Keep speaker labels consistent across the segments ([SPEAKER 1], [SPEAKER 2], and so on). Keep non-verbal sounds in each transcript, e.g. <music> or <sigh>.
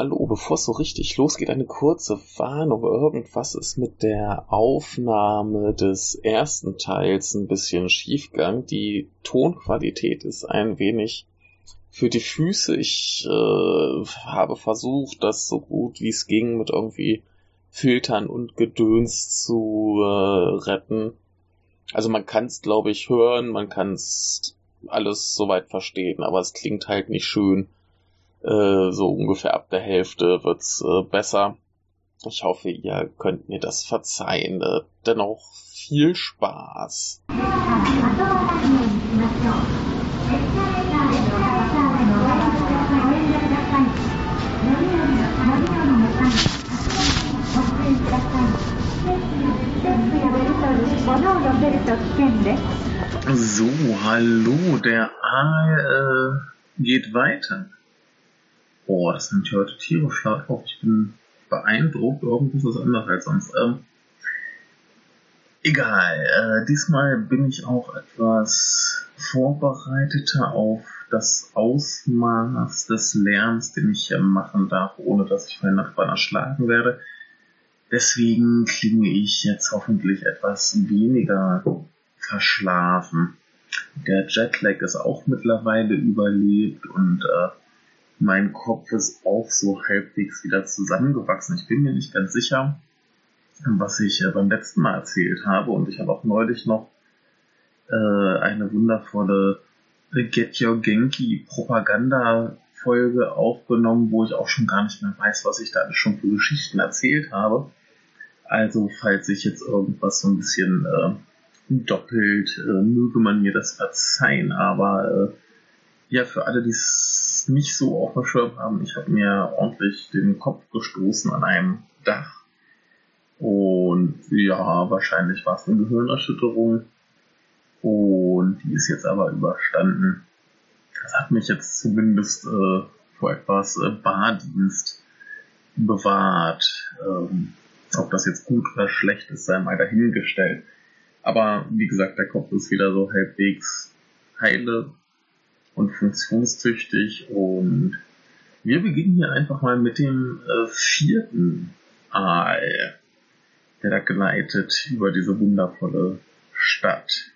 [SPEAKER 1] Hallo, bevor es so richtig losgeht, eine kurze Warnung. Irgendwas ist mit der Aufnahme des ersten Teils ein bisschen schiefgegangen. Die Tonqualität ist ein wenig für die Füße. Ich äh, habe versucht, das so gut wie es ging mit irgendwie Filtern und Gedöns zu äh, retten. Also man kann es, glaube ich, hören, man kann es alles soweit verstehen, aber es klingt halt nicht schön äh, so ungefähr ab der Hälfte wird's äh, besser. Ich hoffe, ihr könnt mir das verzeihen. Äh, dennoch viel Spaß. So, hallo, der A äh, geht weiter. Boah, das sind ja heute tierisch laut auf. Ich bin beeindruckt. Irgendwas ist anders als sonst. Ähm, egal. Äh, diesmal bin ich auch etwas vorbereiteter auf das Ausmaß des Lärms, den ich hier machen darf, ohne dass ich meinen Nachbarn erschlagen werde. Deswegen klinge ich jetzt hoffentlich etwas weniger verschlafen. Der Jetlag ist auch mittlerweile überlebt und äh, mein Kopf ist auch so halbwegs wieder zusammengewachsen. Ich bin mir nicht ganz sicher, was ich äh, beim letzten Mal erzählt habe. Und ich habe auch neulich noch äh, eine wundervolle Get Your Genki Propaganda Folge aufgenommen, wo ich auch schon gar nicht mehr weiß, was ich da schon für Geschichten erzählt habe. Also, falls ich jetzt irgendwas so ein bisschen äh, doppelt, äh, möge man mir das verzeihen. Aber äh, ja, für alle, die es nicht so auf dem Schirm haben, ich habe mir ordentlich den Kopf gestoßen an einem Dach. Und ja, wahrscheinlich war es eine Gehirnerschütterung. Und die ist jetzt aber überstanden. Das hat mich jetzt zumindest äh, vor etwas äh, Bardienst bewahrt. Ähm, ob das jetzt gut oder schlecht ist, sei mal dahingestellt. Aber wie gesagt, der Kopf ist wieder so halbwegs heile und funktionstüchtig. Und wir beginnen hier einfach mal mit dem äh, vierten Aal, der da gleitet über diese wundervolle Stadt.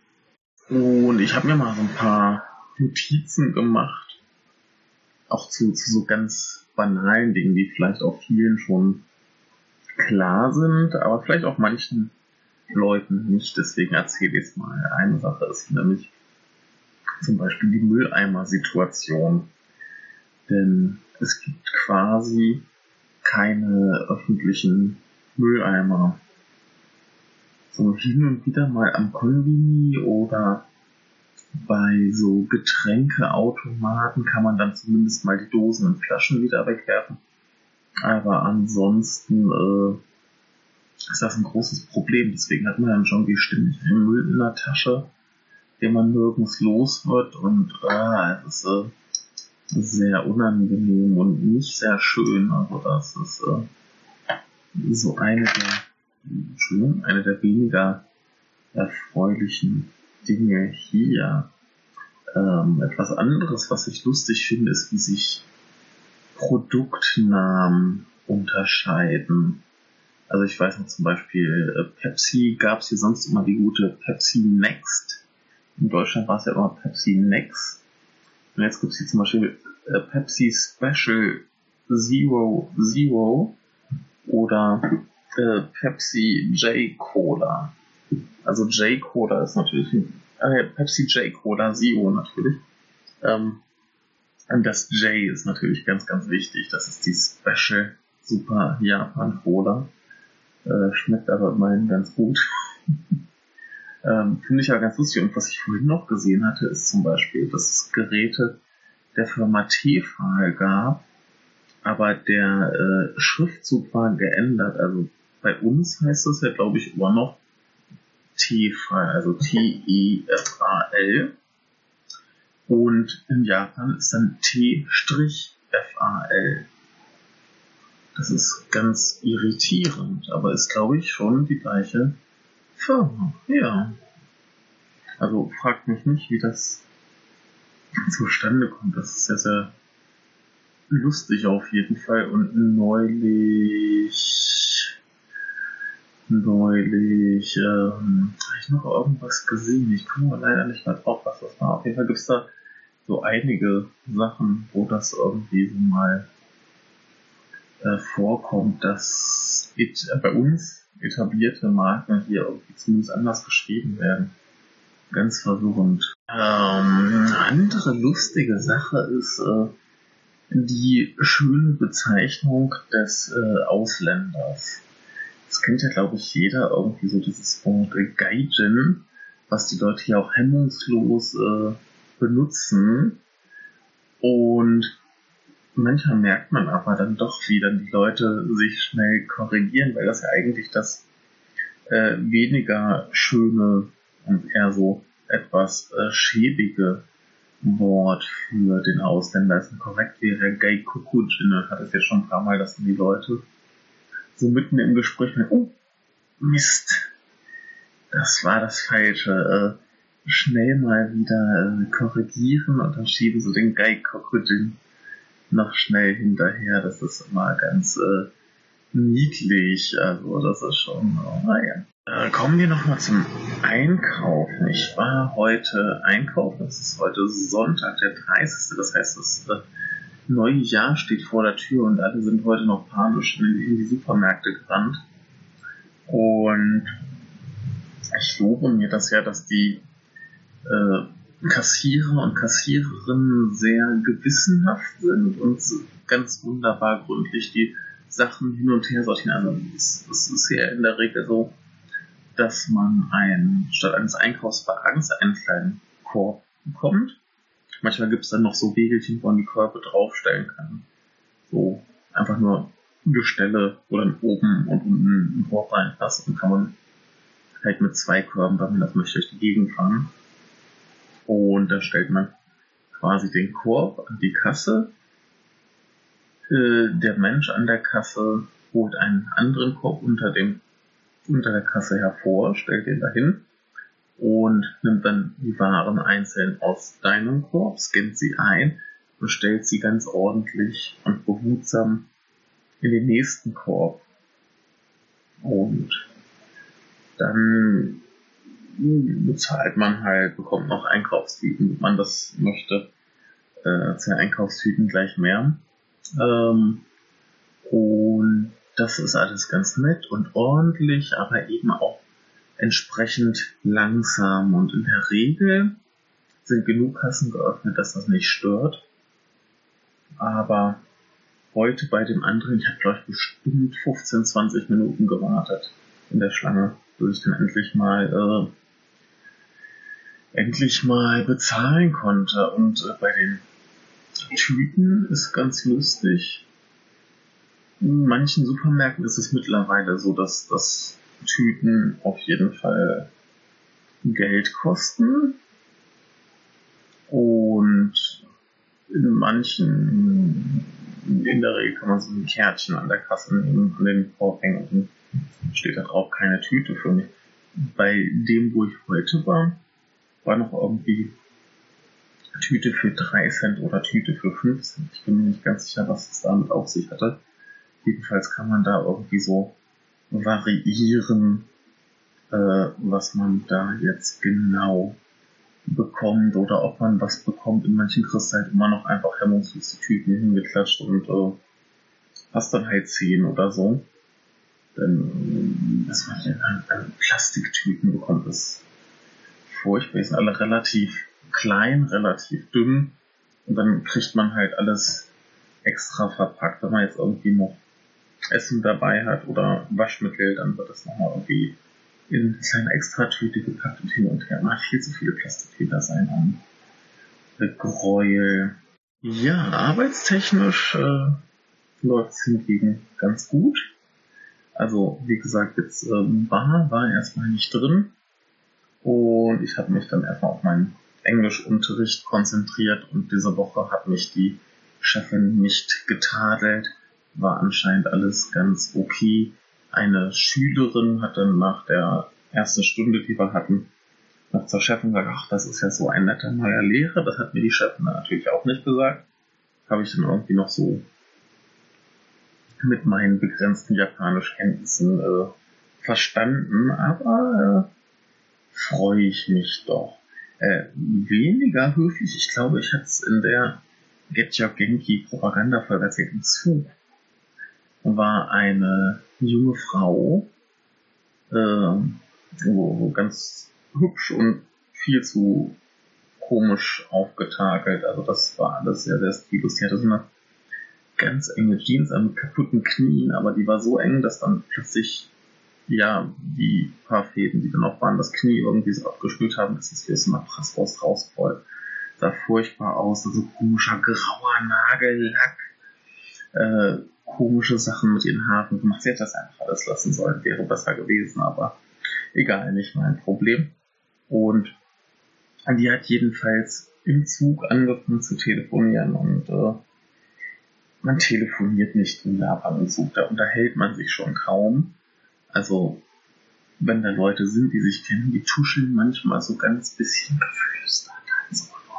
[SPEAKER 1] Und ich habe mir mal so ein paar Notizen gemacht, auch zu, zu so ganz banalen Dingen, die vielleicht auch vielen schon klar sind, aber vielleicht auch manchen Leuten nicht. Deswegen erzähle ich es mal. Eine Sache ist nämlich, zum Beispiel die Mülleimer-Situation. Denn es gibt quasi keine öffentlichen Mülleimer. So hin und wieder mal am Konbini oder bei so Getränkeautomaten kann man dann zumindest mal die Dosen und Flaschen wieder wegwerfen. Aber ansonsten äh, ist das ein großes Problem. Deswegen hat man dann schon die Müll in der Tasche den man nirgends los wird und ah, es ist äh, sehr unangenehm und nicht sehr schön. Also das ist äh, so eine der, Entschuldigung, eine der weniger erfreulichen Dinge hier. Ähm, etwas anderes, was ich lustig finde, ist, wie sich Produktnamen unterscheiden. Also ich weiß noch zum Beispiel, äh, Pepsi gab es hier sonst immer die gute Pepsi Next in Deutschland war es ja immer Pepsi Next. Und jetzt gibt es hier zum Beispiel äh, Pepsi Special Zero Zero oder äh, Pepsi J Cola. Also J Cola ist natürlich äh, Pepsi J Cola Zero natürlich. Ähm, und das J ist natürlich ganz, ganz wichtig. Das ist die Special Super Japan Cola. Äh, schmeckt aber immerhin ganz gut. <laughs> Ähm, Finde ich ja ganz lustig. Und was ich vorhin noch gesehen hatte, ist zum Beispiel, dass es Geräte der Firma Tefal gab, aber der äh, Schriftzug war geändert. Also bei uns heißt es ja, glaube ich, immer noch Tefal, also T-E-F-A-L. Und in Japan ist dann T-F-A-L. Das ist ganz irritierend, aber ist, glaube ich, schon die gleiche Firma, ja. Also fragt mich nicht, wie das zustande kommt. Das ist sehr, sehr lustig auf jeden Fall und neulich neulich ähm, habe ich noch irgendwas gesehen. Ich komme leider nicht mehr drauf, was das war. Auf jeden Fall gibt es da so einige Sachen, wo das irgendwie so mal äh, vorkommt, dass it, äh, bei uns etablierte Marken hier irgendwie zumindest anders geschrieben werden. Ganz verwirrend. Ähm, eine andere lustige Sache ist äh, die schöne Bezeichnung des äh, Ausländers. Das kennt ja, glaube ich, jeder irgendwie so dieses Wort Gaijin, was die Leute hier auch hemmungslos äh, benutzen. Und manchmal merkt man aber dann doch, wie dann die Leute sich schnell korrigieren, weil das ja eigentlich das äh, weniger schöne und eher so etwas äh, schäbige Wort für den Ausländer ist. Korrekt wäre Gay Kokujin, hat es ja schon ein paar Mal, dass die Leute so mitten im Gespräch mit, oh, Mist, das war das Falsche. Äh, schnell mal wieder äh, korrigieren und dann schieben sie den Gay Kokujin noch schnell hinterher. Das ist immer ganz äh, niedlich. Also das ist schon, oh, naja. Äh, kommen wir nochmal zum Einkaufen. Ich war heute einkaufen. Es ist heute Sonntag, der 30. Das heißt, das äh, neue Jahr steht vor der Tür und alle sind heute noch panisch in, in die Supermärkte gerannt. Und ich lobe mir das ja, dass die äh, Kassierer und Kassiererinnen sehr gewissenhaft sind und ganz wunderbar gründlich die Sachen hin und her sortieren. Also es, ist ja in der Regel so, dass man ein, statt eines Einkaufswagens einen kleinen Korb bekommt. Manchmal gibt es dann noch so Wegelchen, wo man die Körbe draufstellen kann. So einfach nur Gestelle, wo dann oben und unten ein Korb reinpasst und kann man halt mit zwei Körben, wenn man das möchte, durch die Gegend fahren. Und da stellt man quasi den Korb an die Kasse. Äh, der Mensch an der Kasse holt einen anderen Korb unter, dem, unter der Kasse hervor, stellt den dahin und nimmt dann die Waren einzeln aus deinem Korb, scannt sie ein und stellt sie ganz ordentlich und behutsam in den nächsten Korb. Und dann bezahlt man halt, bekommt noch Einkaufstüten, wenn man das möchte. Äh, zwei Einkaufstüten gleich mehr. Ähm, und das ist alles ganz nett und ordentlich, aber eben auch entsprechend langsam. Und in der Regel sind genug Kassen geöffnet, dass das nicht stört. Aber heute bei dem anderen, ich habe glaube ich bestimmt 15, 20 Minuten gewartet in der Schlange, bis ich dann endlich mal äh, endlich mal bezahlen konnte. Und äh, bei den Tüten ist ganz lustig. In manchen Supermärkten ist es mittlerweile so, dass das Tüten auf jeden Fall Geld kosten. Und in manchen, in der Regel kann man so ein Kärtchen an der Kasse nehmen, an den Vorhängen steht da drauf keine Tüte für mich. Bei dem, wo ich heute war, war noch irgendwie Tüte für 3 Cent oder Tüte für 5 Cent. Ich bin mir nicht ganz sicher, was es damit auf sich hatte. Jedenfalls kann man da irgendwie so variieren, äh, was man da jetzt genau bekommt oder ob man was bekommt. In manchen kriegst du halt immer noch einfach hemmungslos die Tüten hingeklatscht und äh, hast dann halt 10 oder so. Denn dass man hier an, an Plastiktüten bekommt, ist furchtbar. Die sind alle relativ klein, relativ dünn. Und dann kriegt man halt alles extra verpackt. Wenn man jetzt irgendwie noch Essen dabei hat oder Waschmittel, dann wird das nochmal irgendwie in eine Extratüte gepackt und hin und her. Man viel zu viele Plastikfeder sein an. Gräuel. Ja, arbeitstechnisch äh, läuft es hingegen ganz gut. Also, wie gesagt, jetzt ähm, war, war erstmal nicht drin. Und ich habe mich dann erstmal auf meinen Englischunterricht konzentriert und diese Woche hat mich die Chefin nicht getadelt. War anscheinend alles ganz okay. Eine Schülerin hat dann nach der ersten Stunde, die wir hatten, noch zur Chefin gesagt, ach, das ist ja so ein netter neuer Lehrer. Das hat mir die Chefin natürlich auch nicht gesagt. habe ich dann irgendwie noch so mit meinen begrenzten Japanischkenntnissen äh, verstanden, aber äh, freue ich mich doch. Äh, weniger höflich, ich glaube, ich hatte es in der Getja Genki Propagandafolge erzählt, im Zug war eine junge Frau, äh, wo, ganz hübsch und viel zu komisch aufgetakelt. Also das war alles sehr, sehr stillos. Die hatte so eine ganz enge Jeans an kaputten Knien, aber die war so eng, dass dann plötzlich ja, die paar Fäden, die dann noch waren, das Knie irgendwie so abgespült haben, dass wie aus dem Matratz rausrollt. Sah furchtbar aus, also komischer grauer Nagellack, äh, komische Sachen mit ihren Haaren gemacht. Sie hätte das einfach alles lassen sollen, wäre besser gewesen, aber egal, nicht mein Problem. Und die hat jedenfalls im Zug angefangen zu telefonieren und äh, man telefoniert nicht in Japan im Zug, da unterhält man sich schon kaum. Also, wenn da Leute sind, die sich kennen, die tuscheln manchmal so ganz bisschen geflüstert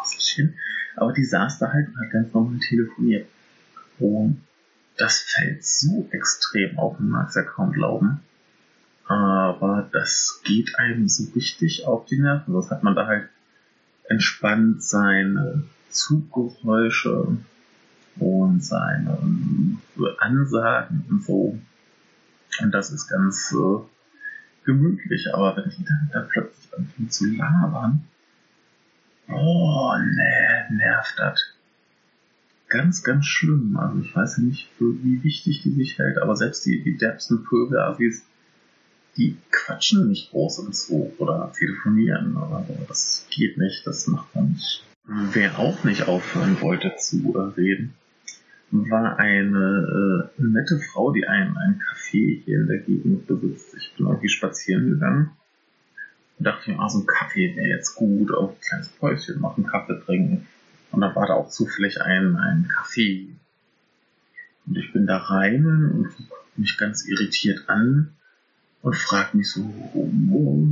[SPEAKER 1] vor sich hin. Aber die saß da halt und hat ganz normal telefoniert. Und das fällt so extrem auf, man mag es ja kaum glauben. Aber das geht einem so richtig auf die Nerven. Das hat man da halt entspannt seine Zuggeräusche und seine Ansagen und so und das ist ganz äh, gemütlich, aber wenn die dann, dann plötzlich anfangen zu labern, oh, ne, nervt das. Ganz, ganz schlimm. Also ich weiß ja nicht, wie wichtig die sich hält, aber selbst die, die derbsten Pöbel-Assis, die quatschen nicht groß im Zoo oder telefonieren so. Das geht nicht, das macht man nicht. Wer auch nicht aufhören wollte zu äh, reden, war eine äh, nette Frau, die ein, ein Café hier in der Gegend besitzt. Ich bin irgendwie spazieren gegangen und dachte mir, ah, so ein Kaffee wäre jetzt gut, auf ein kleines Päuschen machen, Kaffee trinken. Und da war da auch zufällig ein, ein Café. Und ich bin da rein und guckt mich ganz irritiert an und fragt mich so, oh,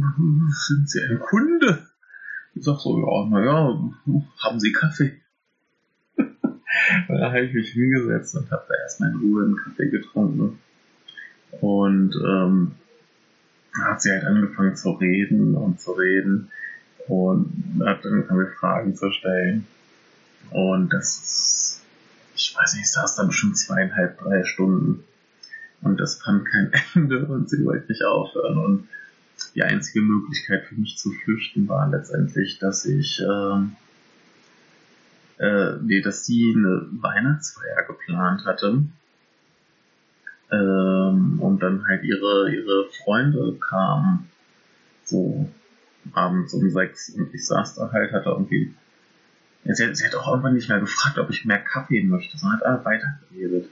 [SPEAKER 1] sind Sie ein Kunde? Ich sag so, ja, naja, haben Sie Kaffee? Da habe ich mich hingesetzt und habe da erstmal in Ruhe einen Kaffee getrunken. Und ähm, hat sie halt angefangen zu reden und zu reden und hat angefangen Fragen zu stellen. Und das ich weiß nicht, ich saß da bestimmt zweieinhalb, drei Stunden und das fand kein <laughs> Ende und sie wollte nicht aufhören. Und die einzige Möglichkeit für mich zu flüchten war letztendlich, dass ich äh, äh, nee, dass sie eine Weihnachtsfeier geplant hatte. Ähm, und dann halt ihre, ihre Freunde kamen so abends um sechs und ich saß da halt, hatte irgendwie. Sie, hat, sie hat auch irgendwann nicht mehr gefragt, ob ich mehr Kaffee möchte, sondern hat einfach weitergeredet.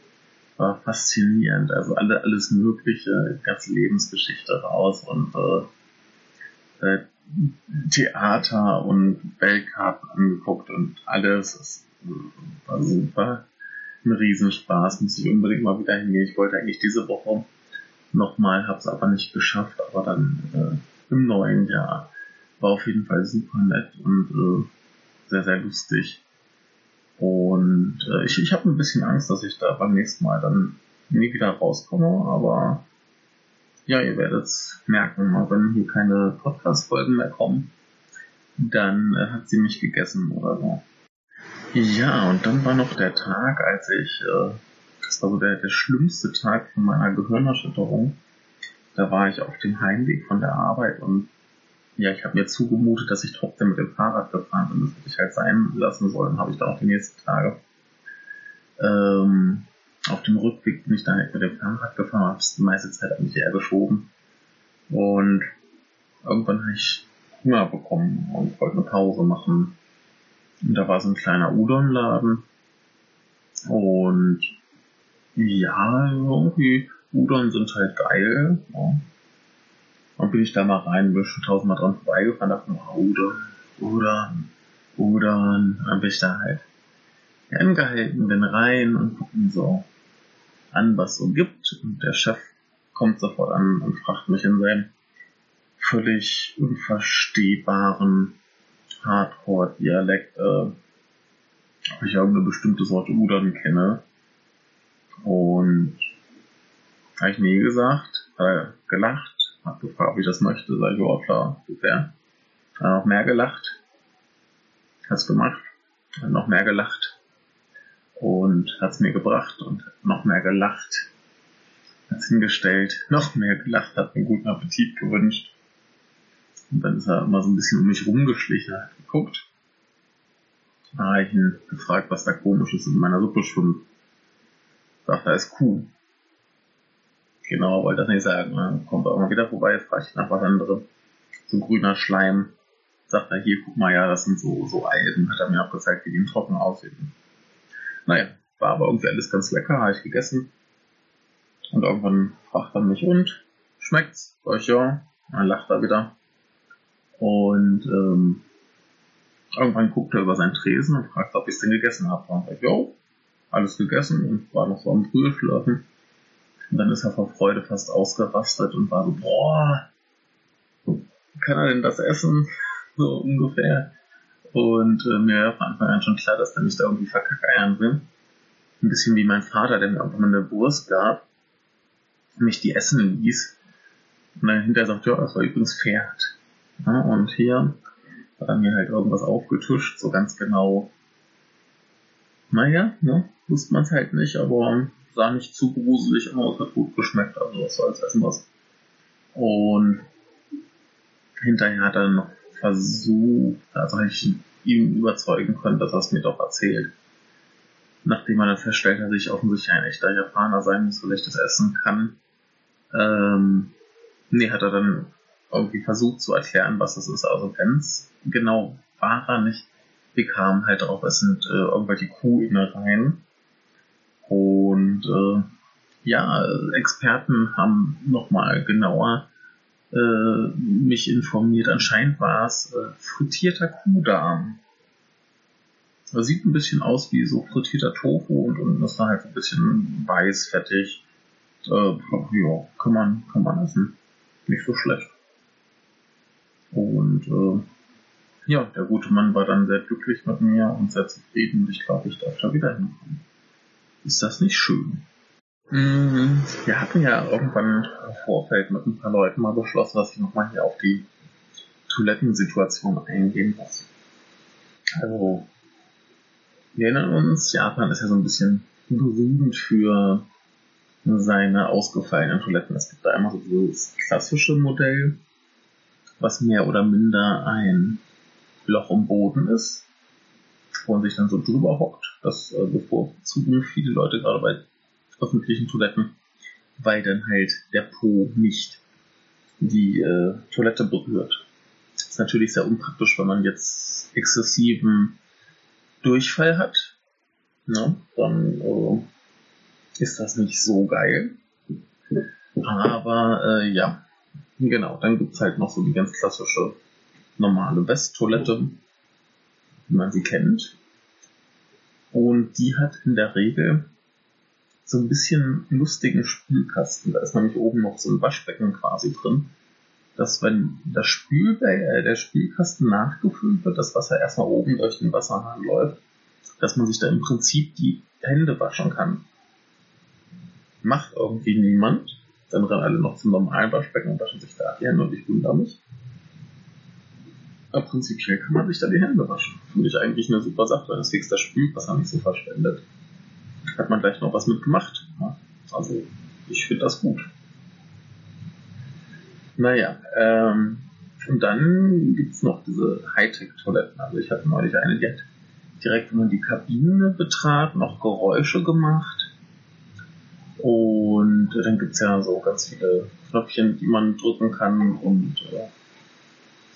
[SPEAKER 1] War faszinierend. Also alle, alles Mögliche, ganze Lebensgeschichte raus und äh, äh Theater und Weltcup angeguckt und alles. Es war super. Ein Riesenspaß. Muss ich unbedingt mal wieder hingehen. Ich wollte eigentlich diese Woche nochmal, hab's aber nicht geschafft, aber dann äh, im neuen Jahr. War auf jeden Fall super nett und äh, sehr, sehr lustig. Und äh, ich, ich habe ein bisschen Angst, dass ich da beim nächsten Mal dann nie wieder rauskomme, aber ja, ihr werdet es merken, wenn hier keine Podcast-Folgen mehr kommen, dann äh, hat sie mich gegessen oder so. Ja, und dann war noch der Tag, als ich, äh, das war so der, der schlimmste Tag von meiner Gehirnerschütterung. Da war ich auf dem Heimweg von der Arbeit und ja, ich habe mir zugemutet, dass ich trotzdem mit dem Fahrrad gefahren bin. Das hätte ich halt sein lassen sollen, habe ich dann auch die nächsten Tage. Ähm, auf dem Rückweg bin ich dann mit dem Fahrrad gefahren, habe es die meiste Zeit eigentlich eher geschoben. Und irgendwann habe ich Hunger bekommen und wollte eine Pause machen. Und da war so ein kleiner Udon-Laden. Und ja, irgendwie Udon sind halt geil. Ja. Und bin ich da mal rein, bin schon tausendmal dran vorbeigefahren, dachte mir, Udon, Udon, Udon. Dann bin ich da halt angehalten, bin rein und guck mir so an, was so gibt. Und der Chef kommt sofort an und fragt mich in seinem völlig unverstehbaren Hardcore-Dialekt, äh, ob ich irgendeine bestimmte Sorte Udon kenne. Und habe ich nie gesagt, hat er gelacht, hat gefragt, ob ich das möchte, sag ich, oh klar, super. Hat noch mehr gelacht, hat's gemacht, hat noch mehr gelacht und hat's mir gebracht und noch mehr gelacht, hat's hingestellt, noch mehr gelacht, hat mir guten Appetit gewünscht. Und dann ist er immer so ein bisschen um mich rumgeschlichen, hat geguckt. Da habe ich ihn gefragt, was da komisches in meiner Suppe schwimmt. Sagt, da ist Kuh. Genau, wollte das nicht sagen. Ne? Kommt auch mal wieder vorbei, frage ich nach was anderem. So grüner Schleim. Sagt er, hier, guck mal, ja, das sind so, so Algen. Hat er mir auch gezeigt, wie die trocken aussehen. Naja, war aber irgendwie alles ganz lecker, habe ich gegessen. Und irgendwann fragt er mich, und? Schmeckt's? Sag ich, ja. Dann lacht er wieder. Und ähm, irgendwann guckt er über seinen Tresen und fragt, ob ich es denn gegessen habe. Und ich, jo, alles gegessen und war noch so am Brühe Und dann ist er vor Freude fast ausgerastet und war so, boah, kann er denn das essen? <laughs> So ungefähr. Und äh, mir war von Anfang an schon klar, dass er mich da irgendwie verkackeiern will. Ein bisschen wie mein Vater, der mir irgendwann eine Wurst gab, mich die essen ließ. Und dann hinterher sagt, ja, das war übrigens Pferd. Ja, und hier hat er mir halt irgendwas aufgetuscht, so ganz genau. Naja, ne, wusste man es halt nicht, aber sah nicht zu gruselig aus, hat gut geschmeckt, also was soll's essen was. Und hinterher hat er noch versucht, also ich ihn überzeugen können, dass er es mir doch erzählt. Nachdem er dann feststellt, dass ich offensichtlich ein echter Japaner sein muss, weil ich das essen kann. Ähm, nee, hat er dann irgendwie versucht zu erklären, was das ist. Also ganz genau war er nicht. Wir kamen halt drauf, es sind äh, irgendwelche Kuhinnereien. Und äh, ja, Experten haben nochmal genauer äh, mich informiert. Anscheinend war es äh, frittierter Kuhdarm. Das sieht ein bisschen aus wie so frittierter Tofu und unten ist da halt ein bisschen weiß, fettig. Äh, ja, kann man, kann man essen. Nicht so schlecht. Und äh, ja, der gute Mann war dann sehr glücklich mit mir und sehr zufrieden ich glaube, ich darf da wieder hinkommen. Ist das nicht schön? Mhm. Wir hatten ja irgendwann im Vorfeld mit ein paar Leuten mal beschlossen, dass ich nochmal hier auf die Toilettensituation eingehen muss. Also, wir erinnern uns, Japan ist ja so ein bisschen berühmt für seine ausgefallenen Toiletten. Es gibt da einmal so das klassische Modell, was mehr oder minder ein Loch im Boden ist, wo man sich dann so drüber hockt. Das äh, bevorzugen viele Leute gerade bei öffentlichen Toiletten, weil dann halt der Po nicht die äh, Toilette berührt. Das ist natürlich sehr unpraktisch, wenn man jetzt exzessiven Durchfall hat. Ne? Dann äh, ist das nicht so geil. Aber äh, ja, Genau, dann gibt's halt noch so die ganz klassische normale Westtoilette, wie man sie kennt. Und die hat in der Regel so ein bisschen lustigen Spülkasten. Da ist nämlich oben noch so ein Waschbecken quasi drin. Dass wenn das Spül, äh, der Spülkasten nachgefüllt wird, das Wasser erstmal oben durch den Wasserhahn läuft, dass man sich da im Prinzip die Hände waschen kann. Macht irgendwie niemand. Dann rennen alle noch zum normalen Waschbecken und waschen sich da die Hände und ich wundere mich. Aber prinzipiell kann man sich da die Hände waschen. Finde ich eigentlich eine super Sache. Das fix das Spülwasser nicht so verschwendet. Hat man gleich noch was mitgemacht. Also, ich finde das gut. Naja, ähm, und dann gibt's noch diese Hightech-Toiletten. Also ich hatte neulich eine, die hat direkt, wenn man die Kabine betrat, noch Geräusche gemacht. Und dann gibt's ja so ganz viele Knöpfchen, die man drücken kann. Und äh,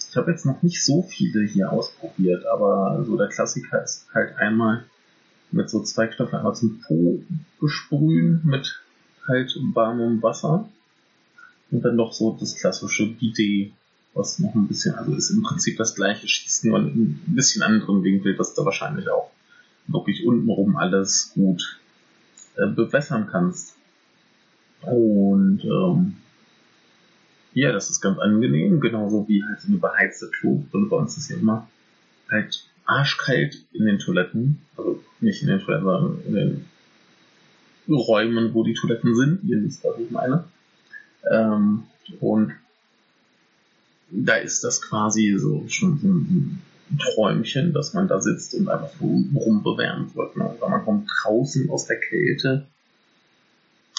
[SPEAKER 1] ich habe jetzt noch nicht so viele hier ausprobiert, aber so der Klassiker ist halt einmal mit so zwei Knöpfen einmal zum Po besprühen mit halt warmem Wasser. Und dann noch so das klassische Bidet, was noch ein bisschen, also ist im Prinzip das gleiche, schießt nur in ein bisschen anderen Winkel, dass du wahrscheinlich auch wirklich untenrum alles gut äh, bewässern kannst. Und ähm, ja, das ist ganz angenehm, genauso wie halt so eine beheizte Klo. Und bei uns ist ja immer halt arschkalt in den Toiletten. Also nicht in den Toiletten, sondern in den Räumen, wo die Toiletten sind. Ihr wisst, was ich meine. Ähm, und da ist das quasi so schon so ein Träumchen, dass man da sitzt und einfach so rumbewärmt wird. Ne? Also man kommt draußen aus der Kälte.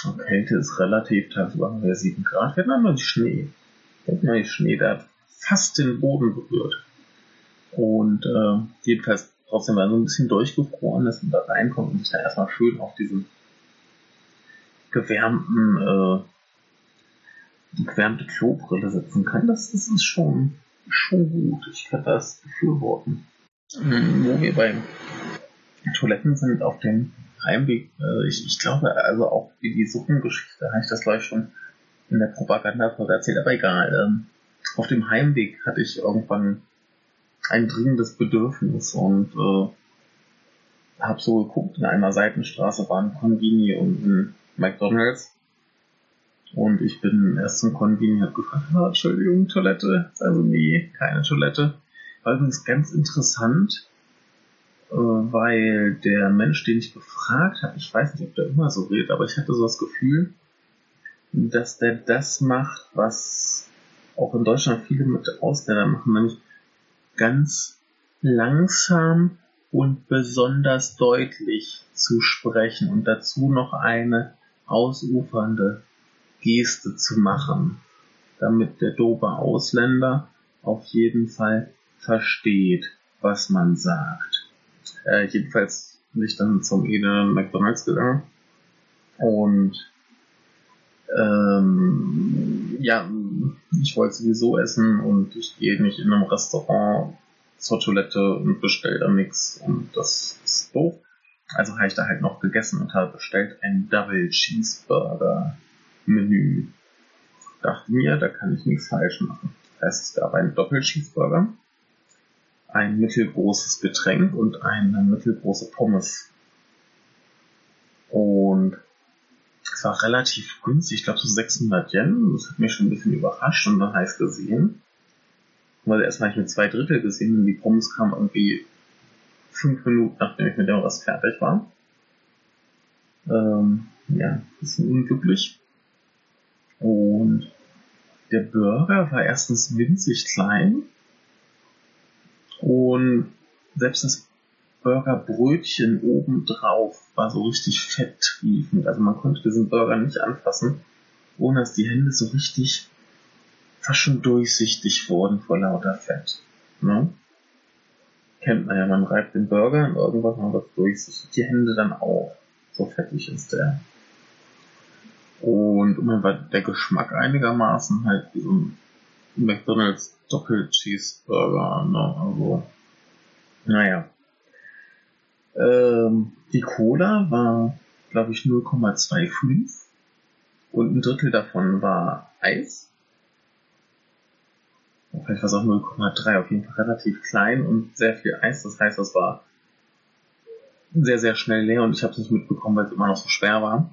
[SPEAKER 1] Die Kälte ist relativ, tagsüber haben wir 7 Grad. Wir hatten einmal Schnee. Wir mal Schnee, der hat fast den Boden berührt. Und äh, jedenfalls trotzdem war so ein bisschen durchgefroren ist und da reinkommt und sich da erstmal schön auf diesen gewärmten, äh, die gewärmte Klobrille setzen kann. Das, das ist schon, schon gut. Ich kann das befürworten. Mhm, wo wir bei Toiletten sind auf dem Heimweg, äh, ich, ich glaube, also auch wie die Suppengeschichte habe ich das gleich schon in der Propaganda-Folge erzählt, aber egal. Ähm, auf dem Heimweg hatte ich irgendwann ein dringendes Bedürfnis und äh, habe so geguckt, in einer Seitenstraße war ein Convini und ein McDonalds. Und ich bin erst zum Convini, habe gefragt, oh, Entschuldigung, Toilette? Also nee, keine Toilette. War übrigens ganz interessant, äh, weil der Mensch, den ich gefragt habe, ich weiß nicht, ob der immer so redet, aber ich hatte so das Gefühl, dass der das macht, was auch in Deutschland viele mit Ausländern machen, nämlich ganz langsam und besonders deutlich zu sprechen und dazu noch eine ausufernde Geste zu machen, damit der dobe Ausländer auf jeden Fall versteht, was man sagt. Äh, jedenfalls bin ich dann zum Eden McDonalds gegangen und ähm, ja, ich wollte sowieso essen und ich gehe nicht in einem Restaurant zur Toilette und bestelle da nichts und das ist doof. Also habe ich da halt noch gegessen und habe bestellt ein Double Cheeseburger Menü. Dachte mir, da kann ich nichts falsch machen. Das heißt, es gab einen Doppel Cheeseburger, ein mittelgroßes Getränk und eine mittelgroße Pommes. Und es war relativ günstig, ich glaube so 600 Yen. Das hat mich schon ein bisschen überrascht und dann heiß gesehen. Weil erst habe ich mit zwei Drittel gesehen und die Pommes kamen irgendwie fünf Minuten, nachdem ich mit dem was fertig war. Ähm, ja, bisschen unglücklich. Und der Burger war erstens winzig klein und selbst das Burgerbrötchen obendrauf war so richtig fetttriefend. Also man konnte diesen Burger nicht anfassen, ohne dass die Hände so richtig fast schon durchsichtig wurden vor lauter Fett. Ne? Kennt man ja, man reibt den Burger und irgendwas mal was durchsichtig. Die Hände dann auch. So fettig ist der. Und immer war der Geschmack einigermaßen halt wie so ein McDonalds Doppel-Cheeseburger. Ne? Also, naja. Ähm, die Cola war, glaube ich, 0,25 und ein Drittel davon war Eis. Vielleicht war es auch 0,3, auf jeden Fall relativ klein und sehr viel Eis. Das heißt, das war sehr, sehr schnell leer und ich habe es nicht mitbekommen, weil es immer noch so schwer war.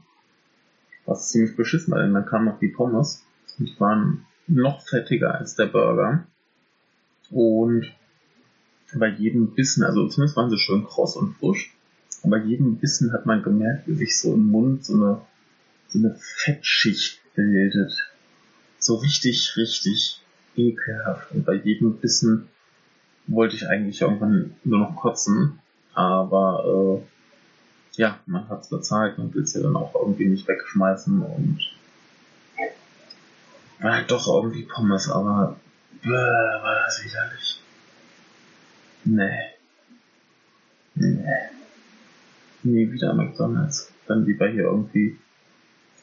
[SPEAKER 1] Was ziemlich beschissen war, denn dann kamen noch die Pommes und die waren noch fettiger als der Burger. Und bei jedem Bissen, also zumindest waren sie schön kross und frisch, aber bei jedem Bissen hat man gemerkt, wie sich so im Mund so eine, so eine Fettschicht bildet. So richtig, richtig ekelhaft. Und bei jedem Bissen wollte ich eigentlich irgendwann nur noch kotzen, aber äh, ja, man hat's bezahlt und will es ja dann auch irgendwie nicht wegschmeißen und war halt doch irgendwie Pommes, aber bäh, war das widerlich. Nee. Nee. Nie wieder McDonalds. Dann lieber hier irgendwie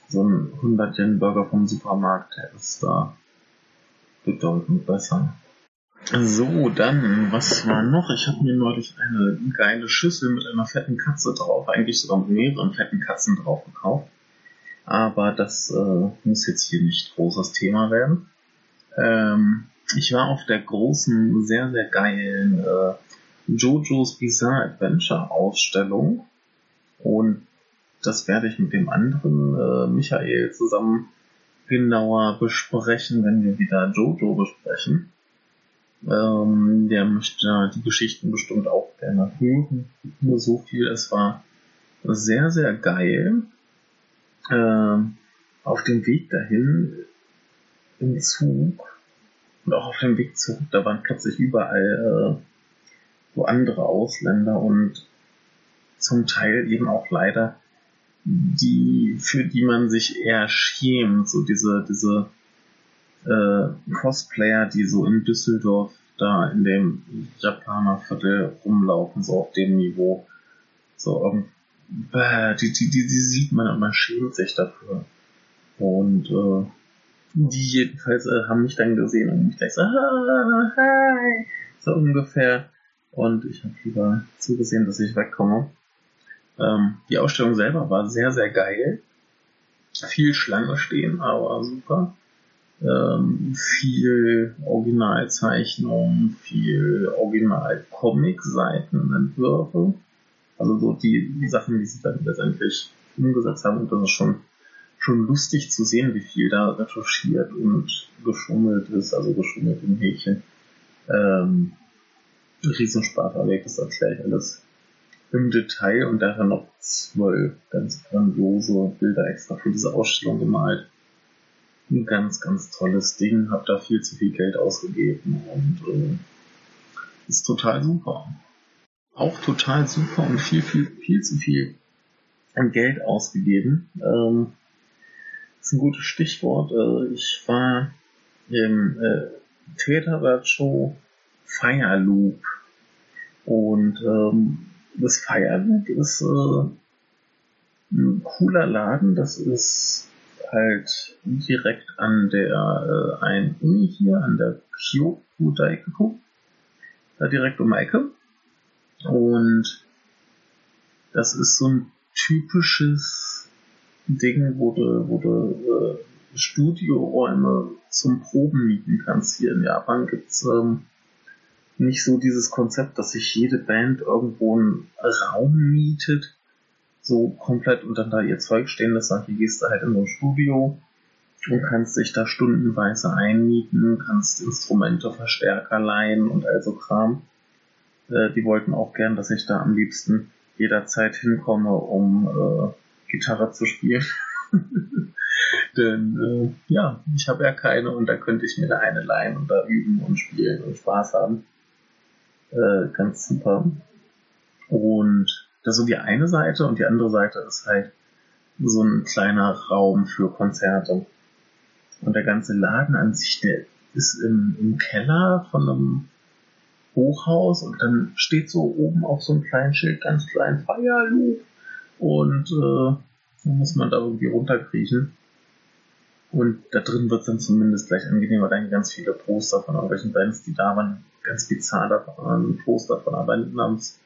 [SPEAKER 1] so ein 100 Yen Burger vom Supermarkt. Der ist da bedeutend besser. So, dann, was war noch? Ich habe mir neulich eine geile Schüssel mit einer fetten Katze drauf, eigentlich sogar mit mehreren fetten Katzen drauf gekauft. Aber das äh, muss jetzt hier nicht großes Thema werden. Ähm, ich war auf der großen, sehr, sehr geilen äh, JoJo's Bizarre Adventure Ausstellung und das werde ich mit dem anderen äh, Michael zusammen genauer besprechen, wenn wir wieder Jojo besprechen. Ähm, der möchte die Geschichten bestimmt auch gerne hören. Nur so viel, es war sehr, sehr geil. Ähm, auf dem Weg dahin im Zug und auch auf dem Weg zurück, da waren plötzlich überall äh, so andere Ausländer und zum Teil eben auch leider die, für die man sich eher schämt, so diese, diese äh, Cosplayer, die so in Düsseldorf da in dem Japanerviertel rumlaufen, so auf dem Niveau. So, äh, die, die, die, die sieht man und man schämt sich dafür. Und äh, die jedenfalls äh, haben mich dann gesehen und mich gleich so, ah, hi, so ungefähr. Und ich habe lieber zugesehen, dass ich wegkomme. Ähm, die Ausstellung selber war sehr, sehr geil. Viel Schlange stehen, aber super. Ähm, viel Originalzeichnung, viel Original-Comic-Seitenentwürfe. Also so die, die Sachen, die sie dann letztendlich umgesetzt haben. Und das ist schon, schon lustig zu sehen, wie viel da retuschiert und geschummelt ist. Also geschummelt im Häkchen. Ähm, Riesenspaß, aber das erkläre ich alles im Detail und daher noch zwölf ganz grandiose Bilder extra für diese Ausstellung gemalt. Ein ganz, ganz tolles Ding, hab da viel zu viel Geld ausgegeben und äh, ist total super. Auch total super und viel, viel, viel zu viel an Geld ausgegeben. Ähm, ist ein gutes Stichwort. Äh, ich war im äh, Theater Show Fire Loop und ähm, das Feierwerk ist äh, ein cooler Laden. Das ist halt direkt an der äh, einen Uni hier, an der Kyoto Daikoku. Da direkt um die Ecke. Und das ist so ein typisches Ding, wo du, wo du äh, Studioräume zum Proben mieten kannst. Hier in Japan gibt's ähm, nicht so dieses Konzept, dass sich jede Band irgendwo einen Raum mietet, so komplett und dann da ihr Zeug stehen lässt, sondern hier gehst du halt in so ein Studio und kannst dich da stundenweise einmieten, kannst Instrumente, Verstärker leihen und also Kram. Äh, die wollten auch gern, dass ich da am liebsten jederzeit hinkomme, um äh, Gitarre zu spielen. <laughs> Denn äh, ja, ich habe ja keine und da könnte ich mir da eine leihen und da üben und spielen und Spaß haben äh, ganz super. Und das ist so die eine Seite und die andere Seite ist halt so ein kleiner Raum für Konzerte. Und der ganze Laden an sich, der ist im, im Keller von einem Hochhaus und dann steht so oben auf so einem kleinen Schild ganz klein Fire Loop und äh, dann muss man da irgendwie runterkriechen. Und da drin wird es dann zumindest gleich angenehmer, da ganz viele Poster von irgendwelchen Bands, die da waren, ganz bizarr, da war ein Poster von einer Band namens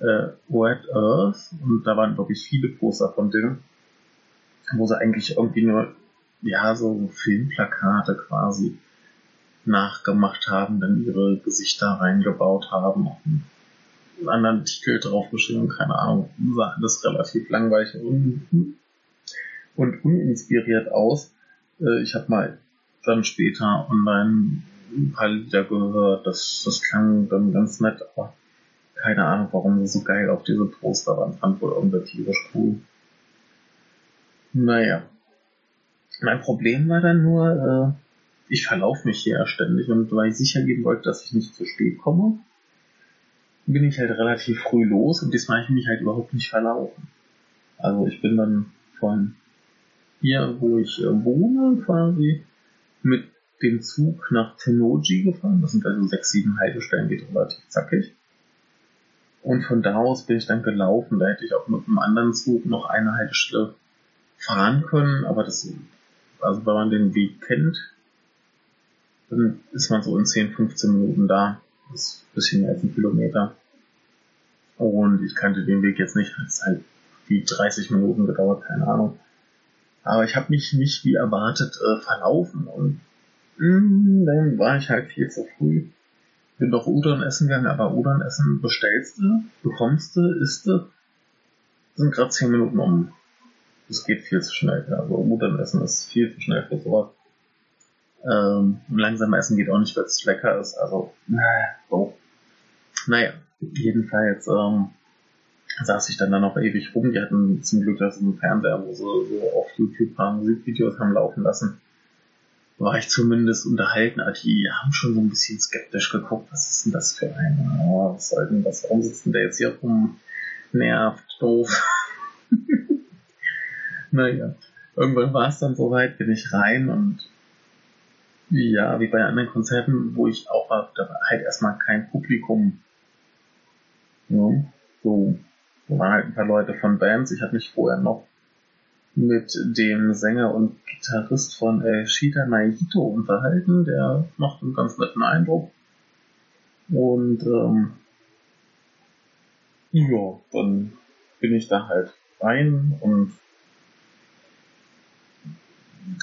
[SPEAKER 1] äh, Red Earth und da waren wirklich viele Poster von denen, wo sie eigentlich irgendwie nur, ja, so Filmplakate quasi nachgemacht haben, dann ihre Gesichter reingebaut haben, einen anderen Titel draufgeschrieben, keine Ahnung, sah alles relativ langweilig und, und uninspiriert aus. Äh, ich habe mal dann später online ein paar Lieder gehört, das, das klang dann ganz nett, aber keine Ahnung, warum sie so geil auf diese Poster waren. Fand wohl irgendwer tierisch cool. Naja. Mein Problem war dann nur, äh, ich verlaufe mich hier ständig und weil ich sicher gehen wollte, dass ich nicht zu spät komme, bin ich halt relativ früh los und diesmal habe ich mich halt überhaupt nicht verlaufen. Also ich bin dann von hier, wo ich äh, wohne, quasi mit dem Zug nach Tennoji gefahren. Das sind also sechs, sieben Haltestellen, geht relativ zackig. Und von da aus bin ich dann gelaufen. Da hätte ich auch mit einem anderen Zug noch eine Haltestelle fahren können, aber das, also wenn man den Weg kennt, dann ist man so in 10, 15 Minuten da. Ist ein bisschen mehr als ein Kilometer. Und ich kannte den Weg jetzt nicht. Es hat halt wie 30 Minuten gedauert, keine Ahnung. Aber ich habe mich nicht wie erwartet äh, verlaufen und Mm, dann war ich halt viel zu früh. Bin doch Udon essen gegangen, aber Udon essen bestellst du, bekommst du, isst du, sind gerade 10 Minuten um. Das geht viel zu schnell. Also Udon essen ist viel zu schnell für sowas. Ähm, langsam essen geht auch nicht, weil es lecker ist. Also, so. Naja, jedenfalls ähm, saß ich dann da noch ewig rum. Die hatten zum Glück das im Fernseher, wo sie so auf YouTube ein paar Musikvideos haben laufen lassen. War ich zumindest unterhalten, aber die haben schon so ein bisschen skeptisch geguckt. Was ist denn das für ein? Oh, was soll denn das? Warum sitzt der jetzt hier rum? Nervt, doof. <laughs> naja, irgendwann war es dann soweit, bin ich rein und ja, wie bei anderen Konzerten, wo ich auch war, da war halt erstmal kein Publikum. Ja, so, da waren halt ein paar Leute von Bands. Ich habe mich vorher noch mit dem Sänger und Gitarrist von äh, Shita Naito unterhalten. Der macht einen ganz netten Eindruck. Und ähm, ja, dann bin ich da halt rein und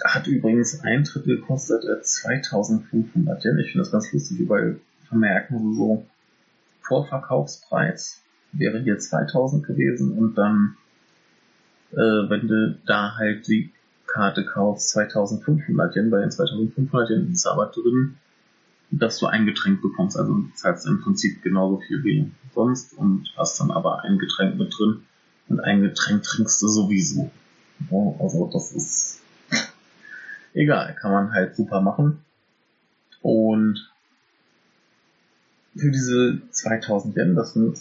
[SPEAKER 1] hat übrigens Eintritt gekostet äh, 2500 Yen. Ich finde das ganz lustig, überall vermerken so Vorverkaufspreis wäre hier 2000 gewesen und dann, äh, wenn du da halt die Karte kaufst, 2500 Yen. Bei den 2500 Yen ist aber drin, dass du ein Getränk bekommst. Also du zahlst im Prinzip genauso viel wie sonst und hast dann aber ein Getränk mit drin und ein Getränk trinkst du sowieso. Also das ist egal, kann man halt super machen. Und für diese 2000 Yen, das sind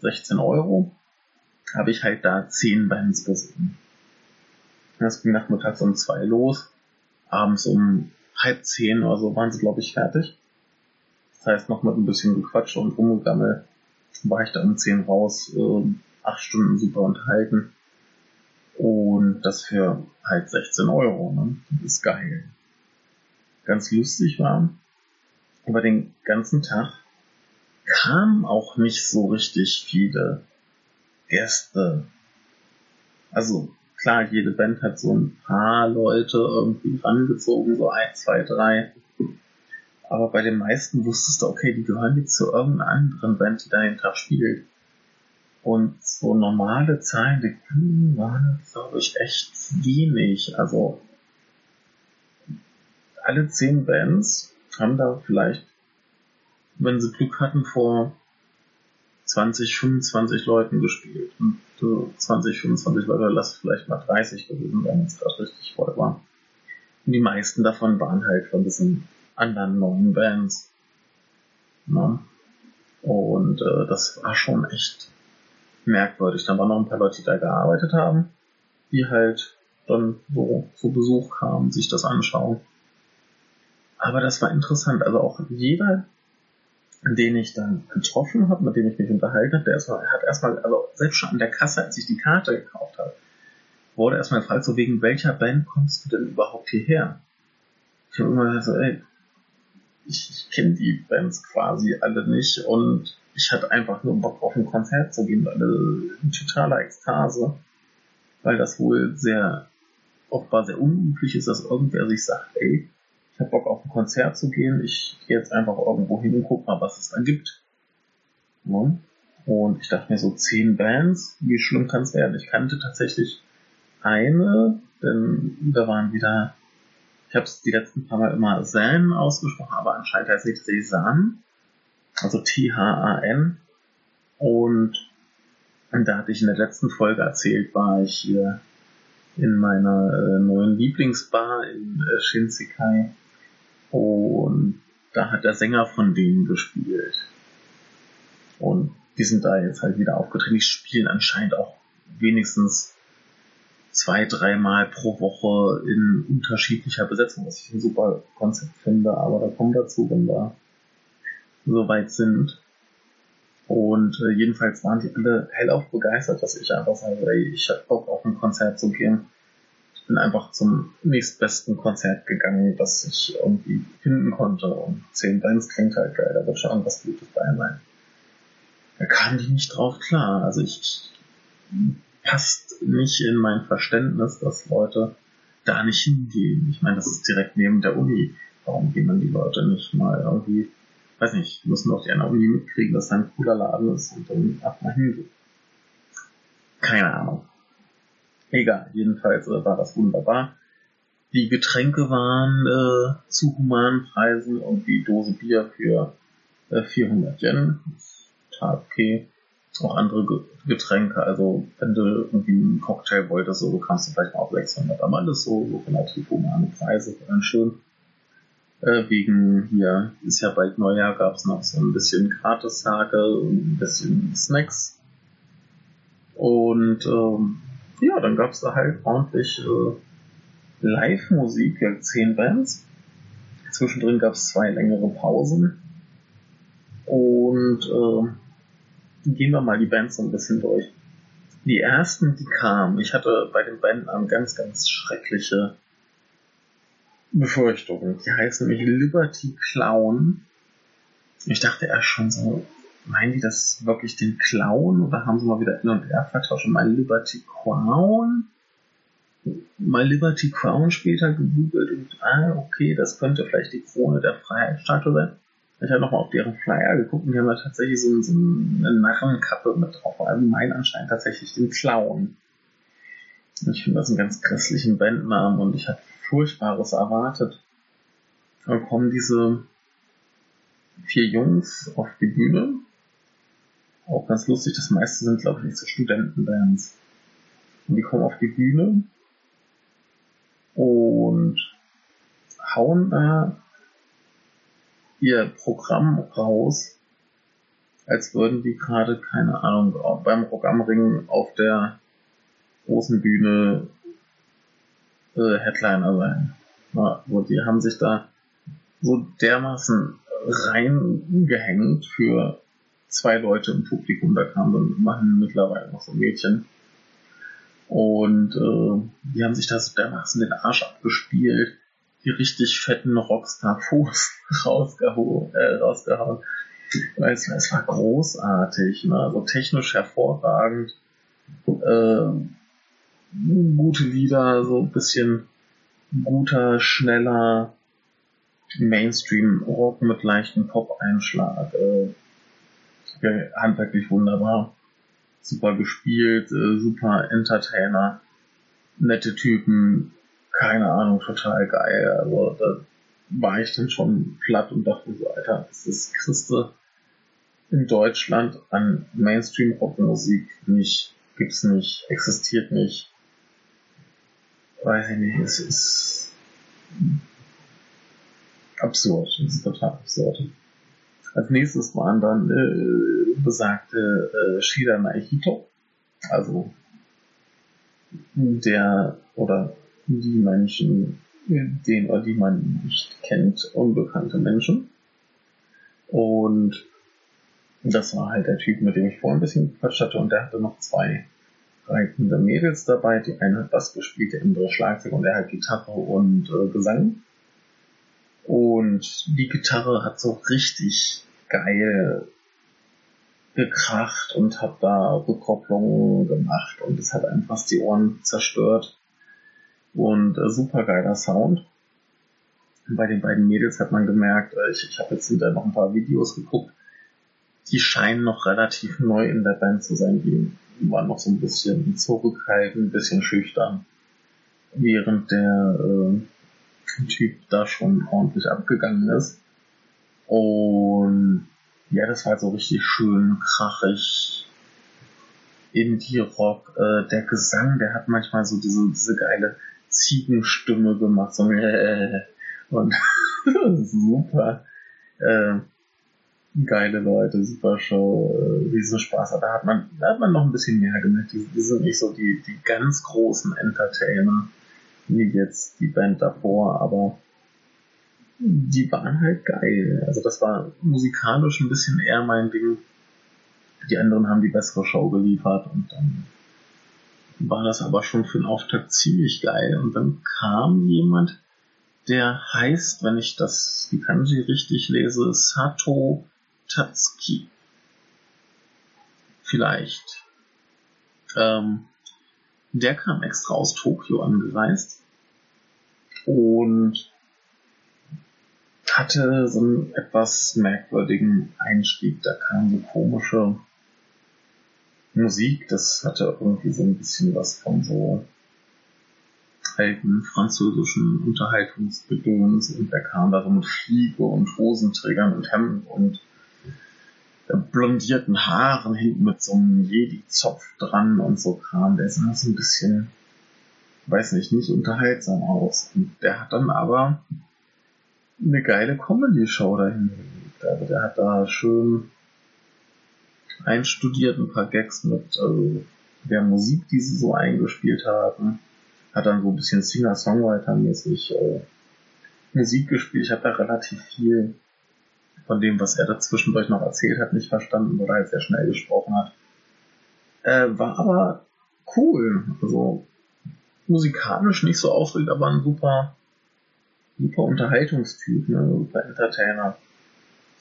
[SPEAKER 1] 16 Euro, habe ich halt da 10 Bands gesehen. Das ging nachmittags um 2 los, abends um halb 10 oder so waren sie, glaube ich, fertig. Das heißt, noch mit ein bisschen Gequatsch und rumgegammelt war ich da um 10 raus, äh, 8 Stunden super unterhalten. Und das für halt 16 Euro, ne? Das ist geil. Ganz lustig war, über den ganzen Tag kamen auch nicht so richtig viele Gäste. Also klar, jede Band hat so ein paar Leute irgendwie rangezogen, so ein, zwei, drei. Aber bei den meisten wusstest du, okay, die gehören jetzt zu irgendeiner anderen Band, die da den Tag spielt. Und so normale Zahlen, die waren, glaube ich, echt wenig. Also alle zehn Bands haben da vielleicht wenn sie Glück hatten, vor 20, 25 Leuten gespielt. Und äh, 20, 25 Leute, lass vielleicht mal 30 gewesen sein, wenn es gerade richtig voll war. Und die meisten davon waren halt von diesen anderen neuen Bands. Ne? Und äh, das war schon echt merkwürdig. Dann waren noch ein paar Leute, die da gearbeitet haben, die halt dann so zu Besuch kamen, sich das anschauen. Aber das war interessant. Also auch jeder den ich dann getroffen habe, mit dem ich mich unterhalten habe, der erstmal, hat erstmal, also selbst schon an der Kasse, als ich die Karte gekauft habe, wurde erstmal gefragt, so wegen welcher Band kommst du denn überhaupt hierher? Ich habe immer gesagt, so, ey, ich, ich kenne die Bands quasi alle nicht und ich hatte einfach nur Bock auf ein Konzert zu gehen, weil in totaler Ekstase, weil das wohl sehr, offenbar sehr unüblich ist, dass irgendwer sich sagt, ey, ich habe Bock auf ein Konzert zu gehen, ich gehe jetzt einfach irgendwo hin und guck mal, was es da gibt. Ja. Und ich dachte mir so, zehn Bands, wie schlimm kann es werden? Ich kannte tatsächlich eine, denn da waren wieder, ich habe es die letzten paar Mal immer Zan ausgesprochen, aber anscheinend heißt es nicht Zan, also T-H-A-N. Und, und da hatte ich in der letzten Folge erzählt, war ich hier in meiner äh, neuen Lieblingsbar in äh, Shinsekai und da hat der Sänger von denen gespielt. Und die sind da jetzt halt wieder aufgetreten. Die spielen anscheinend auch wenigstens zwei, dreimal pro Woche in unterschiedlicher Besetzung, was ich ein super Konzept finde, aber da kommt dazu, wenn wir soweit sind. Und äh, jedenfalls waren die alle hellauf begeistert, dass ich einfach sage, ey, ich hab Bock auf ein Konzert zu gehen bin einfach zum nächstbesten Konzert gegangen, das ich irgendwie finden konnte. Und 10 Bands klingt halt geil, da wird schon irgendwas Gutes bei sein. Da kam die nicht drauf klar. Also ich, ich passt nicht in mein Verständnis, dass Leute da nicht hingehen. Ich meine, das ist direkt neben der Uni. Warum gehen dann die Leute nicht mal irgendwie, weiß nicht, müssen doch die an der Uni mitkriegen, dass da ein cooler Laden ist und dann ab mal hingehen. Keine Ahnung. Egal, jedenfalls äh, war das wunderbar. die Getränke waren äh, zu humanen Preisen und die Dose Bier für äh, 400 Yen. Total okay. Auch andere Getränke, also wenn du irgendwie einen Cocktail wolltest, so bekamst du vielleicht mal auf 600, aber alles so, so relativ humane Preise, dann schön. Äh, wegen hier ist ja bald Neujahr, gab es noch so ein bisschen Gratis-Tage und ein bisschen Snacks. Und ähm, ja, dann gab es da halt ordentlich äh, Live-Musik, ja, zehn Bands. Zwischendrin gab es zwei längere Pausen. Und äh, gehen wir mal die Bands so ein bisschen durch. Die ersten, die kamen, ich hatte bei den Bandnamen ganz, ganz schreckliche Befürchtungen. Die heißen nämlich Liberty Clown. Ich dachte erst schon so, meinen die das wirklich den Clown oder haben sie mal wieder N und R vertauscht? Mal Liberty Crown? Mal Liberty Crown später gegoogelt und ah, okay, das könnte vielleicht die Krone der Freiheitsstatue sein. Ich habe nochmal auf deren Flyer geguckt und die haben da tatsächlich so, so eine Narrenkappe mit drauf. Also mein anscheinend tatsächlich den Clown. Ich finde das einen ganz grässlichen Bandnamen und ich habe Furchtbares erwartet. Dann kommen diese vier Jungs auf die Bühne. Auch ganz lustig, das meiste sind, glaube ich, nicht so Studentenbands. Und die kommen auf die Bühne und hauen da ihr Programm raus, als würden die gerade, keine Ahnung, beim Programmring auf der großen Bühne äh, Headliner sein. Ja, wo die haben sich da so dermaßen reingehängt für zwei Leute im Publikum, da kamen dann immerhin mittlerweile noch so Mädchen. Und äh, die haben sich da so dermaßen den Arsch abgespielt, die richtig fetten Rockstar-Fuß <laughs> rausgehauen, äh, rausgehauen. Es, es war großartig, ne? also technisch hervorragend. Äh, gute Lieder, so ein bisschen guter, schneller Mainstream-Rock mit leichtem Pop-Einschlag. Äh, handwerklich wunderbar. Super gespielt, äh, super Entertainer, nette Typen, keine Ahnung, total geil. Also da war ich dann schon platt und dachte so, Alter, das ist Christe in Deutschland an Mainstream-Rockmusik nicht, gibt's nicht, existiert nicht weiß ich nicht, es ist absurd, es ist total absurd. Als nächstes waren dann äh, besagte äh, Shida Naihito, also der oder die Menschen, den oder die man nicht kennt, unbekannte Menschen. Und das war halt der Typ, mit dem ich vorhin ein bisschen gequatscht hatte und der hatte noch zwei reitende Mädels dabei. Die eine hat Bass gespielt, der andere Schlagzeug und er hat Gitarre und äh, Gesang. Und die Gitarre hat so richtig geil gekracht und hat da Rückkopplungen gemacht und es hat einfach die Ohren zerstört. Und äh, super geiler Sound. bei den beiden Mädels hat man gemerkt, äh, ich, ich habe jetzt hinterher noch ein paar Videos geguckt, die scheinen noch relativ neu in der Band zu sein. Die war noch so ein bisschen zurückhaltend, ein bisschen schüchtern, während der äh, Typ da schon ordentlich abgegangen ist. Und ja, das war so richtig schön krachig. Indie-Rock, äh, der Gesang, der hat manchmal so diese, diese geile Ziegenstimme gemacht, so äh, <laughs> und <laughs> super. Äh, geile Leute, super Show, äh, riesen Spaß. Da hat man, da hat man noch ein bisschen mehr gemerkt. Die, die sind nicht so die, die ganz großen Entertainer wie jetzt die Band davor, aber die waren halt geil. Also das war musikalisch ein bisschen eher mein Ding. Die anderen haben die bessere Show geliefert und dann war das aber schon für den Auftakt ziemlich geil. Und dann kam jemand, der heißt, wenn ich das die Kanji richtig lese, Sato Tatsuki. Vielleicht. Ähm, der kam extra aus Tokio angereist und hatte so einen etwas merkwürdigen Einstieg. Da kam so komische Musik, das hatte irgendwie so ein bisschen was von so alten französischen Unterhaltungsgedöns und der kam da so mit Fliege und Hosenträgern und Hemden und blondierten Haaren hinten mit so einem Jedi-Zopf dran und so Kram. Der sah so ein bisschen, weiß nicht, nicht unterhaltsam aus. Und der hat dann aber eine geile Comedy-Show dahin gelegt. Also der hat da schön einstudiert, ein paar Gags mit also der Musik, die sie so eingespielt haben. Hat dann so ein bisschen Singer-Songwriter-mäßig äh, Musik gespielt. Ich habe da relativ viel von dem, was er dazwischendurch noch erzählt hat, nicht verstanden, weil er halt sehr schnell gesprochen hat. Äh, war aber cool. Also musikalisch nicht so aufregend, aber ein super, super Unterhaltungstyp, ne? super Entertainer.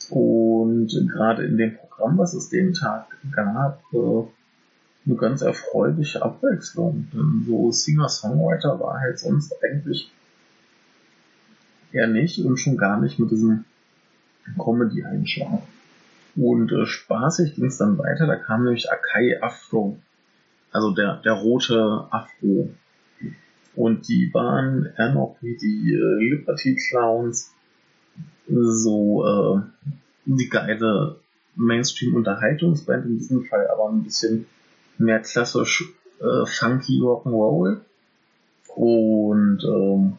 [SPEAKER 1] Und gerade in dem Programm, was es den Tag gab, äh, eine ganz erfreuliche Abwechslung. Denn so Singer-Songwriter war halt sonst eigentlich eher nicht und schon gar nicht mit diesem Comedy-Einschlag. Und äh, spaßig ging es dann weiter, da kam nämlich Akai Afro, also der, der rote Afro. Und die waren eher noch wie die äh, Liberty Clowns, so äh, die geile Mainstream-Unterhaltungsband, in diesem Fall aber ein bisschen mehr klassisch äh, funky Rock'n'Roll. Und ähm,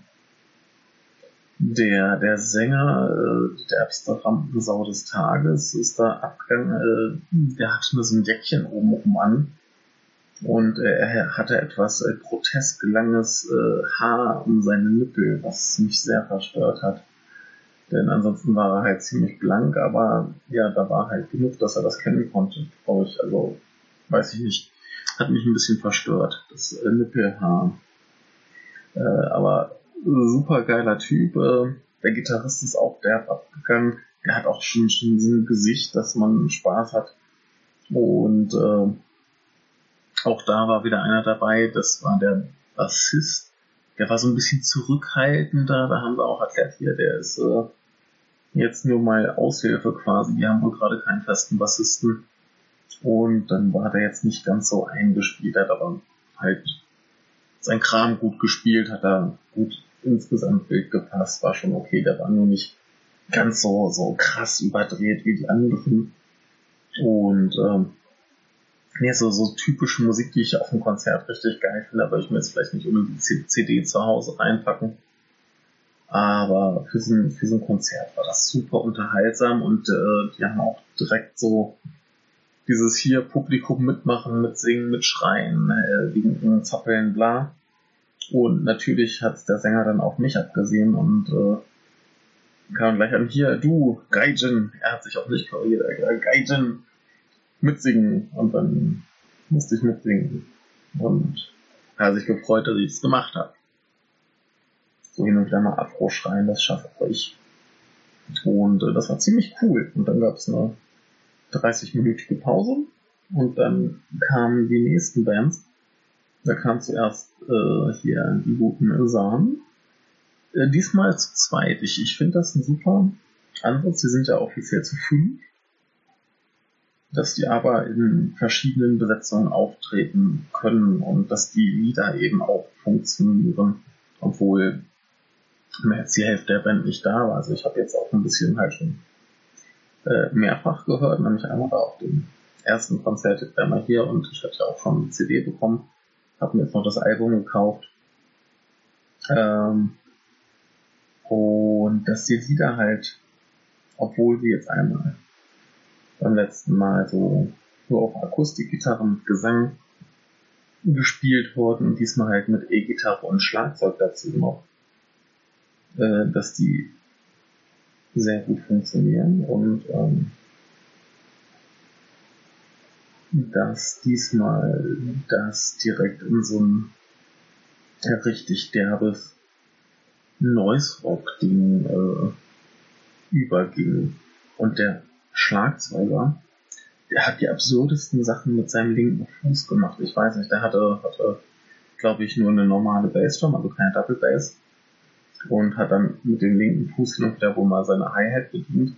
[SPEAKER 1] der, der Sänger, äh, der abstrakten Sau des Tages, ist da abgegangen, äh, der hatte nur so ein Jäckchen oben rum an. Und äh, er hatte etwas äh, grotesk langes äh, Haar um seine Nippel, was mich sehr verstört hat. Denn ansonsten war er halt ziemlich blank, aber ja, da war halt genug, dass er das kennen konnte, glaube ich. Also, weiß ich nicht. Hat mich ein bisschen verstört, das äh, Nippelhaar. Äh, aber super geiler Typ. Äh, der Gitarrist ist auch derb abgegangen. Der hat auch schon, schon so ein Gesicht, dass man Spaß hat. Und äh, auch da war wieder einer dabei, das war der Bassist. Der war so ein bisschen zurückhaltender. Da haben wir auch erklärt, hier, der ist äh, jetzt nur mal Aushilfe quasi. Wir haben wohl gerade keinen festen Bassisten. Und dann war der jetzt nicht ganz so eingespielt, hat aber halt sein Kram gut gespielt, hat da gut insgesamt Bild gepasst, war schon okay, der war nur nicht ganz so, so krass überdreht wie die anderen. Und ähm, nee, so, so typische Musik, die ich auf dem Konzert richtig geil finde, aber ich mir jetzt vielleicht nicht unbedingt die CD zu Hause reinpacken. Aber für so, ein, für so ein Konzert war das super unterhaltsam und äh, die haben auch direkt so dieses hier Publikum mitmachen, mitsingen, mitschreien, äh, winken, zappeln, bla. Und natürlich hat der Sänger dann auf mich abgesehen und äh, kam gleich an, hier, du, Gaijin, er hat sich auch nicht korrigiert, äh, Gaijin, mitsingen. Und dann musste ich mitsingen. Und er hat sich gefreut, dass ich es gemacht habe. So hin und wieder mal Afro schreien, das schaffe ich. Und äh, das war ziemlich cool. Und dann gab es eine 30-minütige Pause. Und dann kamen die nächsten Bands. Da kam zuerst äh, hier die guten Samen. Äh, diesmal zu zweit. Ich, ich finde das ein super Ansatz. Sie sind ja offiziell zu fünf. Dass die aber in verschiedenen Besetzungen auftreten können und dass die Lieder eben auch funktionieren, obwohl mehr als die Hälfte der Band nicht da war. Also ich habe jetzt auch ein bisschen halt schon äh, mehrfach gehört, nämlich einmal auf dem ersten Konzert einmal hier und ich hatte auch schon eine CD bekommen habe mir jetzt noch das Album gekauft. Ähm, und dass die Lieder halt, obwohl wir jetzt einmal beim letzten Mal so nur auf Akustikgitarre mit Gesang gespielt wurden und diesmal halt mit E-Gitarre und Schlagzeug dazu noch, äh, dass die sehr gut funktionieren und ähm, dass diesmal das direkt in so ein richtig derbes Noise Rock Ding äh, überging. Und der Schlagzeuger, der hat die absurdesten Sachen mit seinem linken Fuß gemacht. Ich weiß nicht, der hatte, hatte glaube ich, nur eine normale Bassdrum, also keine Double Bass. Und hat dann mit dem linken Fuß hin und wieder wohl mal seine Hi-Hat bedient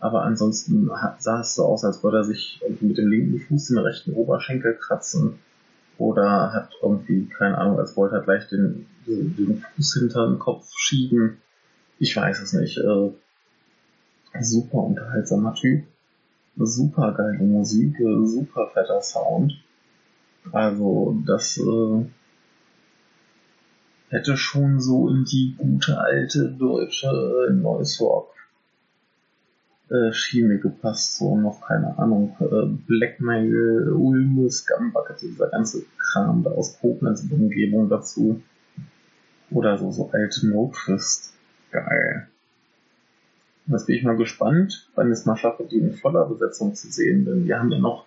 [SPEAKER 1] aber ansonsten sah es so aus, als würde er sich mit dem linken Fuß den rechten Oberschenkel kratzen. Oder hat irgendwie, keine Ahnung, als wollte er gleich den den Fuß hinter den Kopf schieben. Ich weiß es nicht. Äh, super unterhaltsamer Typ. Super geile Musik, äh, super fetter Sound. Also das äh, hätte schon so in die gute alte deutsche Noise Rock äh, Schiene gepasst, so noch keine Ahnung, äh, Blackmail, Ulme, Scumbucket, dieser ganze Kram da aus Koblenz und Umgebung dazu. Oder so, so alte Notfist. Geil. Jetzt bin ich mal gespannt, wann ich es mal schaffe, die in voller Besetzung zu sehen, denn wir haben ja noch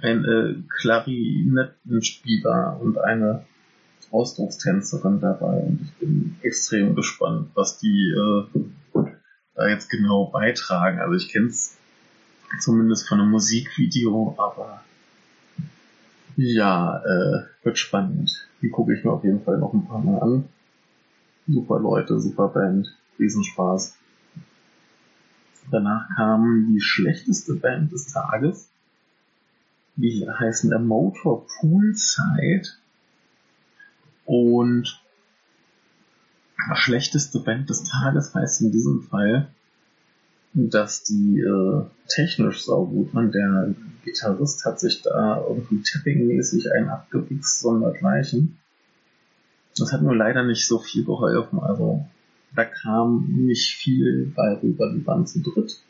[SPEAKER 1] einen äh, Klarinettenspieler und eine Ausdruckstänzerin dabei und ich bin extrem gespannt, was die äh, da jetzt genau beitragen. Also ich kenne es zumindest von einem Musikvideo, aber ja, äh, wird spannend. Die gucke ich mir auf jeden Fall noch ein paar Mal an. Super Leute, super Band, Riesenspaß. Danach kam die schlechteste Band des Tages. Die heißen der Motor Poolside. Und schlechteste Band des Tages heißt in diesem Fall, dass die äh, technisch saugut waren. Der Gitarrist hat sich da irgendwie tapping-mäßig einen abgewichst, sondergleichen. Das hat nur leider nicht so viel geholfen. Also da kam nicht viel bei rüber. Die waren zu dritt.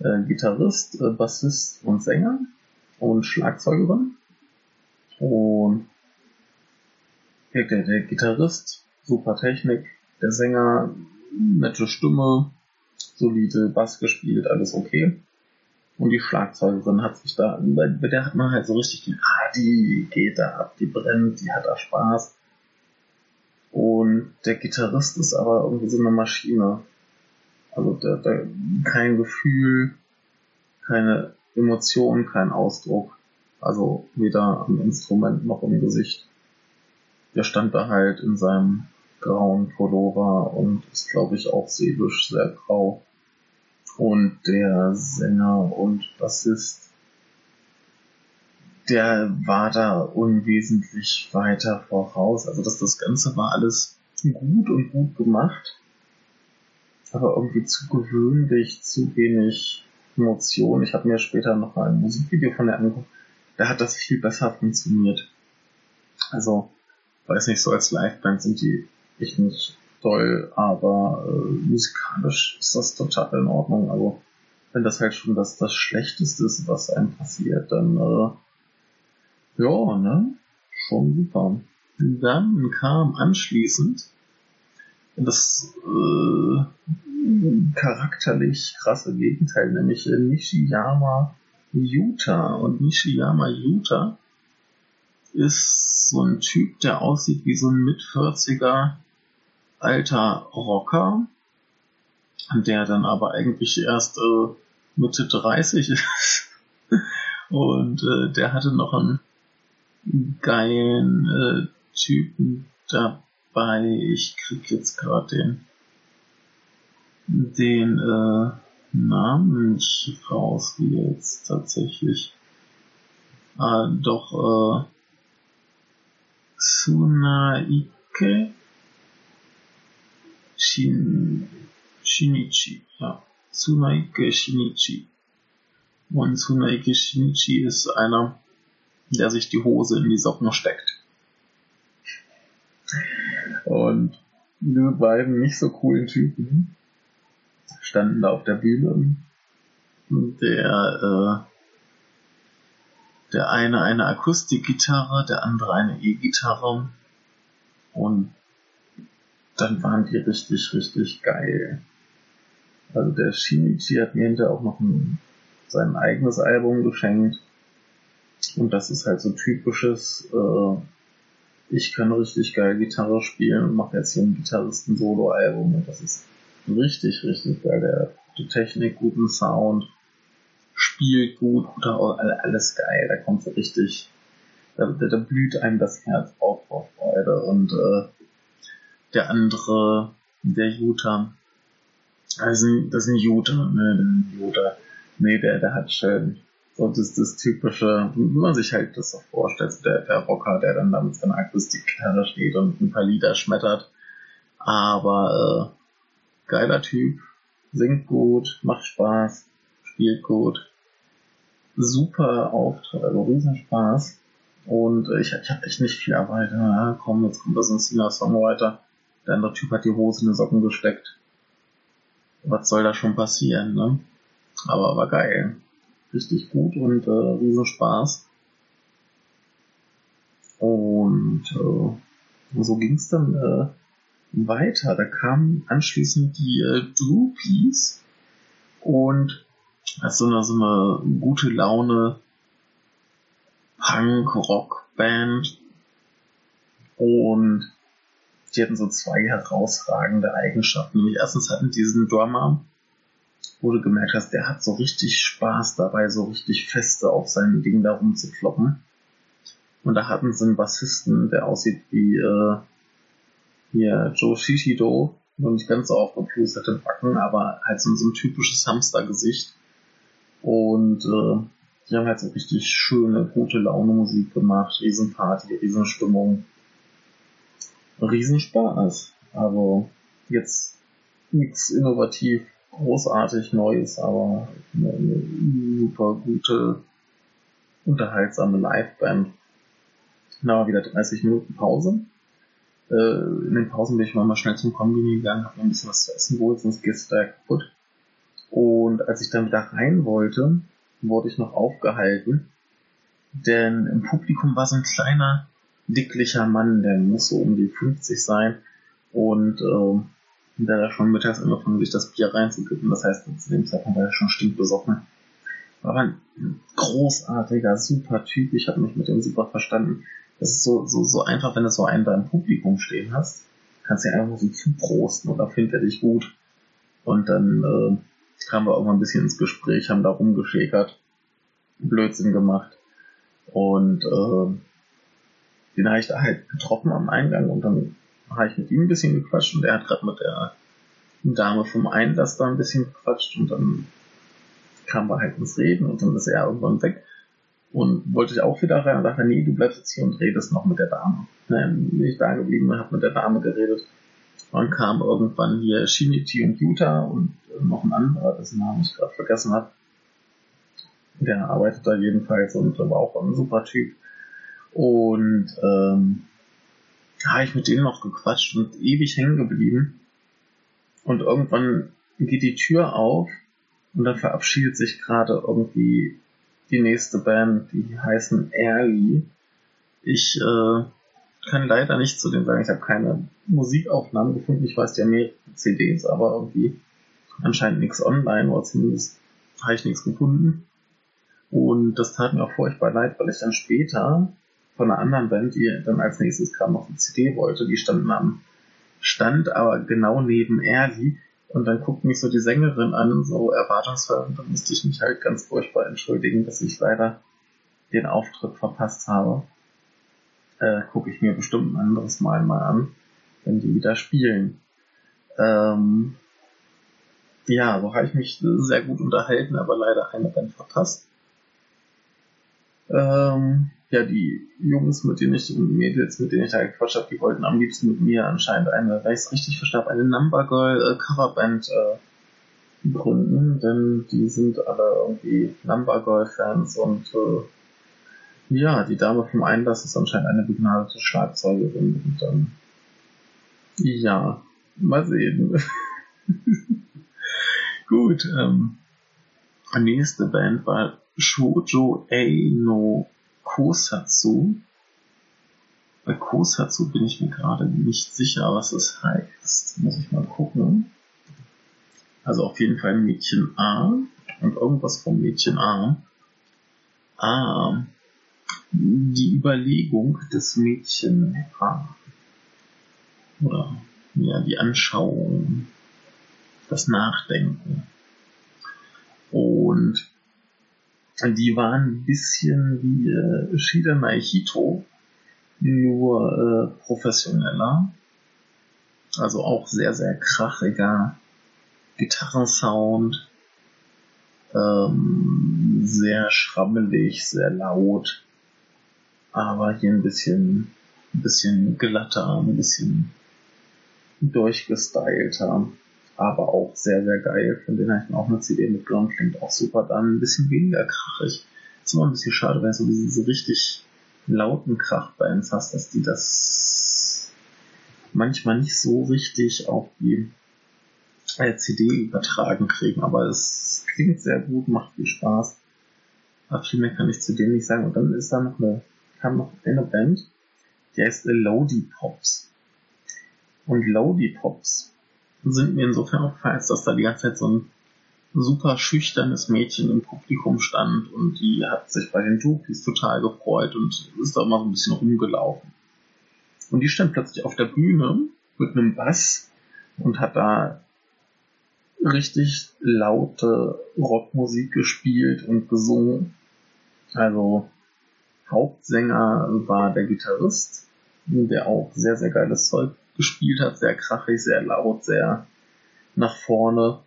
[SPEAKER 1] Äh, Gitarrist, äh, Bassist und Sänger und Schlagzeugerin. Und der, der, der Gitarrist super Technik, der Sänger, nette Stimme, solide Bass gespielt, alles okay. Und die Schlagzeugerin hat sich da, bei, der hat man halt so richtig die, ah, die geht da ab, die brennt, die hat da Spaß. Und der Gitarrist ist aber irgendwie so eine Maschine. Also der, der, kein Gefühl, keine Emotion, kein Ausdruck. Also weder am Instrument noch im Gesicht. Der stand da halt in seinem grauen Pullover und ist, glaube ich, auch seelisch sehr grau. Und der Sänger und Bassist, der war da unwesentlich weiter voraus. Also das, das Ganze war alles gut und gut gemacht, aber irgendwie zu gewöhnlich, zu wenig Emotion. Ich habe mir später noch mal ein Musikvideo von der angeguckt. Da hat das viel besser funktioniert. Also, weiß nicht, so als Liveband sind die ich nicht toll, aber äh, musikalisch ist das total in Ordnung. Also wenn das halt schon das, das Schlechteste ist, was einem passiert, dann äh, ja, ne? Schon super. Dann kam anschließend das äh, charakterlich krasse Gegenteil, nämlich Nishiyama Yuta. Und Nishiyama Yuta ist so ein Typ, der aussieht wie so ein Mit-40er alter Rocker, der dann aber eigentlich erst äh, Mitte 30 <laughs> ist. Und äh, der hatte noch einen geilen äh, Typen dabei. Ich krieg jetzt gerade den den äh, Namen nicht raus, wie jetzt tatsächlich. Ah, doch, äh, Tsunaike Shin, Shinichi, ja. Tsunaike Shinichi. Und Tsunaike Shinichi ist einer, der sich die Hose in die Socken steckt. Und diese beiden nicht so coolen Typen standen da auf der Bühne. Der, äh, der eine eine Akustikgitarre, der andere eine E-Gitarre. Und dann waren die richtig, richtig geil. Also der Shinichi hat mir hinterher auch noch ein, sein eigenes Album geschenkt. Und das ist halt so typisches, äh, ich kann richtig geil Gitarre spielen und mache jetzt hier ein Gitarristen-Solo-Album. Und das ist richtig, richtig geil. Der gute Technik, guten Sound, spielt gut, guter, alles geil. Da kommt so richtig, da, da, da blüht einem das Herz auf vor Freude. Und äh, der andere, der Jutta. Also, das ist ein Jutta, ne, ein Jutta. Nee, der, der hat schön So das, das typische, wie man sich halt das so vorstellt, der, der Rocker, der dann da mit seiner Akustikgitarre steht und ein paar Lieder schmettert. Aber äh, geiler Typ, singt gut, macht Spaß, spielt gut. Super Auftritt, also riesen Spaß. Und äh, ich, ich habe echt nicht viel erwartet. Ja, komm, jetzt kommt das ein Singer-Songwriter. Der andere Typ hat die Hose in die Socken gesteckt. Was soll da schon passieren, ne? Aber war geil. Richtig gut und äh, riesen Spaß. Und äh, so ging's dann äh, weiter. Da kamen anschließend die äh, Droopies und das so eine, so eine gute Laune Punk-Rock-Band und die hatten so zwei herausragende Eigenschaften. Nämlich erstens hatten diesen Drummer, wo du gemerkt hast, der hat so richtig Spaß dabei, so richtig feste auf seinem Ding da rumzukloppen. Und da hatten sie einen Bassisten, der aussieht wie äh, hier Joe Shishido, nur nicht ganz so aufgeplusterte Backen, aber halt so, so ein typisches Hamstergesicht. Und äh, die haben halt so richtig schöne, gute Laune Musik gemacht, Riesenparty, Riesenstimmung. Riesenspaß. Also jetzt nichts innovativ, großartig Neues, aber eine, eine super gute, unterhaltsame Liveband. Na, wieder 30 Minuten Pause. Äh, in den Pausen bin ich mal schnell zum Kombini gegangen, habe mir ein bisschen was zu essen geholt, sonst gehst du da kaputt. Und als ich dann wieder rein wollte, wurde ich noch aufgehalten, denn im Publikum war so ein kleiner, dicklicher Mann, der muss so um die 50 sein und äh, der da schon mittags angefangen, sich das Bier reinzukippen. Das heißt, zu dem Zeitpunkt war er schon stinkbesoffen. War ein großartiger, super Typ. Ich habe mich mit ihm super verstanden. Das ist so, so, so einfach, wenn du so einen da im Publikum stehen hast. Kannst du ja einfach so zuprosten oder findet er dich gut. Und dann äh, kamen wir irgendwann ein bisschen ins Gespräch, haben da rumgeschäkert, Blödsinn gemacht. Und äh, den habe ich da halt getroffen am Eingang und dann habe ich mit ihm ein bisschen gequatscht und er hat gerade mit der Dame vom Einlass da ein bisschen gequatscht und dann kamen wir halt ins Reden und dann ist er irgendwann weg und wollte ich auch wieder rein und dachte, nee, du bleibst jetzt hier und redest noch mit der Dame. Dann bin ich da geblieben und habe mit der Dame geredet. Dann kam irgendwann hier Shinichi und Yuta und noch ein anderer, dessen Namen ich gerade vergessen habe. Der arbeitet da jedenfalls und war auch ein super Typ. Und ähm, da habe ich mit denen noch gequatscht und ewig hängen geblieben. Und irgendwann geht die Tür auf und dann verabschiedet sich gerade irgendwie die nächste Band, die heißen Early. Ich äh, kann leider nicht zu denen sagen, ich habe keine Musikaufnahmen gefunden. Ich weiß, haben mehrere CDs, aber irgendwie anscheinend nichts online oder zumindest habe ich nichts gefunden. Und das tat mir auch furchtbar leid, weil ich dann später von einer anderen Band, die dann als nächstes kam, noch eine CD wollte, die standen am Stand, aber genau neben Erli. Und dann guckt mich so die Sängerin an, so erwartungsvoll, und dann musste ich mich halt ganz furchtbar entschuldigen, dass ich leider den Auftritt verpasst habe. Äh, gucke ich mir bestimmt ein anderes Mal mal an, wenn die wieder spielen. Ähm, ja, so habe ich mich sehr gut unterhalten, aber leider eine Band verpasst. Ähm, ja, die Jungs, mit denen ich, und Mädels, mit denen ich da gequatscht habe, die wollten am liebsten mit mir anscheinend eine, weil ich es richtig verstanden eine Number Girl äh, Coverband äh, gründen, denn die sind alle irgendwie Number Girl Fans und äh, ja, die Dame vom Einlass ist anscheinend eine begnadete Schlagzeugerin und dann ja, mal sehen. <laughs> Gut, ähm, nächste Band war Shoujo Ei no Kosatsu. Bei Kosatsu bin ich mir gerade nicht sicher, was es heißt. Muss ich mal gucken. Also auf jeden Fall Mädchen A und irgendwas vom Mädchen A. A. Die Überlegung des Mädchen A. Oder ja, die Anschauung das Nachdenken. Und die waren ein bisschen wie äh, Shida Naihito, nur äh, professioneller. Also auch sehr, sehr krachiger Gitarrensound, ähm, sehr schrammelig, sehr laut, aber hier ein bisschen, ein bisschen glatter, ein bisschen durchgestylter, aber auch sehr, sehr geil. Von denen habe ich mir auch eine CD mitgenommen, klingt auch super. Dann ein bisschen weniger krachig. Ist immer ein bisschen schade, wenn du diese richtig lauten Krachbands hast, dass die das manchmal nicht so richtig auf die CD übertragen kriegen, aber es klingt sehr gut, macht viel Spaß. Aber viel mehr kann ich zu dem nicht sagen. Und dann ist da noch eine, kam noch eine Band, die heißt Lodi Pops. Und Lodi Pops sind mir insofern aufgefallen, als dass da die ganze Zeit so ein super schüchternes Mädchen im Publikum stand und die hat sich bei den Jokis total gefreut und ist da immer so ein bisschen rumgelaufen. Und die stand plötzlich auf der Bühne mit einem Bass und hat da richtig laute Rockmusik gespielt und gesungen. Also Hauptsänger war der Gitarrist, der auch sehr, sehr geiles Zeug gespielt hat, sehr krachig, sehr laut, sehr nach vorne.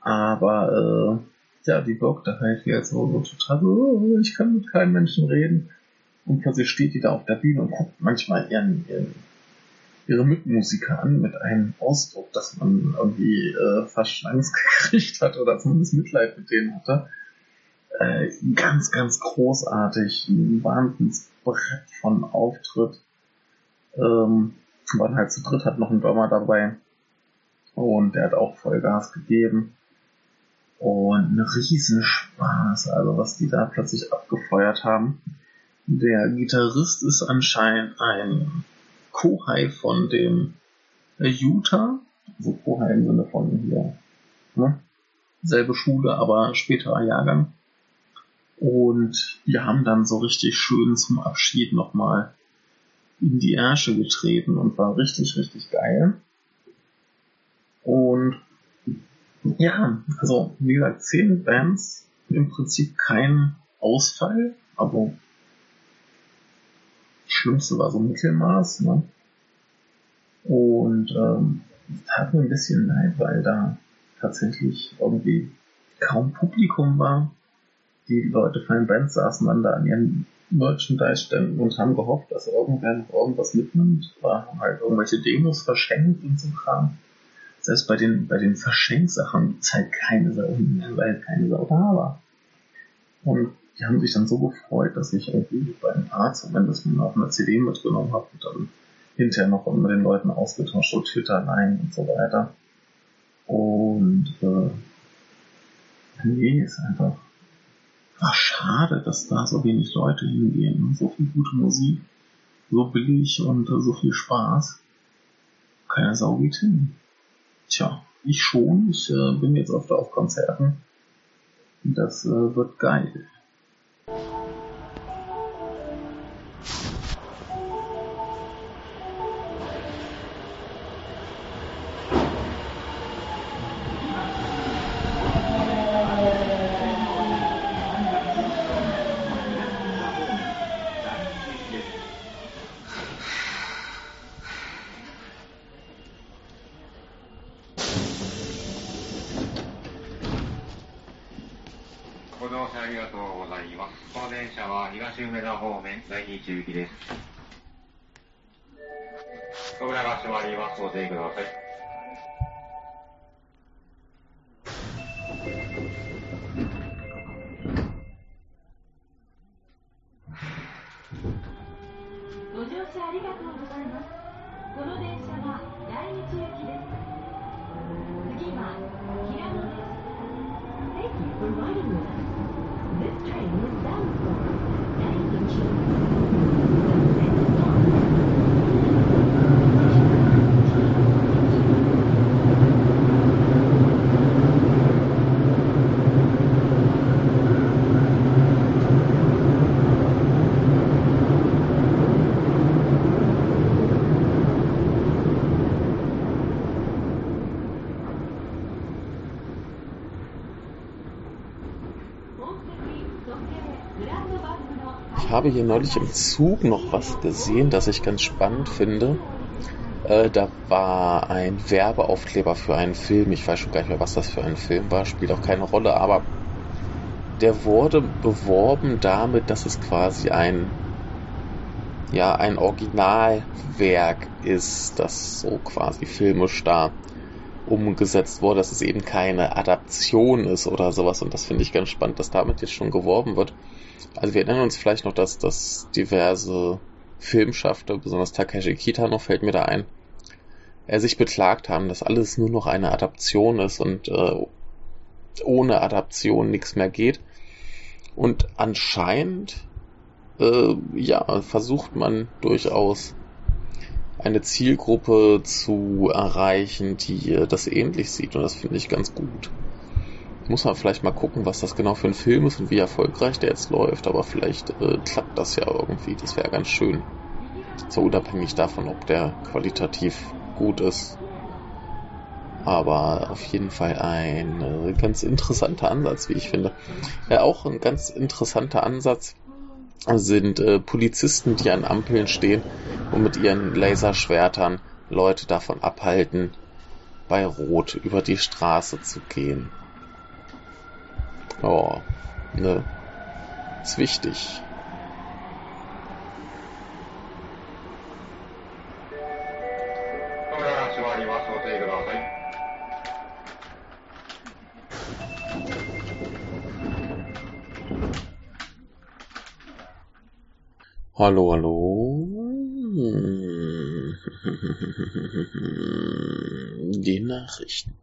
[SPEAKER 1] Aber äh, ja, die wirkte halt jetzt so, so total oh, ich kann mit keinem Menschen reden. Und plötzlich steht die da auf der Bühne und guckt manchmal ihren, ihren ihre Mitmusiker an mit einem Ausdruck, dass man irgendwie äh, fast Angst gekriegt hat oder zumindest Mitleid mit denen hatte. Äh, ganz, ganz großartig, ein Wahnsinnsbrett von Auftritt. Ähm, waren halt zu dritt, hat noch ein Drummer dabei und der hat auch Vollgas gegeben. Und ein Riesenspaß, also was die da plötzlich abgefeuert haben. Der Gitarrist ist anscheinend ein Kohai von dem äh, Utah, also Kohai im Sinne von hier, ne? selbe Schule, aber späterer Jahrgang. Und wir haben dann so richtig schön zum Abschied nochmal in die Ärsche getreten und war richtig, richtig geil. Und ja, also wie gesagt, zehn Bands, im Prinzip kein Ausfall, aber Schlimmste war so Mittelmaß. Ne? Und ähm, tat mir ein bisschen leid, weil da tatsächlich irgendwie kaum Publikum war. Die Leute von den Bands saßen dann da an ihren Merchandise-Ständen und haben gehofft, dass irgendwer noch irgendwas mitnimmt. War halt irgendwelche Demos verschenkt und so Kram. Selbst bei den, bei den Verschenksachen ist keine Sau hin, weil keine Sau da war. Und die haben sich dann so gefreut, dass ich irgendwie bei ein paar zumindest mal auf einer CD mitgenommen habe und dann hinterher noch mit den Leuten ausgetauscht, so Twitter-Line und so weiter. Und äh, nee, ist einfach war schade, dass da so wenig Leute hingehen. So viel gute Musik, so billig und äh, so viel Spaß. Keine Sau geht hin. Tja, ich schon. Ich äh, bin jetzt öfter auf Konzerten. Das äh, wird geil.
[SPEAKER 2] Habe hier neulich im Zug noch was gesehen, das ich ganz spannend finde. Äh, da war ein Werbeaufkleber für einen Film. Ich weiß schon gar nicht mehr, was das für ein Film war. Spielt auch keine Rolle, aber
[SPEAKER 1] der wurde beworben damit, dass es quasi ein ja ein Originalwerk ist, das so quasi filmisch da umgesetzt wurde, dass es eben keine Adaption ist oder sowas. Und das finde ich ganz spannend, dass damit jetzt schon geworben wird. Also wir erinnern uns vielleicht noch, dass, dass diverse Filmschaffte, besonders Takeshi Kitano fällt mir da ein, er sich beklagt haben, dass alles nur noch eine Adaption ist und äh, ohne Adaption nichts mehr geht. Und anscheinend, äh, ja, versucht man durchaus eine Zielgruppe zu erreichen, die äh, das ähnlich sieht. Und das finde ich ganz gut. Muss man vielleicht mal gucken, was das genau für ein Film ist und wie erfolgreich der jetzt läuft. Aber vielleicht äh, klappt das ja irgendwie. Das wäre ganz schön. So unabhängig davon, ob der qualitativ gut ist. Aber auf jeden Fall ein äh, ganz interessanter Ansatz, wie ich finde. Ja, auch ein ganz interessanter Ansatz sind äh, Polizisten, die an Ampeln stehen und mit ihren Laserschwertern Leute davon abhalten, bei Rot über die Straße zu gehen. Oh, ne? Ist wichtig. Hallo, hallo. <laughs> Die Nachrichten.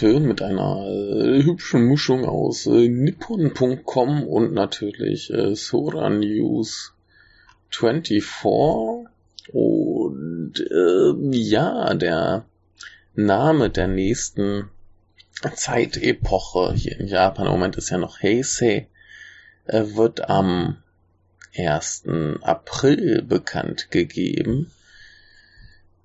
[SPEAKER 1] Heute mit einer äh, hübschen Mischung aus äh, nippon.com und natürlich äh, Sora News 24 und äh, ja, der Name der nächsten Zeitepoche hier in Japan im Moment ist ja noch Heisei, wird am 1. April bekannt gegeben.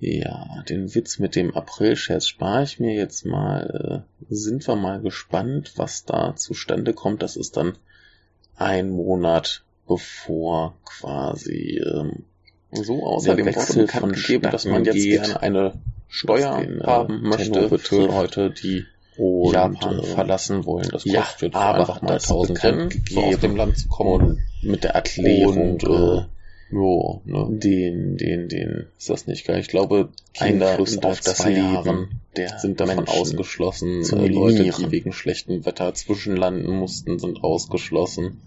[SPEAKER 1] Ja, den Witz mit dem April-Scherz spare ich mir jetzt mal. Äh, sind wir mal gespannt, was da zustande kommt. Das ist dann ein Monat bevor quasi ähm, so außerdem
[SPEAKER 3] Der
[SPEAKER 1] Wechsel von
[SPEAKER 3] gegeben, dass man
[SPEAKER 1] geht,
[SPEAKER 3] jetzt gerne eine Steuer
[SPEAKER 1] den, äh,
[SPEAKER 3] haben möchte für. Leute, die
[SPEAKER 1] Und,
[SPEAKER 3] Japan
[SPEAKER 1] äh,
[SPEAKER 3] verlassen wollen. Das
[SPEAKER 1] ja,
[SPEAKER 3] kostet
[SPEAKER 1] aber
[SPEAKER 3] einfach mal
[SPEAKER 1] das
[SPEAKER 3] 1000
[SPEAKER 1] bekannt
[SPEAKER 3] Yen, so aus dem Land zu kommen.
[SPEAKER 1] Und mit der Erklärung,
[SPEAKER 3] Und,
[SPEAKER 1] äh,
[SPEAKER 3] jo, ne,
[SPEAKER 1] den, den, den,
[SPEAKER 3] ist das nicht geil. Ich glaube,
[SPEAKER 1] Kinder unter
[SPEAKER 3] auf das
[SPEAKER 1] zwei
[SPEAKER 3] Leben
[SPEAKER 1] sind davon
[SPEAKER 3] Menschen
[SPEAKER 1] ausgeschlossen. Äh, Leute, die wegen schlechtem Wetter zwischenlanden mussten, sind ausgeschlossen.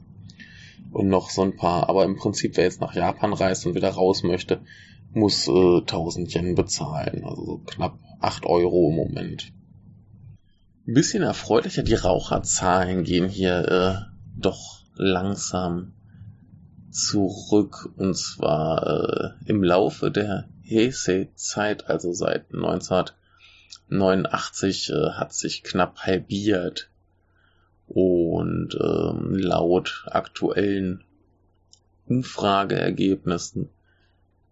[SPEAKER 1] Und noch so ein paar. Aber im Prinzip, wer jetzt nach Japan reist und wieder raus möchte, muss äh, 1000 Yen bezahlen. Also so knapp 8 Euro im Moment. Ein bisschen erfreulicher, die Raucherzahlen gehen hier äh, doch langsam zurück. Und zwar äh, im Laufe der Heisei-Zeit, also seit 1989, äh, hat sich knapp halbiert. Und ähm, laut aktuellen Umfrageergebnissen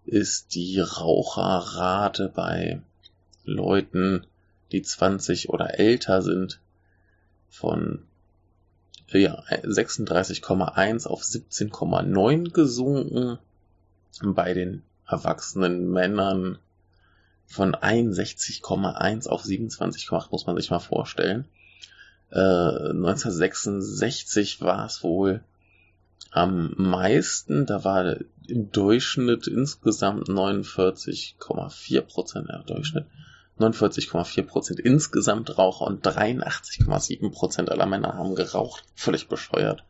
[SPEAKER 1] ist die Raucherrate bei Leuten, die 20 oder älter sind, von ja, 36,1 auf 17,9 gesunken. Bei den erwachsenen Männern von 61,1 auf 27,8 muss man sich mal vorstellen. Äh, 1966 war es wohl am meisten. Da war im Durchschnitt insgesamt 49,4 Prozent, ja, Durchschnitt 49,4 Prozent insgesamt Raucher und 83,7 Prozent aller Männer haben geraucht. Völlig bescheuert.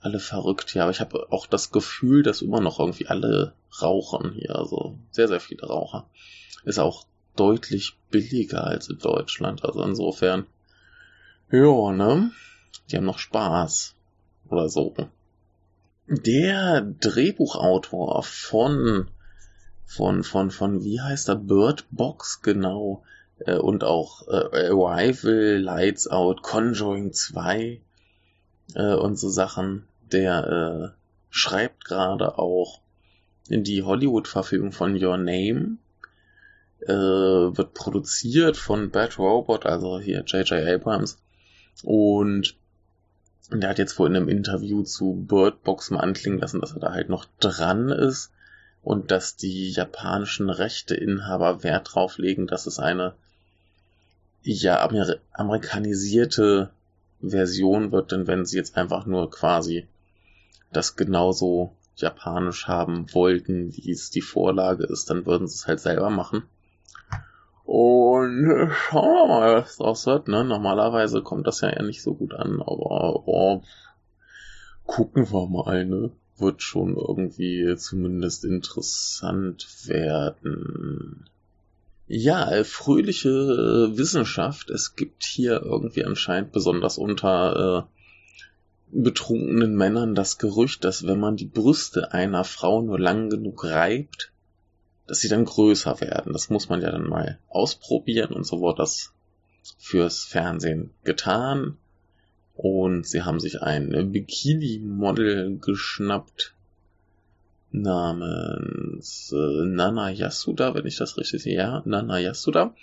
[SPEAKER 1] Alle verrückt hier, aber ich habe auch das Gefühl, dass immer noch irgendwie alle rauchen hier. Also sehr, sehr viele Raucher. Ist auch deutlich billiger als in Deutschland. Also insofern, ja, ne? Die haben noch Spaß. Oder so. Der Drehbuchautor von von, von, von, wie heißt er, Bird Box, genau, äh, und auch äh, Arrival, Lights Out, Conjuring 2 äh, und so Sachen, der äh, schreibt gerade auch in die Hollywood-Verfilmung von Your Name. Äh, wird produziert von Bad Robot, also hier J.J. Abrams. Und der hat jetzt wohl in einem Interview zu Bird Box mal anklingen lassen, dass er da halt noch dran ist und dass die japanischen Rechteinhaber Wert drauf legen, dass es eine ja amer amerikanisierte Version wird, denn wenn sie jetzt einfach nur quasi das genauso japanisch haben wollten, wie es die Vorlage ist, dann würden sie es halt selber machen. Und äh, schauen wir mal, was draus wird. Ne? Normalerweise kommt das ja eher nicht so gut an, aber oh, gucken wir mal. Ne? Wird schon irgendwie zumindest interessant werden. Ja, fröhliche äh, Wissenschaft. Es gibt hier irgendwie anscheinend besonders unter äh, betrunkenen Männern das Gerücht, dass wenn man die Brüste einer Frau nur lang genug reibt, dass sie dann größer werden. Das muss man ja dann mal ausprobieren und so wurde das fürs Fernsehen getan. Und sie haben sich ein Bikini-Model geschnappt namens äh, Nana Yasuda, wenn ich das richtig sehe. Ja, Nana Yasuda.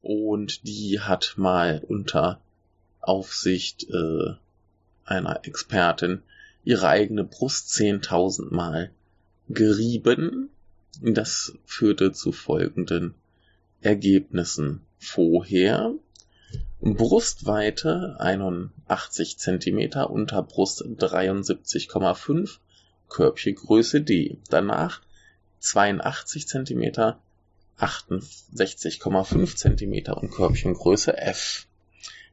[SPEAKER 1] Und die hat mal unter Aufsicht äh, einer Expertin ihre eigene Brust 10.000 Mal gerieben das führte zu folgenden Ergebnissen. Vorher Brustweite 81 cm, Unterbrust 73,5, Körbchengröße D. Danach 82 cm, 68,5 cm und Körbchengröße F.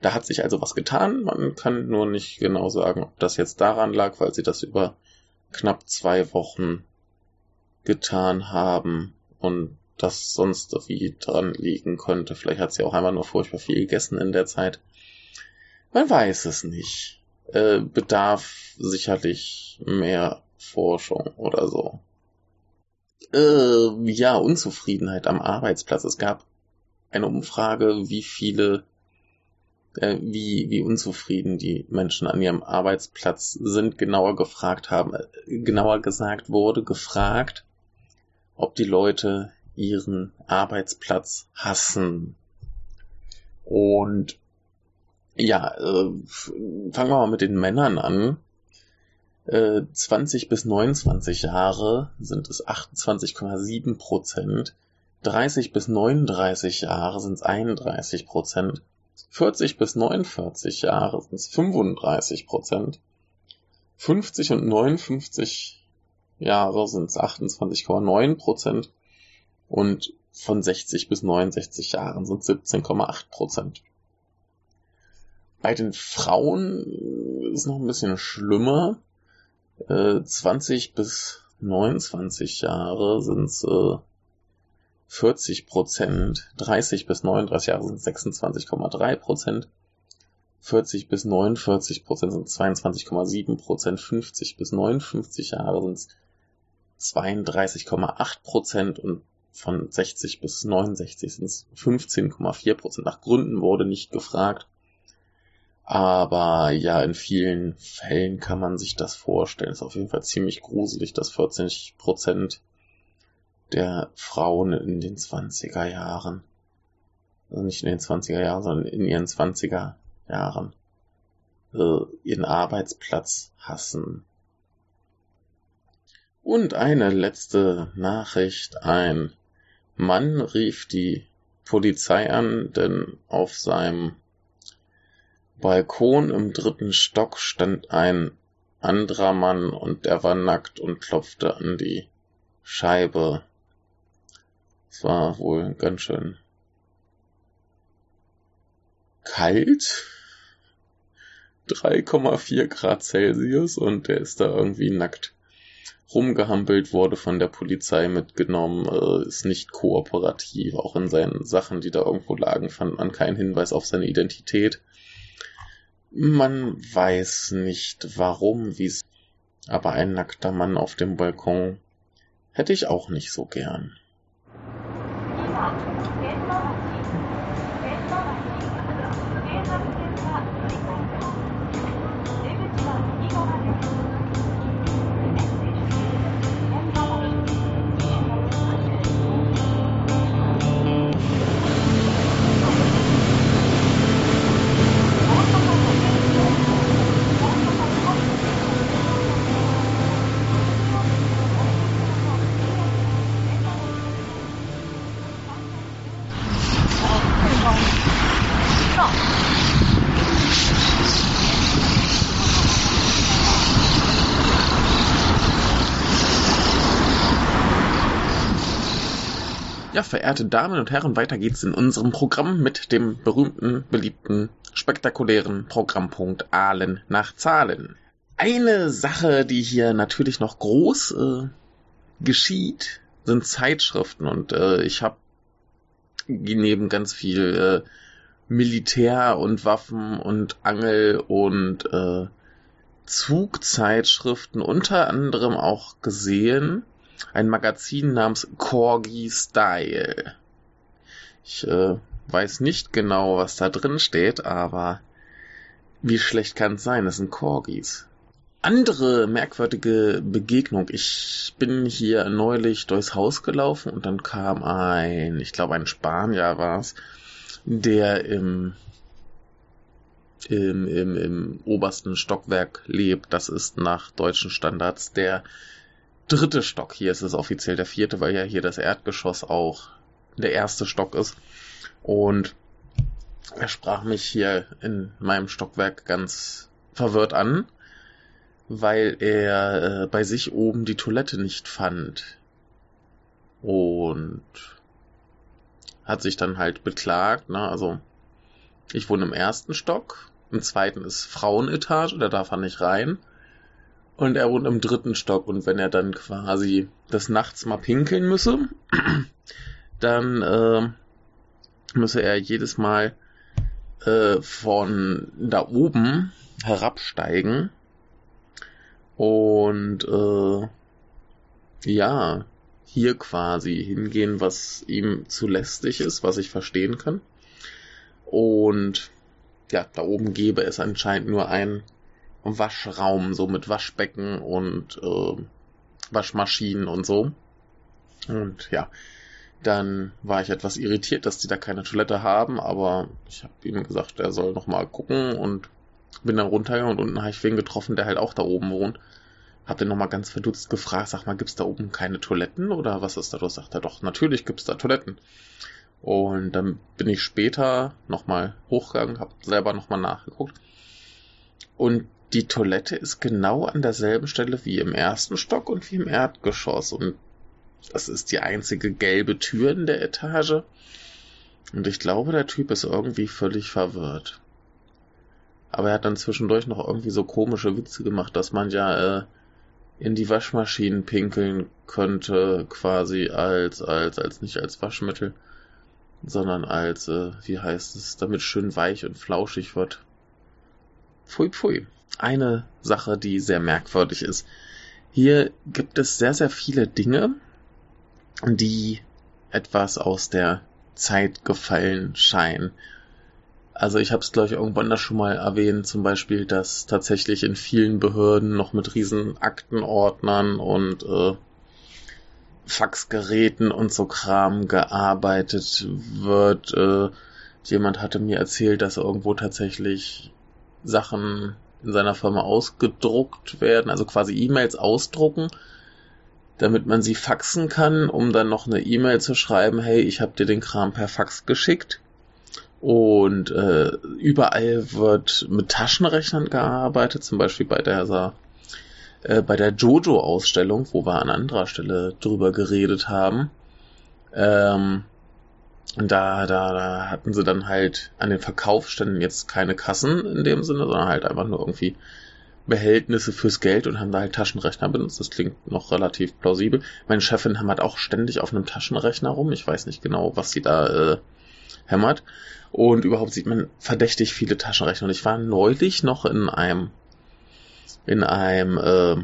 [SPEAKER 1] Da hat sich also was getan. Man kann nur nicht genau sagen, ob das jetzt daran lag, weil sie das über knapp zwei Wochen getan haben und das sonst wie dran liegen könnte. Vielleicht hat sie auch einmal nur furchtbar viel gegessen in der Zeit. Man weiß es nicht. Äh, bedarf sicherlich mehr Forschung oder so. Äh, ja, Unzufriedenheit am Arbeitsplatz. Es gab eine Umfrage, wie viele, äh, wie, wie unzufrieden die Menschen an ihrem Arbeitsplatz sind, genauer gefragt haben, äh, genauer gesagt wurde, gefragt, ob die Leute ihren Arbeitsplatz hassen. Und ja, äh, fangen wir mal mit den Männern an. Äh, 20 bis 29 Jahre sind es 28,7 Prozent. 30 bis 39 Jahre sind es 31 Prozent. 40 bis 49 Jahre sind es 35 Prozent. 50 und 59 Jahre sind es 28,9 Prozent und von 60 bis 69 Jahren sind 17,8 Prozent. Bei den Frauen ist es noch ein bisschen schlimmer. 20 äh, bis 29 Jahre sind es 40 Prozent, 30 bis 39 Jahre sind 26,3 Prozent, 40 bis 49 Prozent sind 22,7 Prozent, 50 bis 59 Jahre sind 32,8 Prozent und von 60 bis 69 sind es 15,4 Prozent. Nach Gründen wurde nicht gefragt. Aber ja, in vielen Fällen kann man sich das vorstellen. Ist auf jeden Fall ziemlich gruselig, dass 40 Prozent der Frauen in den 20er Jahren, also nicht in den 20er Jahren, sondern in ihren 20er Jahren, äh, ihren Arbeitsplatz hassen. Und eine letzte Nachricht. Ein Mann rief die Polizei an, denn auf seinem Balkon im dritten Stock stand ein anderer Mann und der war nackt und klopfte an die Scheibe. Es war wohl ganz schön kalt. 3,4 Grad Celsius und der ist da irgendwie nackt rumgehampelt, wurde von der Polizei mitgenommen, äh, ist nicht kooperativ. Auch in seinen Sachen, die da irgendwo lagen, fand man keinen Hinweis auf seine Identität. Man weiß nicht warum, wie's, aber ein nackter Mann auf dem Balkon hätte ich auch nicht so gern. Verehrte Damen und Herren, weiter geht's in unserem Programm mit dem berühmten, beliebten, spektakulären Programmpunkt Ahlen nach Zahlen. Eine Sache, die hier natürlich noch groß äh, geschieht, sind Zeitschriften und äh, ich habe neben ganz viel äh, Militär und Waffen und Angel und äh, Zugzeitschriften unter anderem auch gesehen. Ein Magazin namens Corgi Style. Ich äh, weiß nicht genau, was da drin steht, aber wie schlecht kann es sein? Das sind Corgis. Andere merkwürdige Begegnung. Ich bin hier neulich durchs Haus gelaufen und dann kam ein, ich glaube ein Spanier war es, der im im, im, im obersten Stockwerk lebt. Das ist nach deutschen Standards der dritte Stock. Hier ist es offiziell der vierte, weil ja hier das Erdgeschoss auch der erste Stock ist. Und er sprach mich hier in meinem Stockwerk ganz verwirrt an, weil er äh, bei sich oben die Toilette nicht fand. Und hat sich dann halt beklagt, ne, also ich wohne im ersten Stock im zweiten ist Frauenetage, da darf er nicht rein. Und er wohnt im dritten Stock und wenn er dann quasi des Nachts mal pinkeln müsse, <clears throat> dann äh, müsse er jedes Mal äh, von da oben herabsteigen und äh, ja, hier quasi hingehen, was ihm zu lästig ist, was ich verstehen kann. Und ja, da oben gäbe es anscheinend nur einen Waschraum, so mit Waschbecken und äh, Waschmaschinen und so. Und ja, dann war ich etwas irritiert, dass die da keine Toilette haben, aber ich habe ihm gesagt, er soll noch mal gucken und bin dann runtergegangen und unten habe ich wen getroffen, der halt auch da oben wohnt. Hab den nochmal ganz verdutzt gefragt, sag mal, gibt's da oben keine Toiletten oder was ist da? Du sagt er doch, natürlich gibt's da Toiletten. Und dann bin ich später nochmal hochgegangen, habe selber nochmal nachgeguckt. Und die Toilette ist genau an derselben Stelle wie im ersten Stock und wie im Erdgeschoss. Und das ist die einzige gelbe Tür in der Etage. Und ich glaube, der Typ ist irgendwie völlig verwirrt. Aber er hat dann zwischendurch noch irgendwie so komische Witze gemacht, dass man ja äh, in die Waschmaschinen pinkeln könnte, quasi als, als, als nicht als Waschmittel, sondern als, äh, wie heißt es, damit schön weich und flauschig wird. Pfui pfui. Eine Sache, die sehr merkwürdig ist. Hier gibt es sehr, sehr viele Dinge, die etwas aus der Zeit gefallen scheinen. Also ich habe es, glaube ich, irgendwann da schon mal erwähnt, zum Beispiel, dass tatsächlich in vielen Behörden noch mit riesen Aktenordnern und äh, Faxgeräten und so Kram gearbeitet wird. Äh, jemand hatte mir erzählt, dass irgendwo tatsächlich Sachen in seiner Firma ausgedruckt werden, also quasi E-Mails ausdrucken, damit man sie faxen kann, um dann noch eine E-Mail zu schreiben, hey, ich habe dir den Kram per Fax geschickt. Und äh, überall wird mit Taschenrechnern gearbeitet, zum Beispiel bei der äh, bei der Jojo-Ausstellung, wo wir an anderer Stelle drüber geredet haben. Ähm, da, da, da hatten sie dann halt an den Verkaufsständen jetzt keine Kassen in dem Sinne, sondern halt einfach nur irgendwie Behältnisse fürs Geld und haben da halt Taschenrechner benutzt. Das klingt noch relativ plausibel. Meine Chefin hämmert auch ständig auf einem Taschenrechner rum. Ich weiß nicht genau, was sie da äh, hämmert. Und überhaupt sieht man verdächtig viele Taschenrechner. Und ich war neulich noch in einem in einem äh,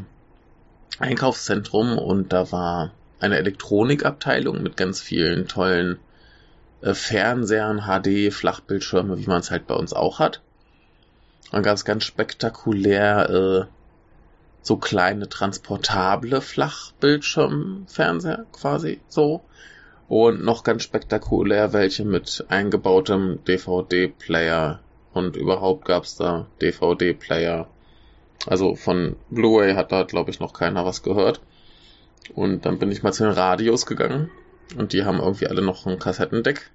[SPEAKER 1] Einkaufszentrum und da war eine Elektronikabteilung mit ganz vielen tollen äh, Fernsehern, HD, Flachbildschirme, wie man es halt bei uns auch hat. Und ganz, ganz spektakulär äh, so kleine transportable Flachbildschirmfernseher quasi so. Und noch ganz spektakulär welche mit eingebautem DVD-Player. Und überhaupt gab's da DVD-Player also von Blu-ray hat da, glaube ich, noch keiner was gehört. Und dann bin ich mal zu den Radios gegangen und die haben irgendwie alle noch ein Kassettendeck.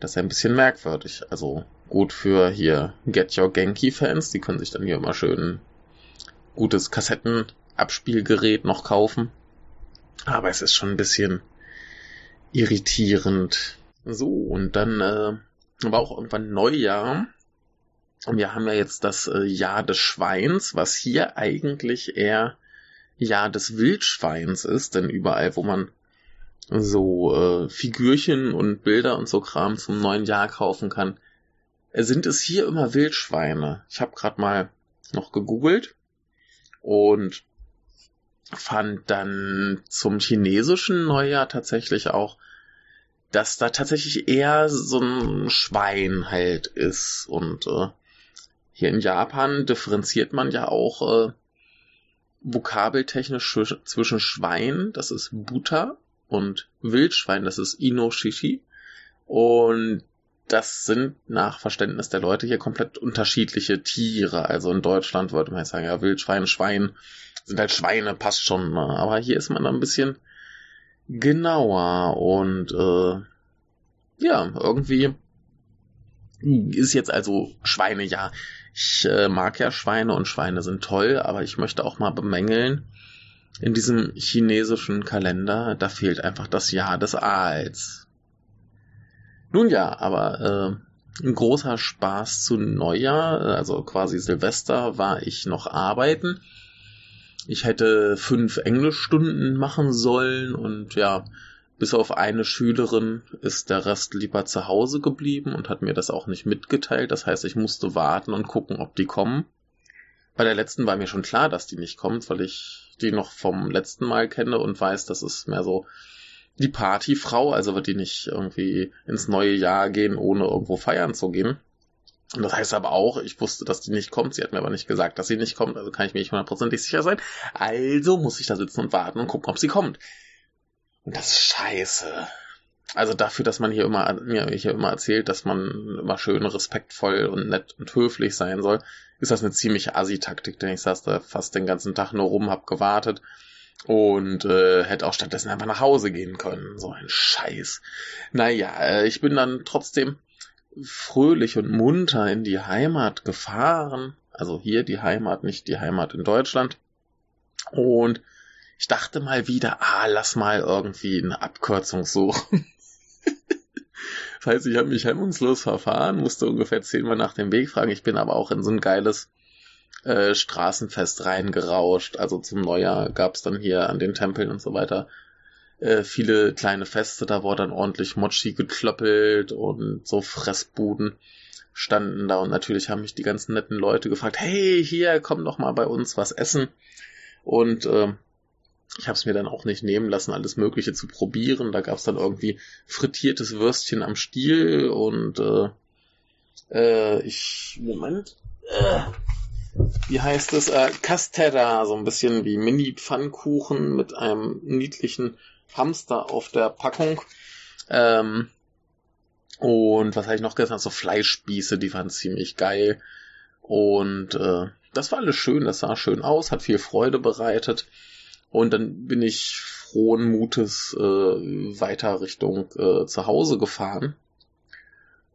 [SPEAKER 1] Das ist ein bisschen merkwürdig. Also gut für hier Get Your Genki Fans, die können sich dann hier immer schön gutes Kassettenabspielgerät noch kaufen. Aber es ist schon ein bisschen irritierend. So, und dann äh, war auch irgendwann Neujahr. Und wir haben ja jetzt das äh, Jahr des Schweins, was hier eigentlich eher Jahr des Wildschweins ist, denn überall, wo man so äh, Figürchen und Bilder und so Kram zum neuen Jahr kaufen kann, äh, sind es hier immer Wildschweine. Ich habe gerade mal noch gegoogelt und fand dann zum chinesischen Neujahr tatsächlich auch, dass da tatsächlich eher so ein Schwein halt ist. Und äh, hier in Japan differenziert man ja auch äh, vokabeltechnisch zwischen Schwein, das ist Buta, und Wildschwein, das ist Inoshishi. Und das sind nach Verständnis der Leute hier komplett unterschiedliche Tiere. Also in Deutschland würde man jetzt sagen, ja, Wildschwein, Schwein sind halt Schweine, passt schon. Ne? Aber hier ist man da ein bisschen genauer und äh, ja, irgendwie ist jetzt also Schweine, ja. Ich äh, mag ja Schweine und Schweine sind toll, aber ich möchte auch mal bemängeln, in diesem chinesischen Kalender, da fehlt einfach das Jahr des Aals. Nun ja, aber äh, ein großer Spaß zu Neujahr, also quasi Silvester, war ich noch arbeiten. Ich hätte fünf Englischstunden machen sollen und ja, bis auf eine Schülerin ist der Rest lieber zu Hause geblieben und hat mir das auch nicht mitgeteilt. Das heißt, ich musste warten und gucken, ob die kommen. Bei der letzten war mir schon klar, dass die nicht kommt, weil ich die noch vom letzten Mal kenne und weiß, das ist mehr so die Partyfrau, also wird die nicht irgendwie ins neue Jahr gehen, ohne irgendwo feiern zu gehen. Und das heißt aber auch, ich wusste, dass die nicht kommt. Sie hat mir aber nicht gesagt, dass sie nicht kommt, also kann ich mir nicht hundertprozentig sicher sein. Also muss ich da sitzen und warten und gucken, ob sie kommt. Und das ist scheiße. Also dafür, dass man hier immer, mir hier immer erzählt, dass man immer schön respektvoll und nett und höflich sein soll, ist das eine ziemliche Assi-Taktik, denn ich saß da fast den ganzen Tag nur rum, hab gewartet und äh, hätte auch stattdessen einfach nach Hause gehen können. So ein Scheiß. Naja, äh, ich bin dann trotzdem fröhlich und munter in die Heimat gefahren. Also hier die Heimat, nicht die Heimat in Deutschland. Und ich dachte mal wieder, ah, lass mal irgendwie eine Abkürzung suchen. Das heißt, ich habe mich hemmungslos verfahren, musste ungefähr zehnmal nach dem Weg fragen. Ich bin aber auch in so ein geiles äh, Straßenfest reingerauscht. Also zum Neujahr gab's dann hier an den Tempeln und so weiter äh, viele kleine Feste. Da wurde dann ordentlich Mochi geklöppelt und so Fressbuden standen da. Und natürlich haben mich die ganzen netten Leute gefragt, hey, hier, komm doch mal bei uns was essen. Und äh, ich habe es mir dann auch nicht nehmen lassen, alles Mögliche zu probieren. Da gab es dann irgendwie frittiertes Würstchen am Stiel und äh, äh, ich Moment. Äh, wie heißt es? Äh, Castera, so ein bisschen wie Mini-Pfannkuchen mit einem niedlichen Hamster auf der Packung. Ähm, und was habe ich noch gesagt? So Fleischspieße, die waren ziemlich geil. Und äh, das war alles schön, das sah schön aus, hat viel Freude bereitet. Und dann bin ich frohen Mutes äh, weiter Richtung äh, zu Hause gefahren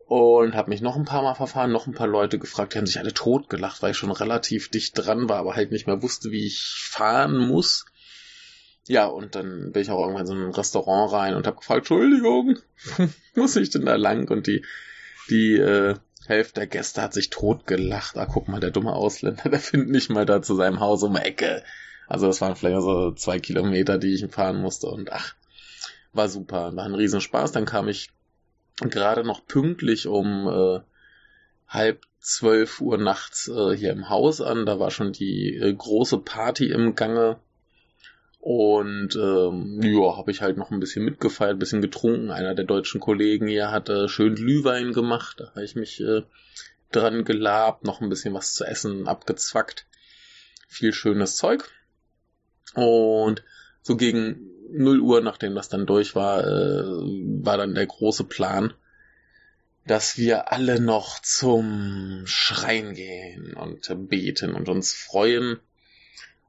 [SPEAKER 1] und habe mich noch ein paar Mal verfahren, noch ein paar Leute gefragt, die haben sich alle totgelacht, weil ich schon relativ dicht dran war, aber halt nicht mehr wusste, wie ich fahren muss. Ja, und dann bin ich auch irgendwann in so ein Restaurant rein und habe gefragt, Entschuldigung, <laughs> muss ich denn da lang? Und die, die äh, Hälfte der Gäste hat sich totgelacht. Ah, guck mal, der dumme Ausländer, <laughs> der findet nicht mal da zu seinem Haus um die Ecke. Also das waren vielleicht so zwei Kilometer, die ich fahren musste und ach, war super, war ein Riesenspaß. Dann kam ich gerade noch pünktlich um äh, halb zwölf Uhr nachts äh, hier im Haus an. Da war schon die äh, große Party im Gange. Und ähm, ja, habe ich halt noch ein bisschen mitgefeiert, ein bisschen getrunken. Einer der deutschen Kollegen hier hatte schön Glühwein gemacht. Da habe ich mich äh, dran gelabt, noch ein bisschen was zu essen abgezwackt. Viel schönes Zeug. Und so gegen 0 Uhr, nachdem das dann durch war, äh, war dann der große Plan, dass wir alle noch zum Schrein gehen und beten und uns freuen.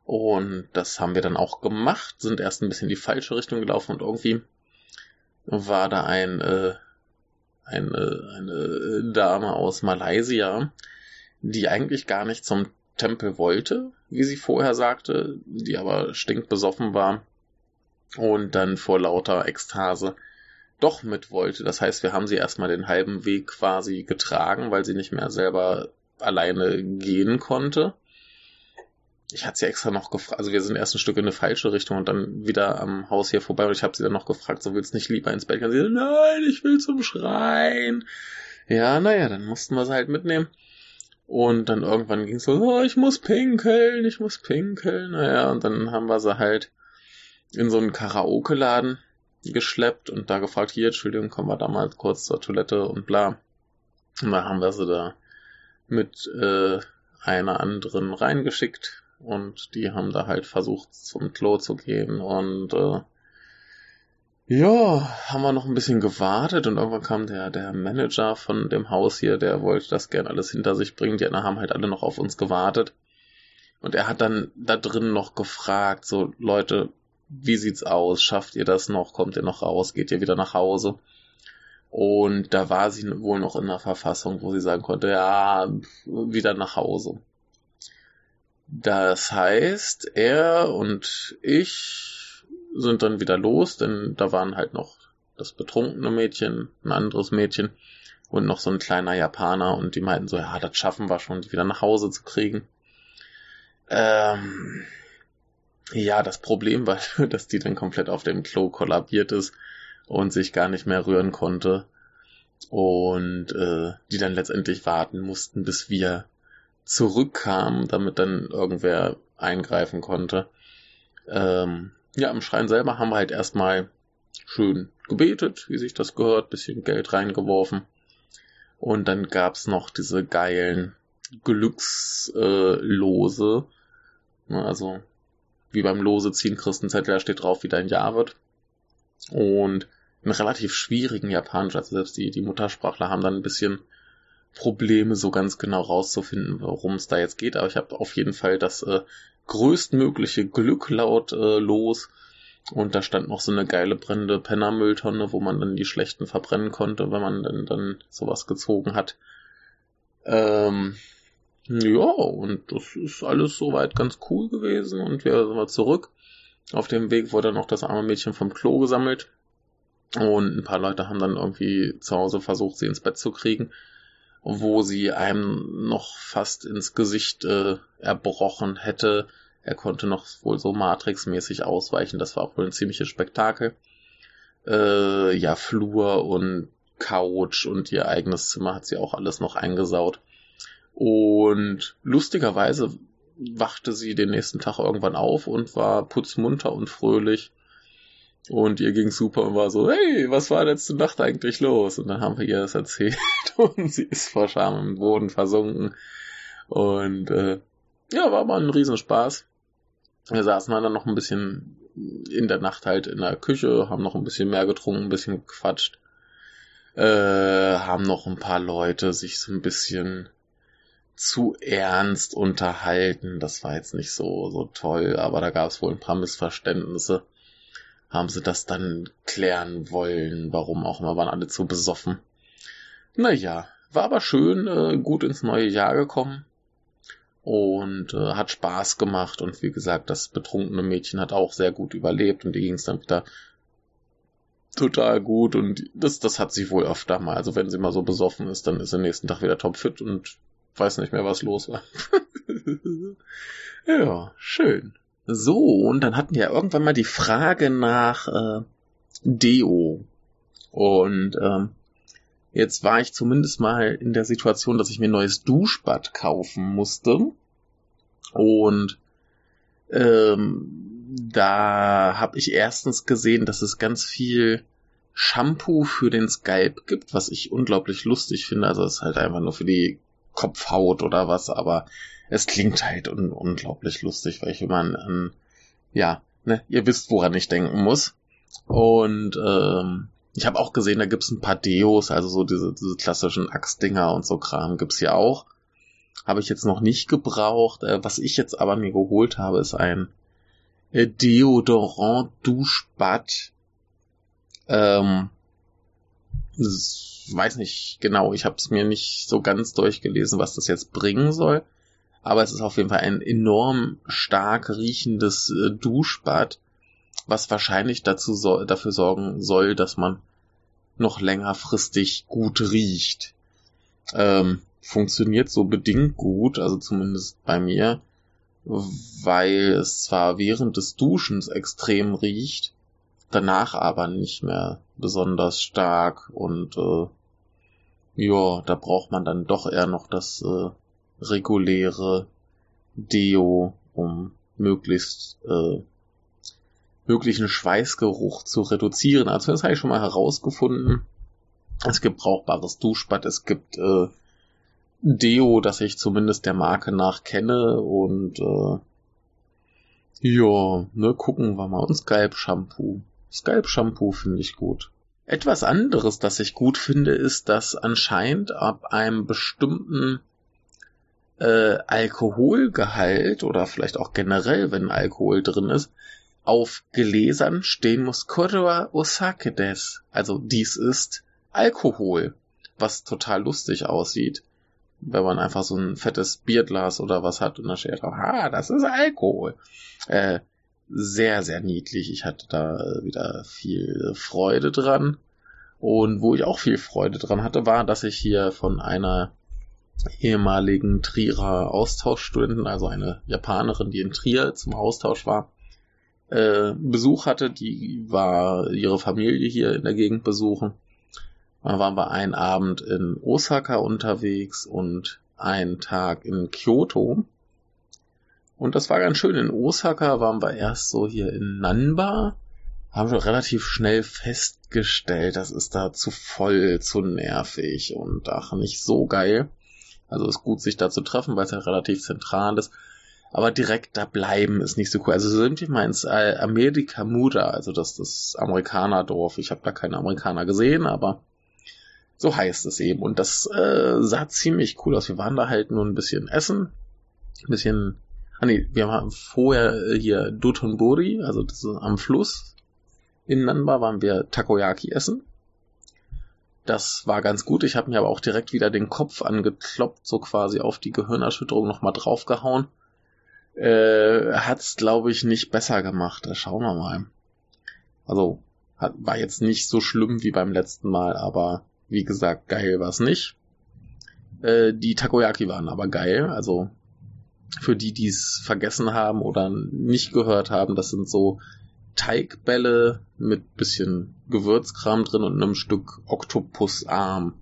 [SPEAKER 1] Und das haben wir dann auch gemacht, sind erst ein bisschen in die falsche Richtung gelaufen und irgendwie war da ein, äh, eine, eine Dame aus Malaysia, die eigentlich gar nicht zum Tempel wollte, wie sie vorher sagte, die aber stinkbesoffen war und dann vor lauter Ekstase doch mit wollte. Das heißt, wir haben sie erstmal den halben Weg quasi getragen, weil sie nicht mehr selber alleine gehen konnte. Ich hatte sie extra noch gefragt, also wir sind erst ein Stück in eine falsche Richtung und dann wieder am Haus hier vorbei und ich habe sie dann noch gefragt, so willst du nicht lieber ins Bett gehen? Sie so, nein, ich will zum Schreien. Ja, naja, dann mussten wir sie halt mitnehmen. Und dann irgendwann ging es so, oh, ich muss pinkeln, ich muss pinkeln. Naja, und dann haben wir sie halt in so einen Karaoke-Laden geschleppt und da gefragt, hier, Entschuldigung, kommen wir da mal kurz zur Toilette und bla. Und dann haben wir sie da mit äh, einer anderen reingeschickt und die haben da halt versucht zum Klo zu gehen und äh, ja, haben wir noch ein bisschen gewartet und irgendwann kam der, der Manager von dem Haus hier, der wollte das gern alles hinter sich bringen. Die anderen haben halt alle noch auf uns gewartet. Und er hat dann da drin noch gefragt, so Leute, wie sieht's aus? Schafft ihr das noch? Kommt ihr noch raus? Geht ihr wieder nach Hause? Und da war sie wohl noch in einer Verfassung, wo sie sagen konnte, ja, wieder nach Hause. Das heißt, er und ich sind dann wieder los, denn da waren halt noch das betrunkene Mädchen, ein anderes Mädchen und noch so ein kleiner Japaner und die meinten so, ja, das schaffen wir schon, die wieder nach Hause zu kriegen. Ähm, ja, das Problem war, <laughs> dass die dann komplett auf dem Klo kollabiert ist und sich gar nicht mehr rühren konnte. Und äh, die dann letztendlich warten mussten, bis wir zurückkamen, damit dann irgendwer eingreifen konnte. Ähm, ja, im Schrein selber haben wir halt erstmal schön gebetet, wie sich das gehört, bisschen Geld reingeworfen. Und dann gab's noch diese geilen Glückslose. Äh, also wie beim Lose ziehen Christenzettel, da steht drauf, wie dein Jahr wird. Und in relativ schwierigen Japanisch, also selbst die, die Muttersprachler haben dann ein bisschen Probleme, so ganz genau rauszufinden, worum es da jetzt geht. Aber ich habe auf jeden Fall das äh, größtmögliche Glück laut äh, los. Und da stand noch so eine geile brennende Pennermülltonne, wo man dann die schlechten verbrennen konnte, wenn man dann, dann sowas gezogen hat. Ähm, ja, und das ist alles soweit ganz cool gewesen und wir sind zurück. Auf dem Weg wurde noch das arme Mädchen vom Klo gesammelt und ein paar Leute haben dann irgendwie zu Hause versucht, sie ins Bett zu kriegen, wo sie einem noch fast ins Gesicht äh, erbrochen hätte. Er konnte noch wohl so Matrix-mäßig ausweichen. Das war wohl ein ziemliches Spektakel. Äh, ja, Flur und Couch und ihr eigenes Zimmer hat sie auch alles noch eingesaut. Und lustigerweise wachte sie den nächsten Tag irgendwann auf und war putzmunter und fröhlich. Und ihr ging super und war so, hey, was war letzte Nacht eigentlich los? Und dann haben wir ihr das erzählt <laughs> und sie ist vor Scham im Boden versunken. Und äh, ja, war mal ein Riesenspaß. Wir saßen dann noch ein bisschen in der Nacht halt in der Küche, haben noch ein bisschen mehr getrunken, ein bisschen gequatscht. Äh, haben noch ein paar Leute sich so ein bisschen zu ernst unterhalten. Das war jetzt nicht so, so toll, aber da gab es wohl ein paar Missverständnisse. Haben sie das dann klären wollen, warum auch immer, waren alle zu besoffen. Naja, war aber schön, äh, gut ins neue Jahr gekommen und äh, hat Spaß gemacht und wie gesagt, das betrunkene Mädchen hat auch sehr gut überlebt und die ging es dann wieder total gut und das, das hat sie wohl öfter mal. Also wenn sie mal so besoffen ist, dann ist sie nächsten Tag wieder topfit und weiß nicht mehr, was los war. <laughs> ja, schön. So, und dann hatten wir irgendwann mal die Frage nach äh, Deo. Und ähm, jetzt war ich zumindest mal in der Situation, dass ich mir ein neues Duschbad kaufen musste. Und ähm, da habe ich erstens gesehen, dass es ganz viel Shampoo für den Skype gibt, was ich unglaublich lustig finde. Also es ist halt einfach nur für die Kopfhaut oder was, aber es klingt halt un unglaublich lustig, weil ich immer an, an ja, ne, ihr wisst, woran ich denken muss. Und ähm, ich habe auch gesehen, da gibt's ein paar Deos, also so diese, diese klassischen Axtdinger und so Kram gibt's hier auch. Habe ich jetzt noch nicht gebraucht. Äh, was ich jetzt aber mir geholt habe, ist ein äh, Deodorant Duschbad. Ähm, weiß nicht genau, ich habe es mir nicht so ganz durchgelesen, was das jetzt bringen soll. Aber es ist auf jeden Fall ein enorm stark riechendes äh, Duschbad, was wahrscheinlich dazu so, dafür sorgen soll, dass man noch längerfristig gut riecht. Ähm, funktioniert so bedingt gut, also zumindest bei mir, weil es zwar während des Duschens extrem riecht, danach aber nicht mehr besonders stark und äh, ja, da braucht man dann doch eher noch das äh, reguläre Deo, um möglichst äh, möglichen Schweißgeruch zu reduzieren. Also das habe ich schon mal herausgefunden. Es gibt brauchbares Duschbad, es gibt äh, Deo, das ich zumindest der Marke nach kenne und äh, ja, ne, gucken wir mal. Und Scalp Shampoo. Scalp Shampoo finde ich gut. Etwas anderes, das ich gut finde, ist, dass anscheinend ab einem bestimmten äh, Alkoholgehalt oder vielleicht auch generell, wenn Alkohol drin ist, auf Gläsern stehen muss Korewa Osake des. Also dies ist Alkohol, was total lustig aussieht. Wenn man einfach so ein fettes Bierglas oder was hat und da steht drauf, ah, das ist Alkohol. Äh, sehr, sehr niedlich. Ich hatte da wieder viel Freude dran. Und wo ich auch viel Freude dran hatte, war, dass ich hier von einer ehemaligen Trierer Austauschstudentin, also eine Japanerin, die in Trier zum Austausch war, äh, Besuch hatte. Die war ihre Familie hier in der Gegend besuchen. Dann waren wir einen Abend in Osaka unterwegs und einen Tag in Kyoto. Und das war ganz schön. In Osaka waren wir erst so hier in Nanba. Haben wir relativ schnell festgestellt, das ist da zu voll, zu nervig und ach, nicht so geil. Also ist gut, sich da zu treffen, weil es ja relativ zentral ist. Aber direkt da bleiben ist nicht so cool. Also sind wir mal ins äh, Muda, also das, das Amerikanerdorf. Ich habe da keine Amerikaner gesehen, aber so heißt es eben. Und das äh, sah ziemlich cool aus. Wir waren da halt nur ein bisschen essen, ein bisschen Ah nee, wir haben vorher äh, hier Dotonbori, also das ist am Fluss. In Nanba waren wir Takoyaki essen. Das war ganz gut. Ich habe mir aber auch direkt wieder den Kopf angekloppt, so quasi auf die Gehirnerschütterung nochmal draufgehauen. Äh, hat's, glaube ich, nicht besser gemacht. Da schauen wir mal. Also, hat, war jetzt nicht so schlimm wie beim letzten Mal, aber wie gesagt, geil war's nicht. Äh, die Takoyaki waren aber geil, also für die, die es vergessen haben oder nicht gehört haben, das sind so Teigbälle mit bisschen Gewürzkram drin und einem Stück Oktopusarm.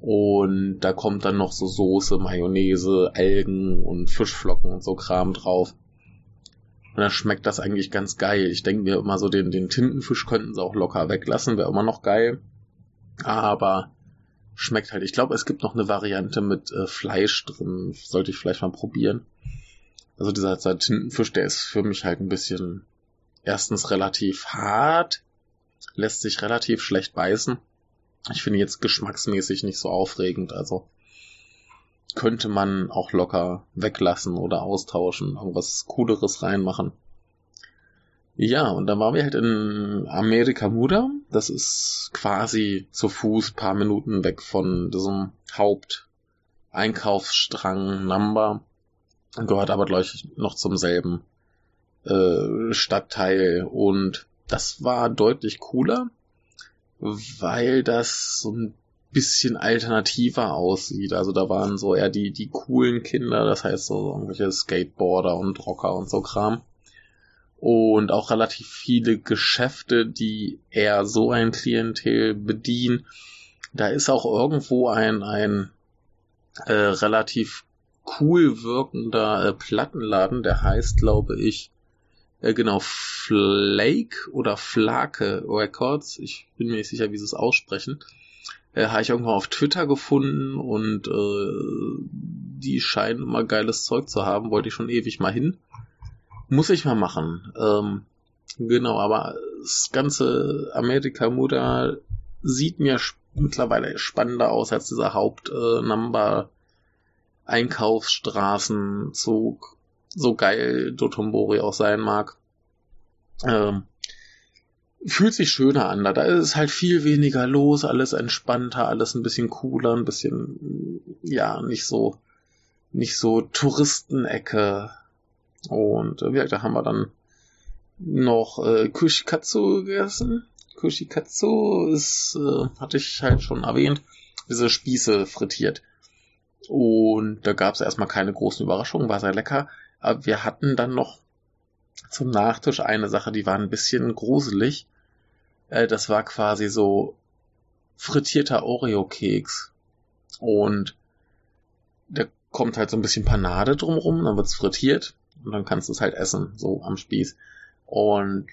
[SPEAKER 1] Und da kommt dann noch so Soße, Mayonnaise, Algen und Fischflocken und so Kram drauf. Und dann schmeckt das eigentlich ganz geil. Ich denke mir immer so, den, den Tintenfisch könnten sie auch locker weglassen, wäre immer noch geil. Aber schmeckt halt. Ich glaube, es gibt noch eine Variante mit äh, Fleisch drin. Sollte ich vielleicht mal probieren. Also dieser, dieser Tintenfisch, der ist für mich halt ein bisschen erstens relativ hart, lässt sich relativ schlecht beißen. Ich finde jetzt geschmacksmäßig nicht so aufregend, also könnte man auch locker weglassen oder austauschen, irgendwas Cooleres reinmachen. Ja, und dann waren wir halt in Amerika Muda. Das ist quasi zu Fuß paar Minuten weg von diesem Haupteinkaufsstrang Number. Gehört aber, glaube ich, noch zum selben äh, Stadtteil. Und das war deutlich cooler, weil das so ein bisschen alternativer aussieht. Also da waren so eher die, die coolen Kinder, das heißt so irgendwelche Skateboarder und Rocker und so Kram und auch relativ viele Geschäfte, die eher so ein Klientel bedienen. Da ist auch irgendwo ein, ein äh, relativ cool wirkender äh, Plattenladen, der heißt, glaube ich, äh, genau, Flake oder Flake Records. Ich bin mir nicht sicher, wie sie es aussprechen. Äh, Habe ich irgendwo auf Twitter gefunden und äh, die scheinen immer geiles Zeug zu haben, wollte ich schon ewig mal hin. Muss ich mal machen. Ähm, genau, aber das ganze Amerika-Mutter sieht mir mittlerweile spannender aus als dieser Haupt-Number äh. So geil Dotombori auch sein mag. Ähm, fühlt sich schöner an. Da ist es halt viel weniger los, alles entspannter, alles ein bisschen cooler, ein bisschen, ja, nicht so, nicht so Touristenecke und äh, da haben wir dann noch äh, Kushikatsu gegessen. Kushikatsu ist, äh, hatte ich halt schon erwähnt, diese Spieße frittiert. Und da gab es erstmal keine großen Überraschungen, war sehr lecker. Aber wir hatten dann noch zum Nachtisch eine Sache, die war ein bisschen gruselig. Äh, das war quasi so frittierter Oreo-Keks. Und da kommt halt so ein bisschen Panade drumrum, dann wird's frittiert und dann kannst du es halt essen, so am Spieß. Und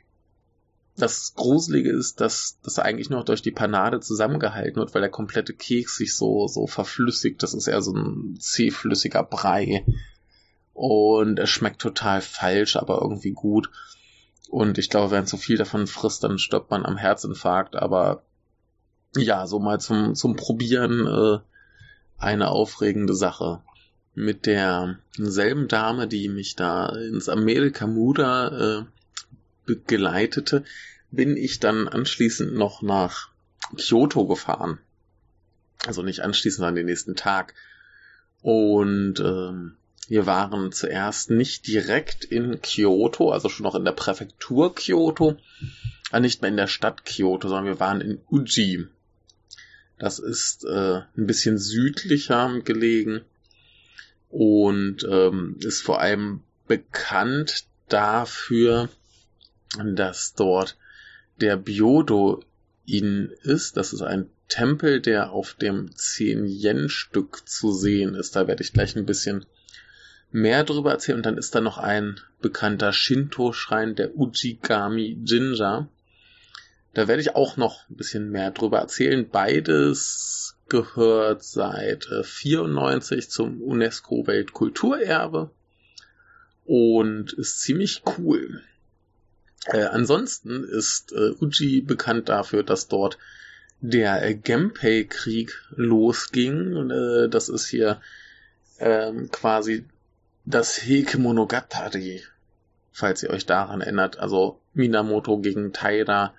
[SPEAKER 1] das Gruselige ist, dass das eigentlich nur durch die Panade zusammengehalten wird, weil der komplette Keks sich so, so verflüssigt. Das ist eher so ein zähflüssiger Brei. Und es schmeckt total falsch, aber irgendwie gut. Und ich glaube, wenn zu viel davon frisst, dann stirbt man am Herzinfarkt. Aber ja, so mal zum, zum Probieren äh, eine aufregende Sache. Mit derselben Dame, die mich da ins Amerika Muda äh, begleitete, bin ich dann anschließend noch nach Kyoto gefahren. Also nicht anschließend, sondern den nächsten Tag. Und ähm, wir waren zuerst nicht direkt in Kyoto, also schon noch in der Präfektur Kyoto, aber äh, nicht mehr in der Stadt Kyoto, sondern wir waren in Uji. Das ist äh, ein bisschen südlicher gelegen und ähm, ist vor allem bekannt dafür, dass dort der Byodo-In ist. Das ist ein Tempel, der auf dem 10-Yen-Stück zu sehen ist. Da werde ich gleich ein bisschen mehr drüber erzählen. Und dann ist da noch ein bekannter Shinto-Schrein, der Ujigami Jinja. Da werde ich auch noch ein bisschen mehr drüber erzählen. Beides gehört seit 94 äh, zum UNESCO Weltkulturerbe und ist ziemlich cool. Äh, ansonsten ist äh, Uji bekannt dafür, dass dort der äh, Genpei-Krieg losging. Äh, das ist hier ähm, quasi das Heike Monogatari, falls ihr euch daran erinnert. Also Minamoto gegen Taira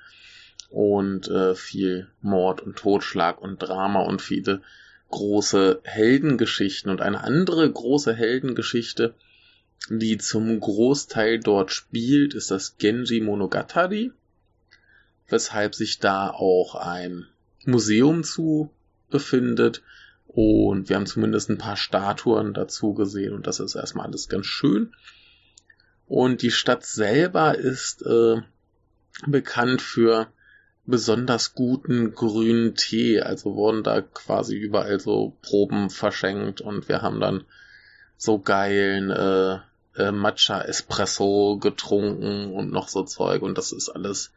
[SPEAKER 1] und äh, viel Mord und Totschlag und Drama und viele große Heldengeschichten. Und eine andere große Heldengeschichte, die zum Großteil dort spielt, ist das Genji Monogatari, weshalb sich da auch ein Museum zu befindet. Und wir haben zumindest ein paar Statuen dazu gesehen und das ist erstmal alles ganz schön. Und die Stadt selber ist äh, bekannt für besonders guten grünen Tee. Also wurden da quasi überall so Proben verschenkt und wir haben dann so geilen äh, äh, Matcha Espresso getrunken und noch so Zeug und das ist alles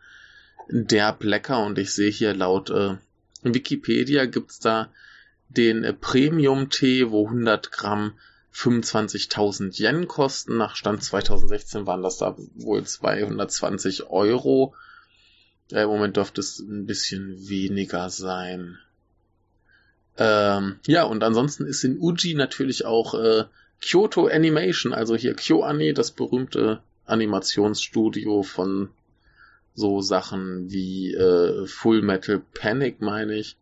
[SPEAKER 1] derb lecker und ich sehe hier laut äh, Wikipedia gibt's da den äh, Premium-Tee, wo 100 Gramm 25.000 Yen kosten. Nach Stand 2016 waren das da wohl 220 Euro. Äh, Im Moment dürfte es ein bisschen weniger sein. Ähm, ja, und ansonsten ist in Uji natürlich auch äh, Kyoto Animation, also hier KyoAni, das berühmte Animationsstudio von so Sachen wie äh, Full Metal Panic, meine ich.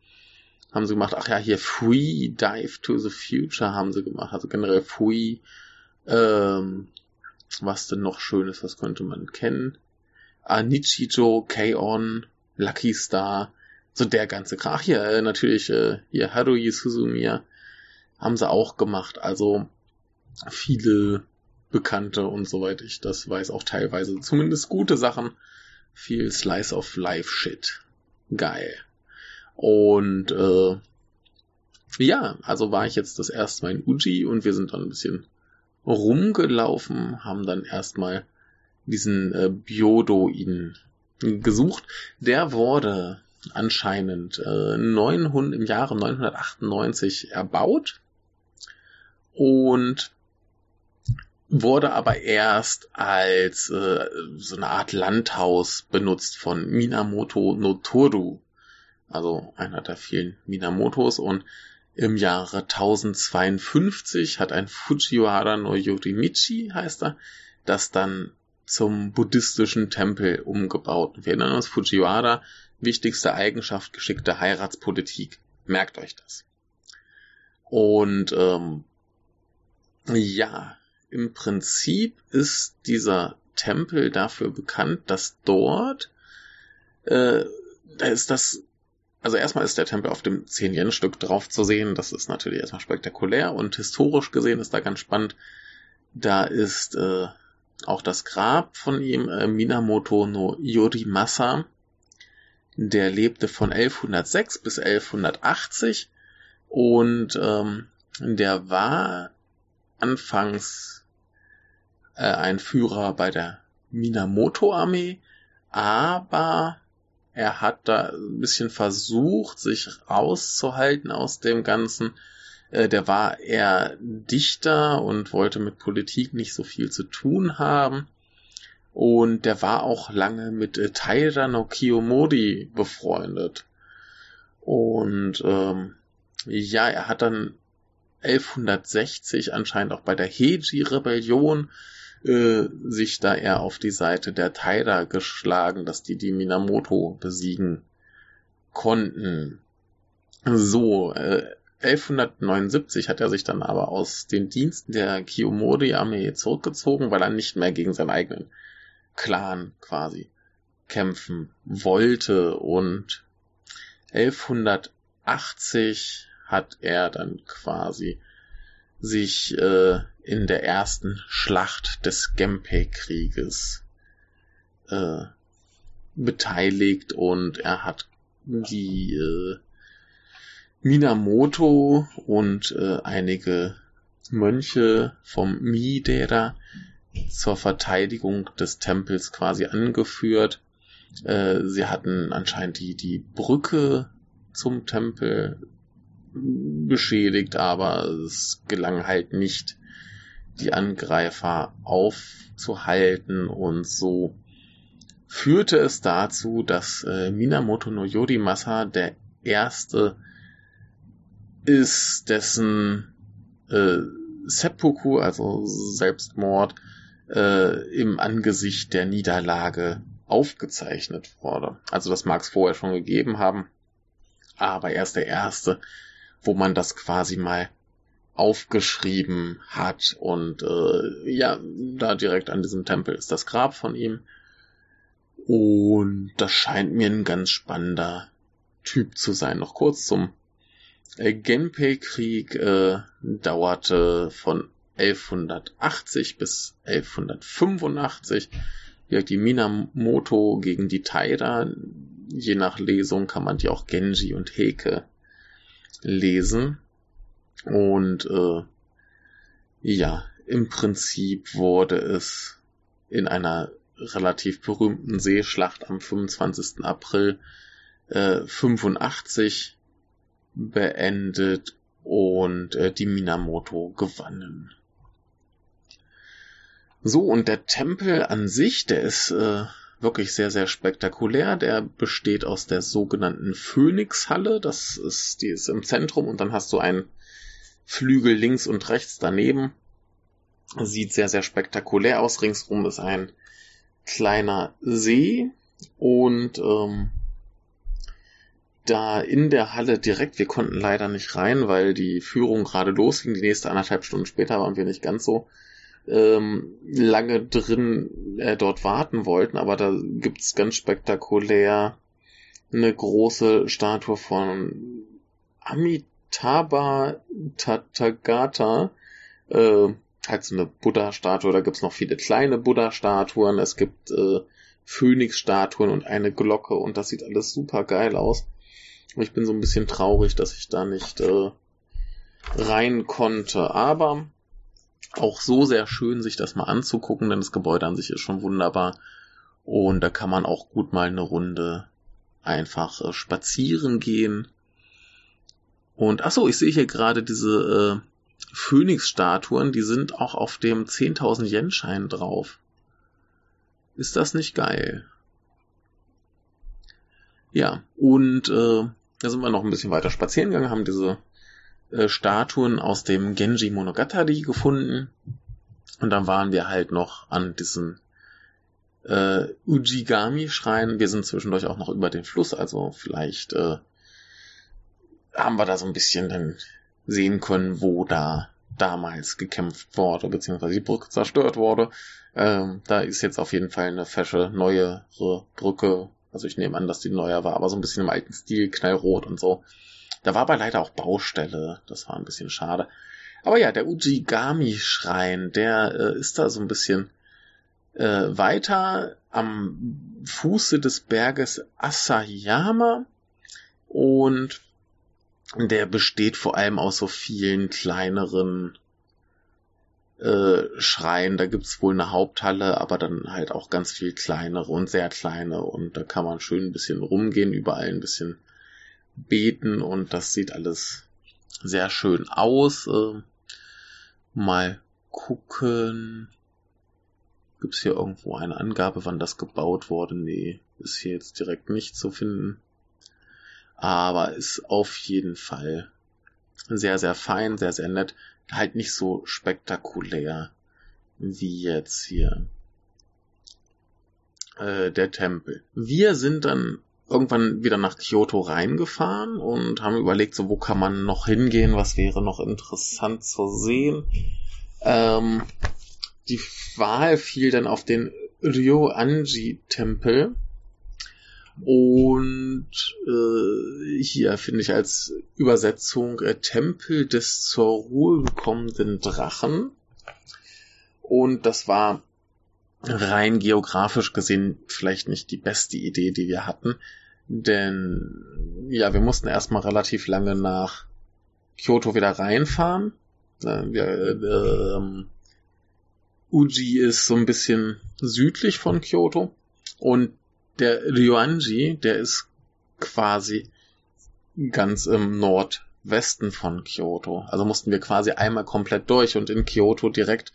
[SPEAKER 1] Haben sie gemacht. Ach ja, hier Free Dive to the Future haben sie gemacht. Also generell Free. Ähm, was denn noch Schönes, was könnte man kennen? Ah, Nichito, K-On, Lucky Star, so der ganze Krach. Hier äh, natürlich, äh, hier Haruhi Suzumiya haben sie auch gemacht. Also viele bekannte und soweit ich das weiß, auch teilweise zumindest gute Sachen. Viel Slice of Life Shit. Geil. Und äh, ja, also war ich jetzt das erste Mal in Uji und wir sind dann ein bisschen rumgelaufen, haben dann erstmal diesen äh, Biodo-In gesucht. Der wurde anscheinend äh, 900, im Jahre 998 erbaut und wurde aber erst als äh, so eine Art Landhaus benutzt von Minamoto Notoru, also einer der vielen Minamotos und im Jahre 1052 hat ein Fujiwara no Yorimichi, heißt er, das dann zum buddhistischen Tempel umgebaut. Wir erinnern uns, Fujiwara, wichtigste Eigenschaft, geschickte Heiratspolitik. Merkt euch das. Und ähm, ja, im Prinzip ist dieser Tempel dafür bekannt, dass dort äh, da ist das, also erstmal ist der Tempel auf dem 10-Yen-Stück drauf zu sehen. Das ist natürlich erstmal spektakulär und historisch gesehen ist da ganz spannend. Da ist äh, auch das Grab von ihm, äh, Minamoto no Yorimasa. Der lebte von 1106 bis 1180 und ähm, der war anfangs äh, ein Führer bei der Minamoto-Armee, aber er hat da ein bisschen versucht, sich rauszuhalten aus dem Ganzen. Äh, der war eher Dichter und wollte mit Politik nicht so viel zu tun haben. Und der war auch lange mit äh, Taira no Kiyomori befreundet. Und ähm, ja, er hat dann 1160 anscheinend auch bei der Heiji-Rebellion äh, sich da eher auf die Seite der Taira geschlagen, dass die die Minamoto besiegen konnten. So, äh, 1179 hat er sich dann aber aus den Diensten der Kiyomori-Armee zurückgezogen, weil er nicht mehr gegen seinen eigenen Clan quasi kämpfen wollte und 1180 hat er dann quasi sich äh, in der ersten Schlacht des Genpei-Krieges äh, beteiligt und er hat die äh, Minamoto und äh, einige Mönche vom Midera zur Verteidigung des Tempels quasi angeführt. Äh, sie hatten anscheinend die, die Brücke zum Tempel beschädigt, aber es gelang halt nicht, die Angreifer aufzuhalten und so führte es dazu, dass äh, Minamoto no Yorimasa der erste ist, dessen äh, Seppuku, also Selbstmord, äh, im Angesicht der Niederlage aufgezeichnet wurde. Also das mag es vorher schon gegeben haben, aber er ist der erste, wo man das quasi mal aufgeschrieben hat und äh, ja, da direkt an diesem Tempel ist das Grab von ihm und das scheint mir ein ganz spannender Typ zu sein. Noch kurz zum äh, Genpei-Krieg äh, dauerte von 1180 bis 1185. Ja, die Minamoto gegen die Taira. Je nach Lesung kann man die auch Genji und Heike lesen. Und äh, ja, im Prinzip wurde es in einer relativ berühmten Seeschlacht am 25. April äh, 85 beendet und äh, die Minamoto gewannen. So, und der Tempel an sich, der ist äh, wirklich sehr, sehr spektakulär. Der besteht aus der sogenannten Phönixhalle. Das ist, die ist im Zentrum und dann hast du einen Flügel links und rechts daneben. Sieht sehr, sehr spektakulär aus. Ringsrum ist ein kleiner See und ähm, da in der Halle direkt, wir konnten leider nicht rein, weil die Führung gerade losging. Die nächste anderthalb Stunden später waren wir nicht ganz so ähm, lange drin äh, dort warten wollten, aber da gibt's ganz spektakulär eine große Statue von Amitabha Tathagata, äh, halt so eine Buddha-Statue, da gibt's noch viele kleine Buddha-Statuen, es gibt äh, Phönix-Statuen und eine Glocke und das sieht alles super geil aus. Ich bin so ein bisschen traurig, dass ich da nicht äh, rein konnte, aber auch so sehr schön, sich das mal anzugucken, denn das Gebäude an sich ist schon wunderbar. Und da kann man auch gut mal eine Runde einfach äh, spazieren gehen. Und ach so, ich sehe hier gerade diese äh, Phönix-Statuen, die sind auch auf dem 10.000 Yen-Schein drauf. Ist das nicht geil? Ja, und äh, da sind wir noch ein bisschen weiter spazieren gegangen, haben diese äh, Statuen aus dem Genji Monogatari gefunden. Und dann waren wir halt noch an diesem äh, Ujigami-Schrein. Wir sind zwischendurch auch noch über den Fluss, also vielleicht äh, haben wir da so ein bisschen dann sehen können, wo da damals gekämpft wurde, beziehungsweise die Brücke zerstört wurde. Ähm, da ist jetzt auf jeden Fall eine fesche, neuere Brücke Also ich nehme an, dass die neuer war, aber so ein bisschen im alten Stil, knallrot und so. Da war aber leider auch Baustelle. Das war ein bisschen schade. Aber ja, der Ujigami-Schrein, der äh, ist da so ein bisschen äh, weiter am Fuße des Berges Asayama und der besteht vor allem aus so vielen kleineren äh, Schreien. Da gibt's wohl eine Haupthalle, aber dann halt auch ganz viel kleinere und sehr kleine. Und da kann man schön ein bisschen rumgehen, überall ein bisschen beten und das sieht alles sehr schön aus. Äh, mal gucken. Gibt's hier irgendwo eine Angabe, wann das gebaut wurde? Nee, ist hier jetzt direkt nicht zu finden. Aber ist auf jeden Fall sehr, sehr fein, sehr, sehr nett. Halt nicht so spektakulär wie jetzt hier äh, der Tempel. Wir sind dann irgendwann wieder nach Kyoto reingefahren und haben überlegt, so wo kann man noch hingehen, was wäre noch interessant zu sehen. Ähm, die Wahl fiel dann auf den Ryoanji-Tempel. Und äh, hier finde ich als Übersetzung äh, Tempel des zur Ruhe gekommenen Drachen. Und das war rein geografisch gesehen vielleicht nicht die beste Idee, die wir hatten. Denn ja, wir mussten erstmal relativ lange nach Kyoto wieder reinfahren. Äh, wir, äh, Uji ist so ein bisschen südlich von Kyoto und der Ryoanji, der ist quasi ganz im Nordwesten von Kyoto. Also mussten wir quasi einmal komplett durch und in Kyoto direkt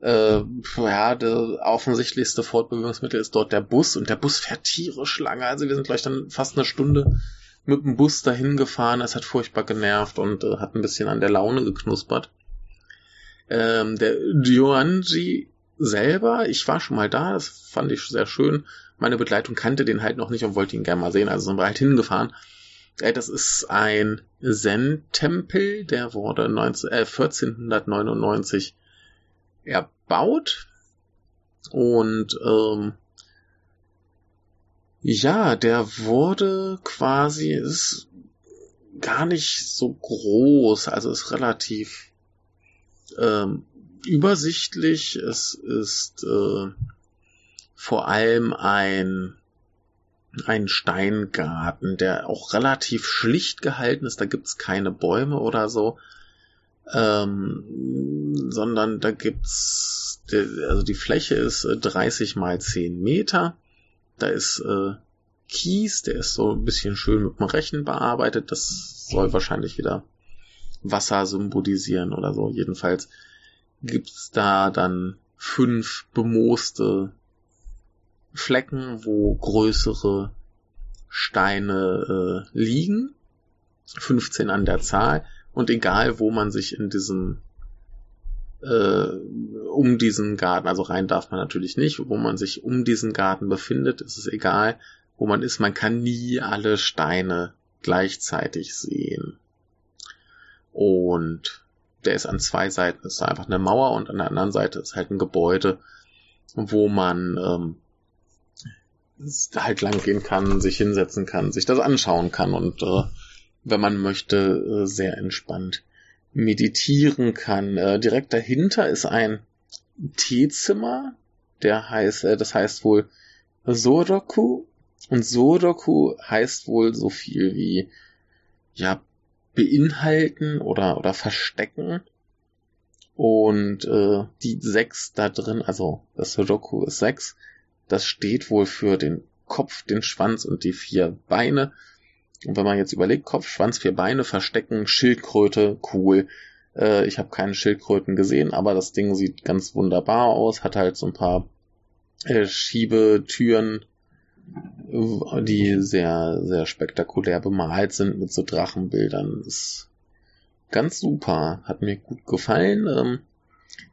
[SPEAKER 1] äh, ja, das offensichtlichste Fortbewegungsmittel ist dort der Bus und der Bus fährt tierisch lange. Also wir sind gleich dann fast eine Stunde mit dem Bus dahin gefahren. Es hat furchtbar genervt und äh, hat ein bisschen an der Laune geknuspert. Ähm, der Gyoanji selber, ich war schon mal da, das fand ich sehr schön. Meine Begleitung kannte den halt noch nicht und wollte ihn gerne mal sehen, also sind wir halt hingefahren. Äh, das ist ein Zen-Tempel, der wurde 19, äh, 1499 erbaut. Und ähm, ja, der wurde quasi, ist gar nicht so groß, also ist relativ ähm, übersichtlich. Es ist äh, vor allem ein ein Steingarten, der auch relativ schlicht gehalten ist. Da gibt's keine Bäume oder so, ähm, sondern da gibt's also die Fläche ist 30 äh, mal 10 Meter. Da ist äh, Kies, der ist so ein bisschen schön mit dem Rechen bearbeitet. Das soll wahrscheinlich wieder Wasser symbolisieren oder so. Jedenfalls gibt's da dann fünf bemooste Flecken, wo größere Steine äh, liegen. 15 an der Zahl. Und egal, wo man sich in diesem äh, um diesen Garten, also rein darf man natürlich nicht, wo man sich um diesen Garten befindet, ist es egal, wo man ist, man kann nie alle Steine gleichzeitig sehen. Und der ist an zwei Seiten, ist einfach eine Mauer und an der anderen Seite ist halt ein Gebäude, wo man ähm, halt lang gehen kann, sich hinsetzen kann, sich das anschauen kann und äh, wenn man möchte, äh, sehr entspannt meditieren kann. Äh, direkt dahinter ist ein Teezimmer, der heißt, äh, das heißt wohl Soroku und Soroku heißt wohl so viel wie ja beinhalten oder oder verstecken und äh, die sechs da drin, also das Soroku ist sechs, das steht wohl für den Kopf, den Schwanz und die vier Beine und wenn man jetzt überlegt, Kopf, Schwanz, vier Beine, Verstecken, Schildkröte, cool. Äh, ich habe keine Schildkröten gesehen, aber das Ding sieht ganz wunderbar aus, hat halt so ein paar äh, Schiebetüren, die sehr, sehr spektakulär bemalt sind mit so Drachenbildern. Ist ganz super, hat mir gut gefallen. Ähm,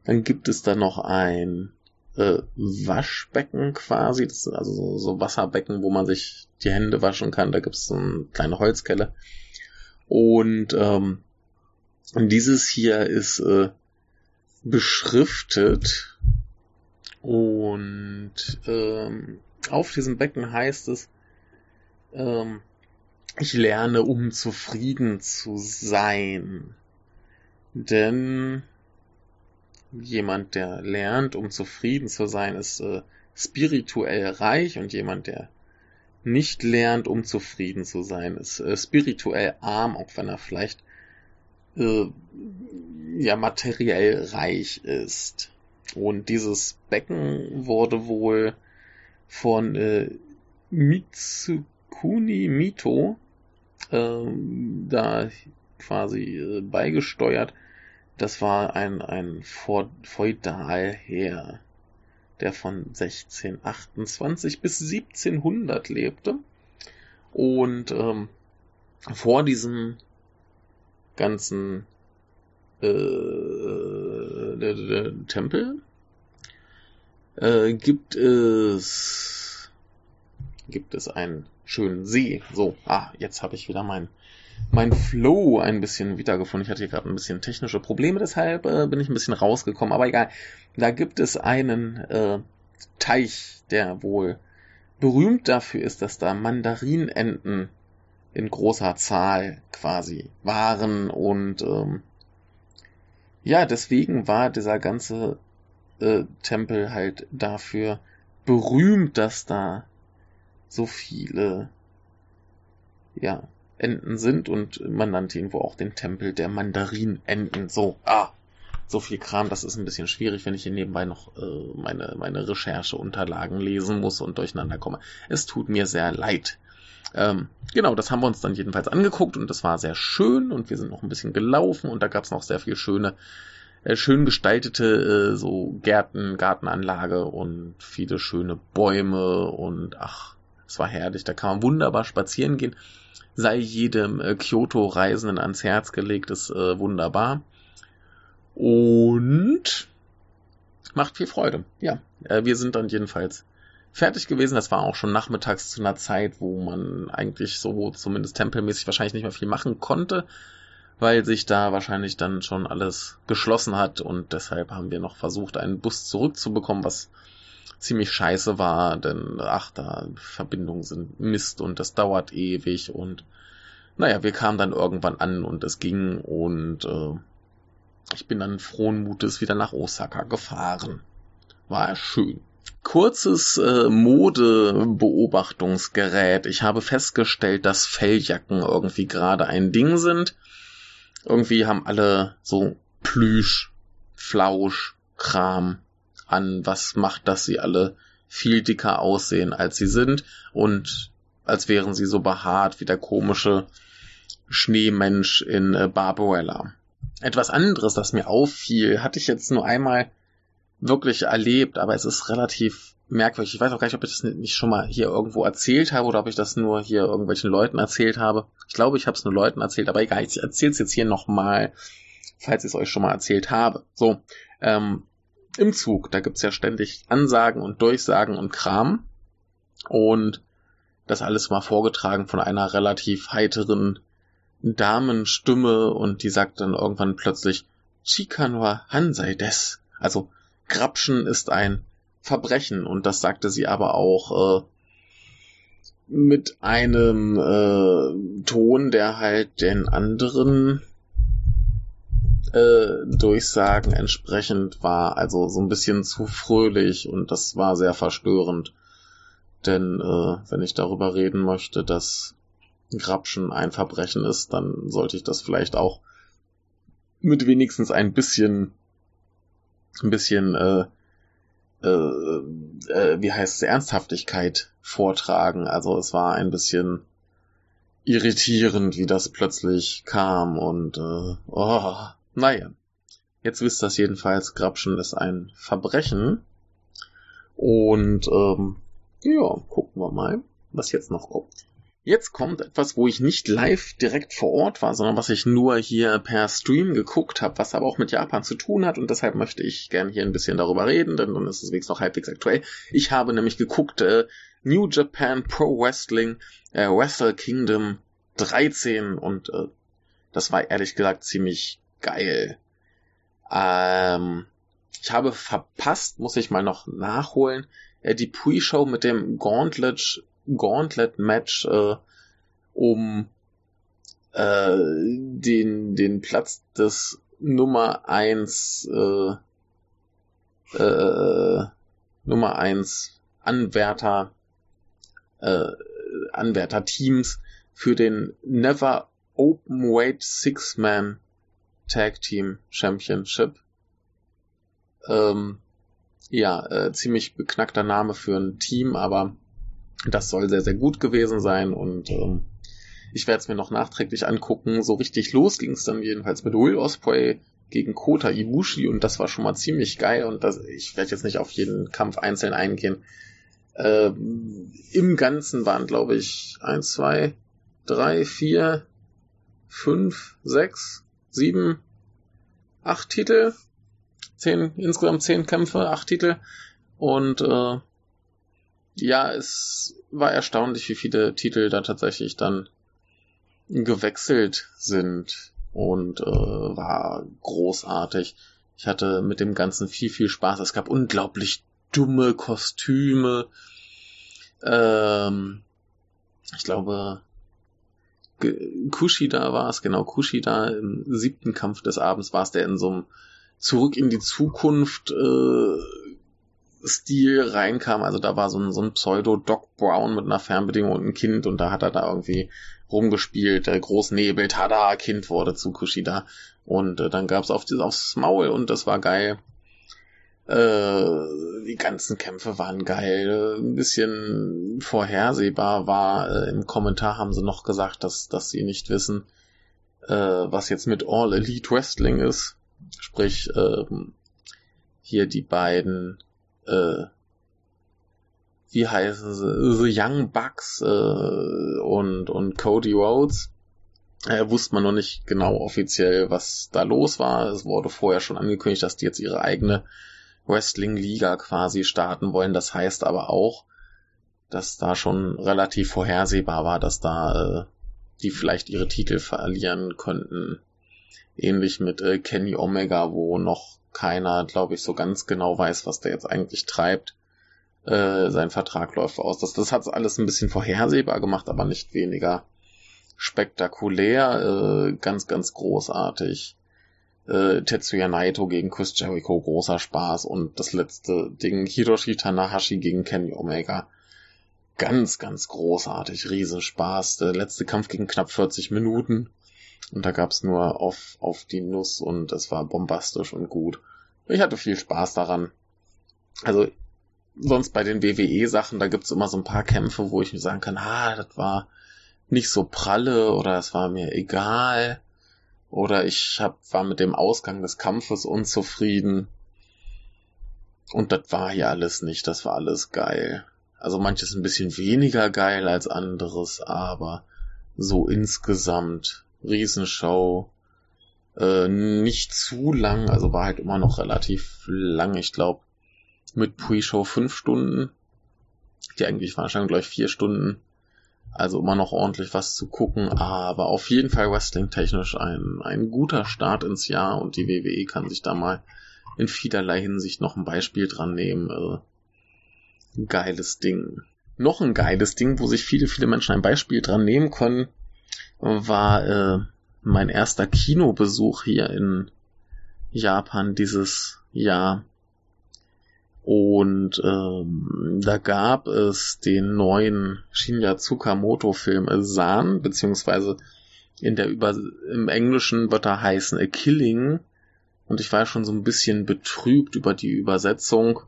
[SPEAKER 1] dann gibt es da noch ein äh, Waschbecken quasi, das sind also so, so Wasserbecken, wo man sich die Hände waschen kann. Da gibt es so eine kleine Holzkelle. Und ähm, dieses hier ist äh, beschriftet und ähm, auf diesem Becken heißt es ähm, ich lerne, um zufrieden zu sein. Denn jemand, der lernt, um zufrieden zu sein, ist äh, spirituell reich und jemand, der nicht lernt, um zufrieden zu sein, ist äh, spirituell arm, auch wenn er vielleicht äh, ja materiell reich ist. Und dieses Becken wurde wohl von äh, Mitsukuni Mito äh, da quasi äh, beigesteuert. Das war ein, ein Feudalherr, der von 1628 bis 1700 lebte. Und ähm, vor diesem ganzen äh, Tempel äh, gibt es gibt es einen schönen See. So, ah, jetzt habe ich wieder mein mein Flow ein bisschen wiedergefunden. Ich hatte hier gerade ein bisschen technische Probleme, deshalb äh, bin ich ein bisschen rausgekommen. Aber egal, da gibt es einen äh, Teich, der wohl berühmt dafür ist, dass da Mandarinenten in großer Zahl quasi waren und ähm, ja, deswegen war dieser ganze äh, Tempel halt dafür berühmt, dass da so viele ja Enten sind und man nannte ihn wohl auch den Tempel der Mandarinenten. So, ah, so viel Kram, das ist ein bisschen schwierig, wenn ich hier nebenbei noch äh, meine, meine Rechercheunterlagen lesen muss und durcheinander komme. Es tut mir sehr leid. Ähm, genau, das haben wir uns dann jedenfalls angeguckt und das war sehr schön und wir sind noch ein bisschen gelaufen und da gab es noch sehr viel schöne, äh, schön gestaltete äh, so Gärten, Gartenanlage und viele schöne Bäume und ach, es war herrlich, da kann man wunderbar spazieren gehen. Sei jedem äh, Kyoto-Reisenden ans Herz gelegt, ist äh, wunderbar. Und macht viel Freude. Ja, äh, wir sind dann jedenfalls fertig gewesen. Das war auch schon nachmittags zu einer Zeit, wo man eigentlich so zumindest tempelmäßig wahrscheinlich nicht mehr viel machen konnte, weil sich da wahrscheinlich dann schon alles geschlossen hat und deshalb haben wir noch versucht, einen Bus zurückzubekommen, was ziemlich scheiße war, denn ach, da Verbindungen sind Mist und das dauert ewig und naja, wir kamen dann irgendwann an und es ging und äh, ich bin dann frohen Mutes wieder nach Osaka gefahren. War schön kurzes äh, Modebeobachtungsgerät. Ich habe festgestellt, dass Felljacken irgendwie gerade ein Ding sind. Irgendwie haben alle so Plüsch, Flausch, Kram an. Was macht, dass sie alle viel dicker aussehen, als sie sind und als wären sie so behaart wie der komische Schneemensch in äh, Barbarella. Etwas anderes, das mir auffiel, hatte ich jetzt nur einmal wirklich erlebt, aber es ist relativ merkwürdig. Ich weiß auch gar nicht, ob ich das nicht schon mal hier irgendwo erzählt habe oder ob ich das nur hier irgendwelchen Leuten erzählt habe. Ich glaube, ich habe es nur Leuten erzählt, aber egal, ich erzähle es jetzt hier nochmal, falls ich es euch schon mal erzählt habe. So, ähm, im Zug, da gibt's ja ständig Ansagen und Durchsagen und Kram. Und das alles mal vorgetragen von einer relativ heiteren Damenstimme und die sagt dann irgendwann plötzlich Chikanwa Hansai des. Also Grapschen ist ein Verbrechen und das sagte sie aber auch äh, mit einem äh, Ton, der halt den anderen äh, Durchsagen entsprechend war, also so ein bisschen zu fröhlich und das war sehr verstörend. Denn äh, wenn ich darüber reden möchte, dass Grapschen ein Verbrechen ist, dann sollte ich das vielleicht auch mit wenigstens ein bisschen ein bisschen, äh, äh, äh, wie heißt es, Ernsthaftigkeit vortragen. Also es war ein bisschen irritierend, wie das plötzlich kam und äh, oh, naja. Jetzt wisst das jedenfalls, Grabschen ist ein Verbrechen. Und ähm, ja, gucken wir mal, was jetzt noch kommt. Jetzt kommt etwas, wo ich nicht live direkt vor Ort war, sondern was ich nur hier per Stream geguckt habe, was aber auch mit Japan zu tun hat und deshalb möchte ich gern hier ein bisschen darüber reden, denn dann ist es wenigstens noch halbwegs aktuell. Ich habe nämlich geguckt äh, New Japan Pro Wrestling äh, Wrestle Kingdom 13 und äh, das war ehrlich gesagt ziemlich geil. Ähm, ich habe verpasst, muss ich mal noch nachholen, äh, die Pre-Show mit dem Gauntlet Gauntlet-Match äh, um äh, den, den Platz des Nummer eins äh, äh, Nummer eins Anwärter äh, Anwärter-Teams für den Never Open Weight Six-Man Tag Team Championship. Ähm, ja, äh, ziemlich beknackter Name für ein Team, aber das soll sehr, sehr gut gewesen sein und ähm, ich werde es mir noch nachträglich angucken. So richtig los ging es dann jedenfalls mit Will Osprey gegen Kota Ibushi und das war schon mal ziemlich geil und das, ich werde jetzt nicht auf jeden Kampf einzeln eingehen. Ähm, Im Ganzen waren, glaube ich, eins, zwei, drei, vier, fünf, sechs, sieben, acht Titel. Zehn, insgesamt zehn Kämpfe, acht Titel. Und äh, ja, es war erstaunlich, wie viele Titel da tatsächlich dann gewechselt sind und äh, war großartig. Ich hatte mit dem Ganzen viel, viel Spaß. Es gab unglaublich dumme Kostüme. Ähm, ich glaube, Kushida war es, genau, Kushida im siebten Kampf des Abends war es, der in so einem Zurück in die Zukunft äh, Stil reinkam. Also da war so ein, so ein Pseudo-Doc Brown mit einer Fernbedienung und ein Kind und da hat er da irgendwie rumgespielt, der Großnebel, tada, Kind wurde zu Kushida. Und äh, dann gab's auf, aufs Maul und das war geil. Äh, die ganzen Kämpfe waren geil. Ein bisschen vorhersehbar war. Äh, Im Kommentar haben sie noch gesagt, dass, dass sie nicht wissen, äh, was jetzt mit All Elite Wrestling ist. Sprich, äh, hier die beiden, wie heißen sie, The Young Bucks und, und Cody Rhodes. Äh, wusste man noch nicht genau offiziell, was da los war. Es wurde vorher schon angekündigt, dass die jetzt ihre eigene Wrestling-Liga quasi starten wollen. Das heißt aber auch, dass da schon relativ vorhersehbar war, dass da äh, die vielleicht ihre Titel verlieren könnten. Ähnlich mit äh, Kenny Omega, wo noch keiner, glaube ich, so ganz genau weiß, was der jetzt eigentlich treibt. Äh, sein Vertrag läuft aus. Das, das hat alles ein bisschen vorhersehbar gemacht, aber nicht weniger spektakulär. Äh, ganz, ganz großartig äh, Tetsuya Naito gegen Chris Jericho, großer Spaß. Und das letzte Ding, Hiroshi Tanahashi gegen Kenny Omega. Ganz, ganz großartig, Riesenspaß. Der letzte Kampf gegen knapp 40 Minuten. Und da gab's nur auf, auf die Nuss und es war bombastisch und gut. Ich hatte viel Spaß daran. Also, sonst bei den WWE-Sachen, da gibt's immer so ein paar Kämpfe, wo ich mir sagen kann, ah, das war nicht so pralle oder es war mir egal. Oder ich hab, war mit dem Ausgang des Kampfes unzufrieden. Und das war hier alles nicht, das war alles geil. Also manches ein bisschen weniger geil als anderes, aber so insgesamt Riesenshow. Äh, nicht zu lang, also war halt immer noch relativ lang, ich glaube mit Pre-Show fünf Stunden. Die eigentlich waren schon gleich vier Stunden. Also immer noch ordentlich was zu gucken, aber auf jeden Fall wrestling-technisch ein, ein guter Start ins Jahr und die WWE kann sich da mal in vielerlei Hinsicht noch ein Beispiel dran nehmen. Äh, geiles Ding. Noch ein geiles Ding, wo sich viele, viele Menschen ein Beispiel dran nehmen können, war äh, mein erster Kinobesuch hier in Japan dieses Jahr. Und ähm, da gab es den neuen Shinya Tsukamoto-Film San, beziehungsweise in der Über im Englischen wird er heißen A Killing. Und ich war schon so ein bisschen betrübt über die Übersetzung,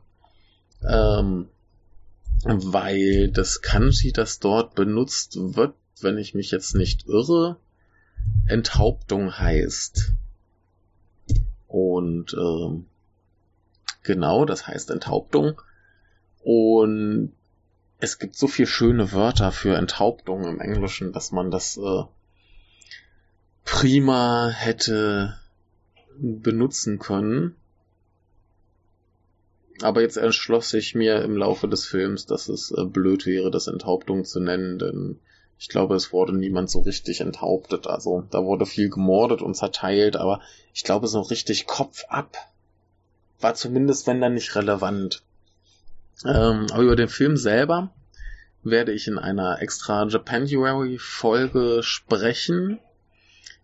[SPEAKER 1] ähm, weil das Kanji, das dort benutzt wird, wenn ich mich jetzt nicht irre, Enthauptung heißt. Und ähm, Genau, das heißt Enthauptung. Und es gibt so viel schöne Wörter für Enthauptung im Englischen, dass man das äh, prima hätte benutzen können. Aber jetzt entschloss ich mir im Laufe des Films, dass es äh, blöd wäre, das Enthauptung zu nennen, denn ich glaube, es wurde niemand so richtig enthauptet. Also da wurde viel gemordet und zerteilt, aber ich glaube, so richtig Kopf ab war zumindest, wenn dann nicht relevant. Ähm, aber über den Film selber werde ich in einer extra Japanuary Folge sprechen.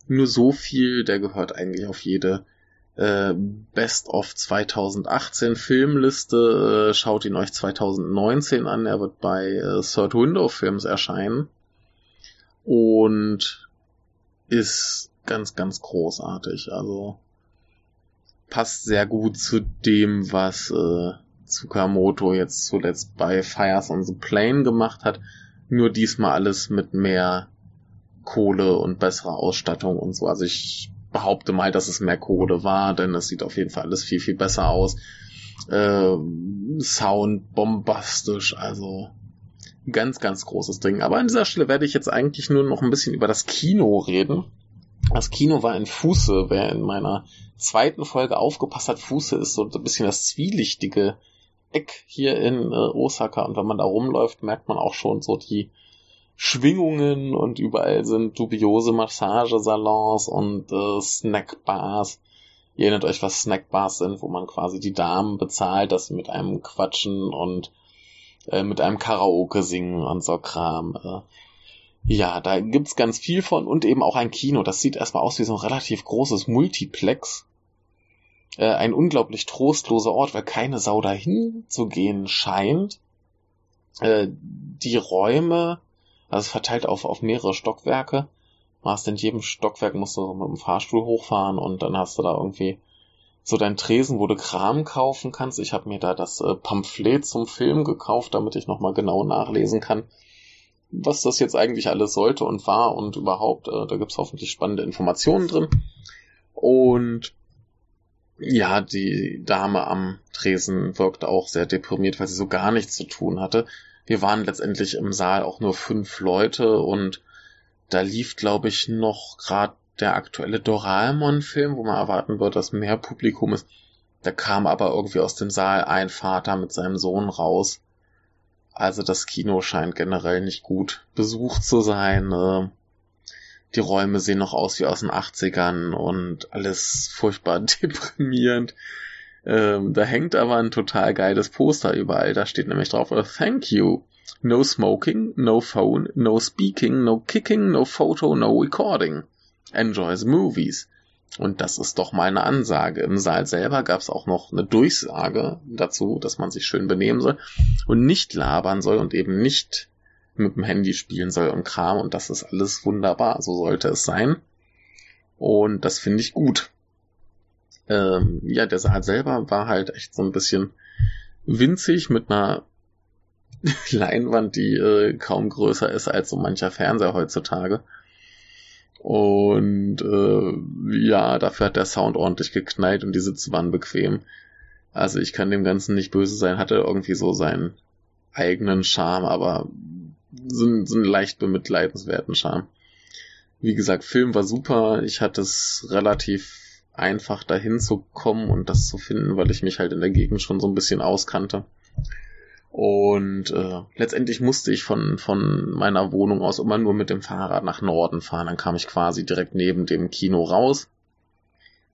[SPEAKER 1] Nur so viel, der gehört eigentlich auf jede äh, Best of 2018 Filmliste. Äh, schaut ihn euch 2019 an. Er wird bei äh, Third Window Films erscheinen. Und ist ganz, ganz großartig. Also passt sehr gut zu dem, was äh, Tsukamoto jetzt zuletzt bei Fires on the Plane gemacht hat. Nur diesmal alles mit mehr Kohle und besserer Ausstattung und so. Also ich behaupte mal, dass es mehr Kohle war, denn es sieht auf jeden Fall alles viel, viel besser aus. Äh, Sound bombastisch, also ganz, ganz großes Ding. Aber an dieser Stelle werde ich jetzt eigentlich nur noch ein bisschen über das Kino reden. Das Kino war in Fuße. Wer in meiner zweiten Folge aufgepasst hat, Fuße ist so ein bisschen das zwielichtige Eck hier in äh, Osaka. Und wenn man da rumläuft, merkt man auch schon so die Schwingungen und überall sind dubiose Massagesalons und äh, Snackbars. Ihr erinnert euch, was Snackbars sind, wo man quasi die Damen bezahlt, dass sie mit einem quatschen und äh, mit einem Karaoke singen und so Kram. Ja, da gibt's ganz viel von und eben auch ein Kino. Das sieht erstmal aus wie so ein relativ großes Multiplex. Äh, ein unglaublich trostloser Ort, weil keine Sau dahin zu gehen scheint. Äh, die Räume, also verteilt auf, auf mehrere Stockwerke. Hast in jedem Stockwerk musst du mit dem Fahrstuhl hochfahren und dann hast du da irgendwie so dein Tresen, wo du Kram kaufen kannst. Ich habe mir da das äh, Pamphlet zum Film gekauft, damit ich nochmal genau nachlesen kann, was das jetzt eigentlich alles sollte und war und überhaupt. Äh, da gibt's hoffentlich spannende Informationen drin. Und ja, die Dame am Tresen wirkte auch sehr deprimiert, weil sie so gar nichts zu tun hatte. Wir waren letztendlich im Saal auch nur fünf Leute und da lief, glaube ich, noch gerade der aktuelle Doraemon-Film, wo man erwarten wird, dass mehr Publikum ist. Da kam aber irgendwie aus dem Saal ein Vater mit seinem Sohn raus. Also das Kino scheint generell nicht gut besucht zu sein. Ne? Die Räume sehen noch aus wie aus den 80ern und alles furchtbar <laughs> deprimierend. Ähm, da hängt aber ein total geiles Poster überall. Da steht nämlich drauf, Thank you. No smoking, no phone, no speaking, no kicking, no photo, no recording enjoy the movies. Und das ist doch mal eine Ansage. Im Saal selber gab es auch noch eine Durchsage dazu, dass man sich schön benehmen soll und nicht labern soll und eben nicht mit dem Handy spielen soll und Kram. Und das ist alles wunderbar. So sollte es sein. Und das finde ich gut. Ähm, ja, der Saal selber war halt echt so ein bisschen winzig mit einer <laughs> Leinwand, die äh, kaum größer ist als so mancher Fernseher heutzutage. Und äh, ja, dafür hat der Sound ordentlich geknallt und die Sitze waren bequem. Also ich kann dem Ganzen nicht böse sein, hatte irgendwie so seinen eigenen Charme, aber so, so einen leicht bemitleidenswerten Charme. Wie gesagt, Film war super. Ich hatte es relativ einfach dahin zu kommen und das zu finden, weil ich mich halt in der Gegend schon so ein bisschen auskannte. Und äh, letztendlich musste ich von, von meiner Wohnung aus immer nur mit dem Fahrrad nach Norden fahren. Dann kam ich quasi direkt neben dem Kino raus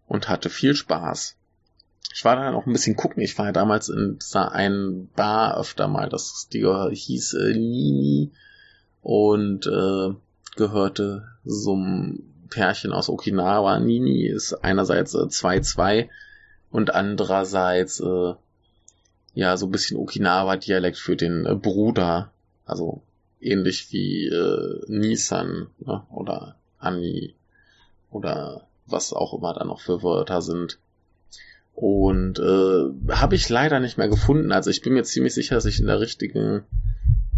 [SPEAKER 1] und hatte viel Spaß. Ich war dann auch ein bisschen gucken. Ich war ja damals in dieser einen Bar öfter mal. Das die hieß äh, Nini und äh, gehörte einem Pärchen aus Okinawa. Nini ist einerseits 2-2 äh, und andererseits äh, ja so ein bisschen Okinawa-Dialekt für den äh, Bruder. Also ähnlich wie äh, Nissan ne? oder Ani oder was auch immer da noch für Wörter sind. Und äh, habe ich leider nicht mehr gefunden. Also ich bin mir ziemlich sicher, dass ich in der richtigen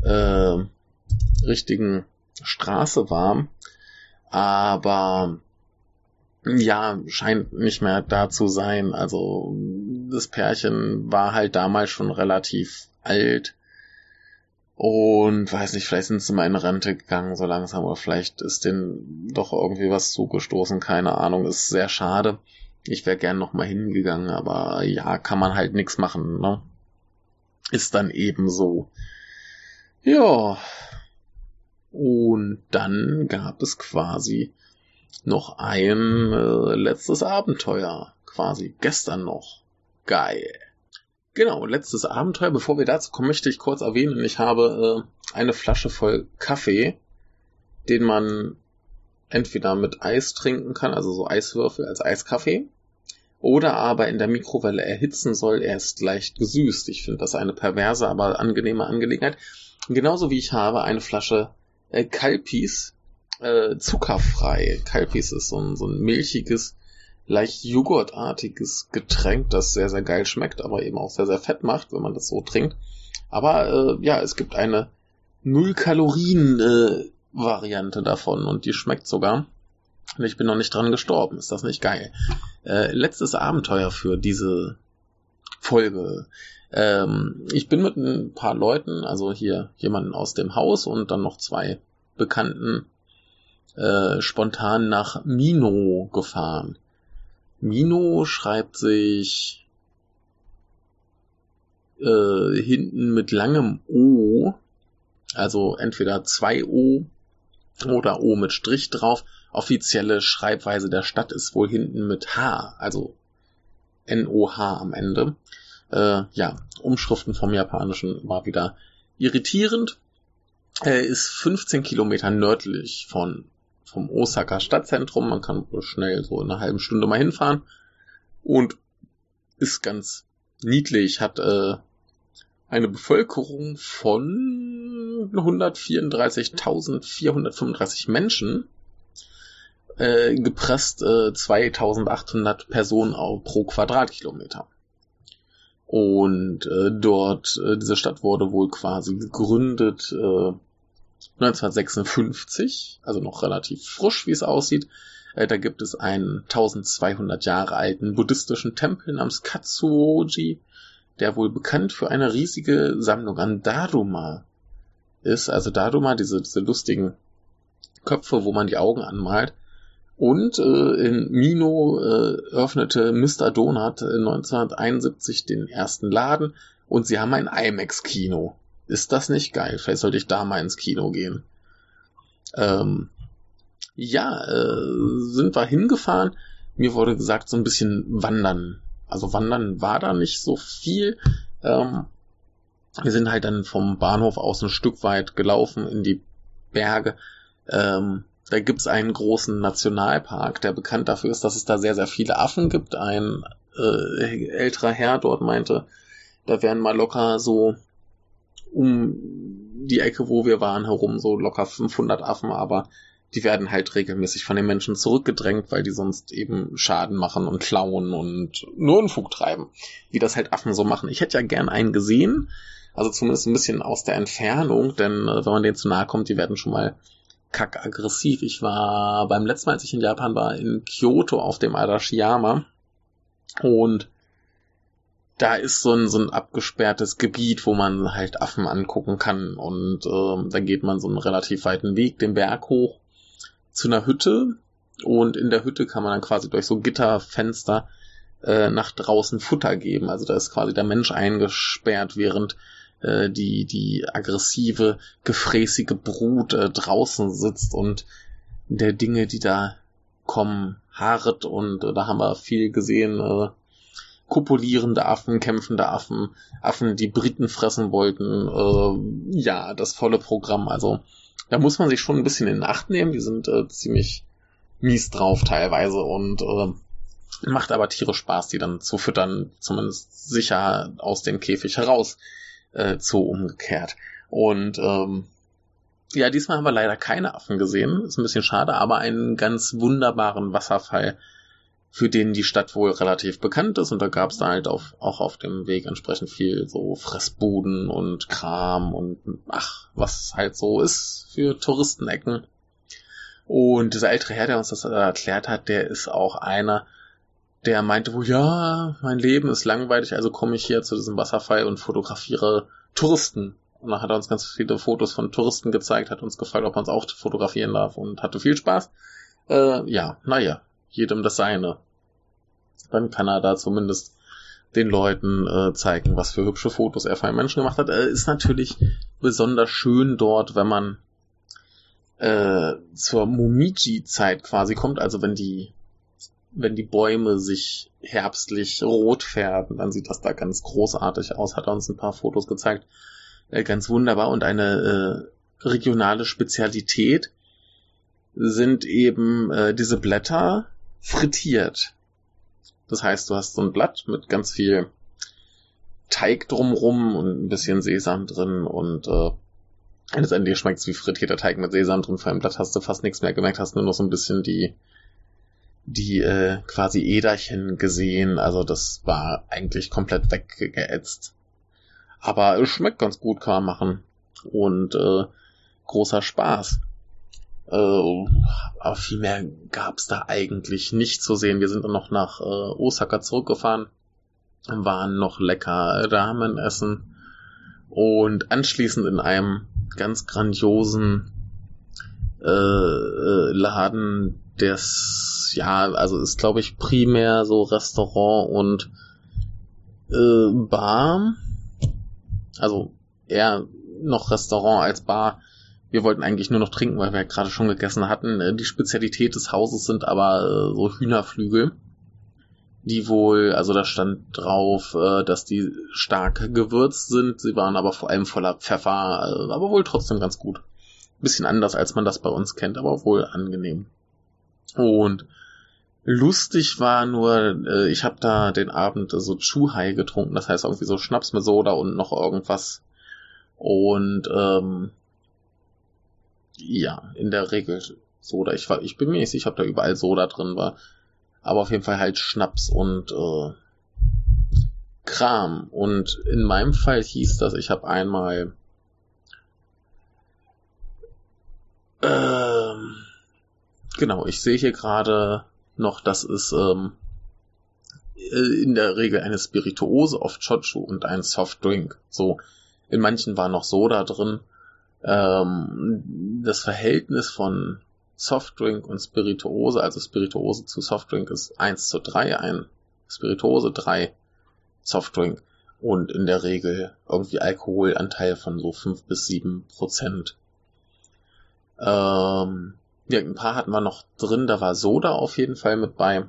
[SPEAKER 1] äh, richtigen Straße war. Aber ja, scheint nicht mehr da zu sein. Also das Pärchen war halt damals schon relativ alt und weiß nicht, vielleicht sind sie mal in Rente gegangen so langsam oder vielleicht ist denen doch irgendwie was zugestoßen, keine Ahnung, ist sehr schade. Ich wäre gern noch mal hingegangen, aber ja, kann man halt nichts machen, ne? Ist dann eben so. Ja. Und dann gab es quasi noch ein äh, letztes Abenteuer. Quasi gestern noch. Geil. Genau, letztes Abenteuer. Bevor wir dazu kommen, möchte ich kurz erwähnen, ich habe äh, eine Flasche voll Kaffee, den man entweder mit Eis trinken kann, also so Eiswürfel als Eiskaffee, oder aber in der Mikrowelle erhitzen soll. Er ist leicht gesüßt. Ich finde das eine perverse, aber angenehme Angelegenheit. Genauso wie ich habe eine Flasche äh, Kalpis, äh, zuckerfrei. Kalpis ist so ein, so ein milchiges, leicht joghurtartiges Getränk, das sehr, sehr geil schmeckt, aber eben auch sehr, sehr fett macht, wenn man das so trinkt. Aber äh, ja, es gibt eine Null-Kalorien-Variante äh, davon und die schmeckt sogar. Und ich bin noch nicht dran gestorben. Ist das nicht geil? Äh, letztes Abenteuer für diese Folge. Ähm, ich bin mit ein paar Leuten, also hier jemanden aus dem Haus und dann noch zwei Bekannten, äh, spontan nach Mino gefahren. Mino schreibt sich äh, hinten mit langem O, also entweder zwei O oder O mit Strich drauf. Offizielle Schreibweise der Stadt ist wohl hinten mit H, also N-O-H am Ende. Äh, ja, Umschriften vom Japanischen war wieder irritierend. Er ist 15 Kilometer nördlich von vom Osaka Stadtzentrum. Man kann schnell so in einer halben Stunde mal hinfahren und ist ganz niedlich, hat äh, eine Bevölkerung von 134.435 Menschen, äh, gepresst äh, 2800 Personen pro Quadratkilometer. Und äh, dort, äh, diese Stadt wurde wohl quasi gegründet äh, 1956, also noch relativ frisch, wie es aussieht. Äh, da gibt es einen 1200 Jahre alten buddhistischen Tempel namens Katsuoji, der wohl bekannt für eine riesige Sammlung an Daruma ist. Also Daruma, diese, diese lustigen Köpfe, wo man die Augen anmalt. Und äh, in Mino äh, öffnete Mr. Donut 1971 den ersten Laden und sie haben ein IMAX-Kino. Ist das nicht geil? Vielleicht sollte ich da mal ins Kino gehen. Ähm, ja, äh, sind wir hingefahren. Mir wurde gesagt, so ein bisschen wandern. Also wandern war da nicht so viel. Ähm, wir sind halt dann vom Bahnhof aus ein Stück weit gelaufen in die Berge. Ähm, da gibt's einen großen Nationalpark, der bekannt dafür ist, dass es da sehr, sehr viele Affen gibt. Ein äh, älterer Herr dort meinte, da wären mal locker so um die Ecke, wo wir waren, herum so locker 500 Affen, aber die werden halt regelmäßig von den Menschen zurückgedrängt, weil die sonst eben Schaden machen und klauen und nur Unfug treiben, wie das halt Affen so machen. Ich hätte ja gern einen gesehen, also zumindest ein bisschen aus der Entfernung, denn äh, wenn man denen zu nahe kommt, die werden schon mal kackaggressiv. Ich war beim letzten Mal, als ich in Japan war, in Kyoto auf dem Arashiyama und da ist so ein, so ein abgesperrtes Gebiet, wo man halt Affen angucken kann. Und äh, da geht man so einen relativ weiten Weg den Berg hoch zu einer Hütte. Und in der Hütte kann man dann quasi durch so Gitterfenster äh, nach draußen Futter geben. Also da ist quasi der Mensch eingesperrt, während äh, die, die aggressive, gefräßige Brut äh, draußen sitzt und der Dinge, die da kommen, hart. Und äh, da haben wir viel gesehen. Äh, kopulierende Affen, kämpfende Affen, Affen, die Briten fressen wollten, äh, ja, das volle Programm. Also da muss man sich schon ein bisschen in Acht nehmen. Die sind äh, ziemlich mies drauf teilweise und äh, macht aber Tiere Spaß, die dann zu füttern, zumindest sicher aus dem Käfig heraus äh, zu umgekehrt. Und ähm, ja, diesmal haben wir leider keine Affen gesehen. Ist ein bisschen schade, aber einen ganz wunderbaren Wasserfall für den die Stadt wohl relativ bekannt ist. Und da gab es da halt auf, auch auf dem Weg entsprechend viel so Fressbuden und Kram und ach, was halt so ist für Touristenecken. Und dieser ältere Herr, der uns das erklärt hat, der ist auch einer, der meinte wohl, ja, mein Leben ist langweilig, also komme ich hier zu diesem Wasserfall und fotografiere Touristen. Und dann hat er uns ganz viele Fotos von Touristen gezeigt, hat uns gefragt, ob man es auch fotografieren darf und hatte viel Spaß. Äh, ja, naja, jedem das seine. Dann kann er da zumindest den Leuten äh, zeigen, was für hübsche Fotos er für einen Menschen gemacht hat. Äh, ist natürlich besonders schön dort, wenn man äh, zur Momiji-Zeit quasi kommt, also wenn die wenn die Bäume sich herbstlich rot färben, dann sieht das da ganz großartig aus. Hat er uns ein paar Fotos gezeigt. Äh, ganz wunderbar und eine äh, regionale Spezialität sind eben äh, diese Blätter frittiert. Das heißt, du hast so ein Blatt mit ganz viel Teig drumrum und ein bisschen Sesam drin und äh, letztendlich schmeckt es wie frittierter Teig mit Sesam drin. Vor allem Blatt hast du fast nichts mehr gemerkt, hast nur noch so ein bisschen die die äh, quasi Äderchen gesehen. Also das war eigentlich komplett weggeätzt. Aber es schmeckt ganz gut, kann man machen. Und äh, großer Spaß. Äh, viel mehr gab's da eigentlich nicht zu sehen. Wir sind dann noch nach äh, Osaka zurückgefahren, waren noch lecker Ramen essen und anschließend in einem ganz grandiosen äh, äh Laden, des, ja, also ist glaube ich primär so Restaurant und äh, Bar. Also eher noch Restaurant als Bar wir wollten eigentlich nur noch trinken, weil wir ja gerade schon gegessen hatten. Äh, die Spezialität des Hauses sind aber äh, so Hühnerflügel, die wohl, also da stand drauf, äh, dass die stark gewürzt sind. Sie waren aber vor allem voller Pfeffer, aber wohl trotzdem ganz gut. Bisschen anders, als man das bei uns kennt, aber wohl angenehm. Und lustig war nur, ich habe da den Abend so Chuhai getrunken, das heißt irgendwie so Schnaps mit Soda und noch irgendwas. Und ähm, ja, in der Regel Soda. Ich, ich bin mir nicht sicher, ob da überall Soda drin war. Aber auf jeden Fall halt Schnaps und äh, Kram. Und in meinem Fall hieß das, ich habe einmal ähm, genau, ich sehe hier gerade noch, das ist ähm, in der Regel eine Spirituose, oft Chochu und ein Softdrink. So, in manchen war noch Soda drin ähm, das Verhältnis von Softdrink und Spirituose, also Spirituose zu Softdrink ist 1 zu 3, ein Spirituose 3 Softdrink und in der Regel irgendwie Alkoholanteil von so 5 bis 7 Prozent. Ähm, ja, ein paar hatten wir noch drin, da war Soda auf jeden Fall mit bei.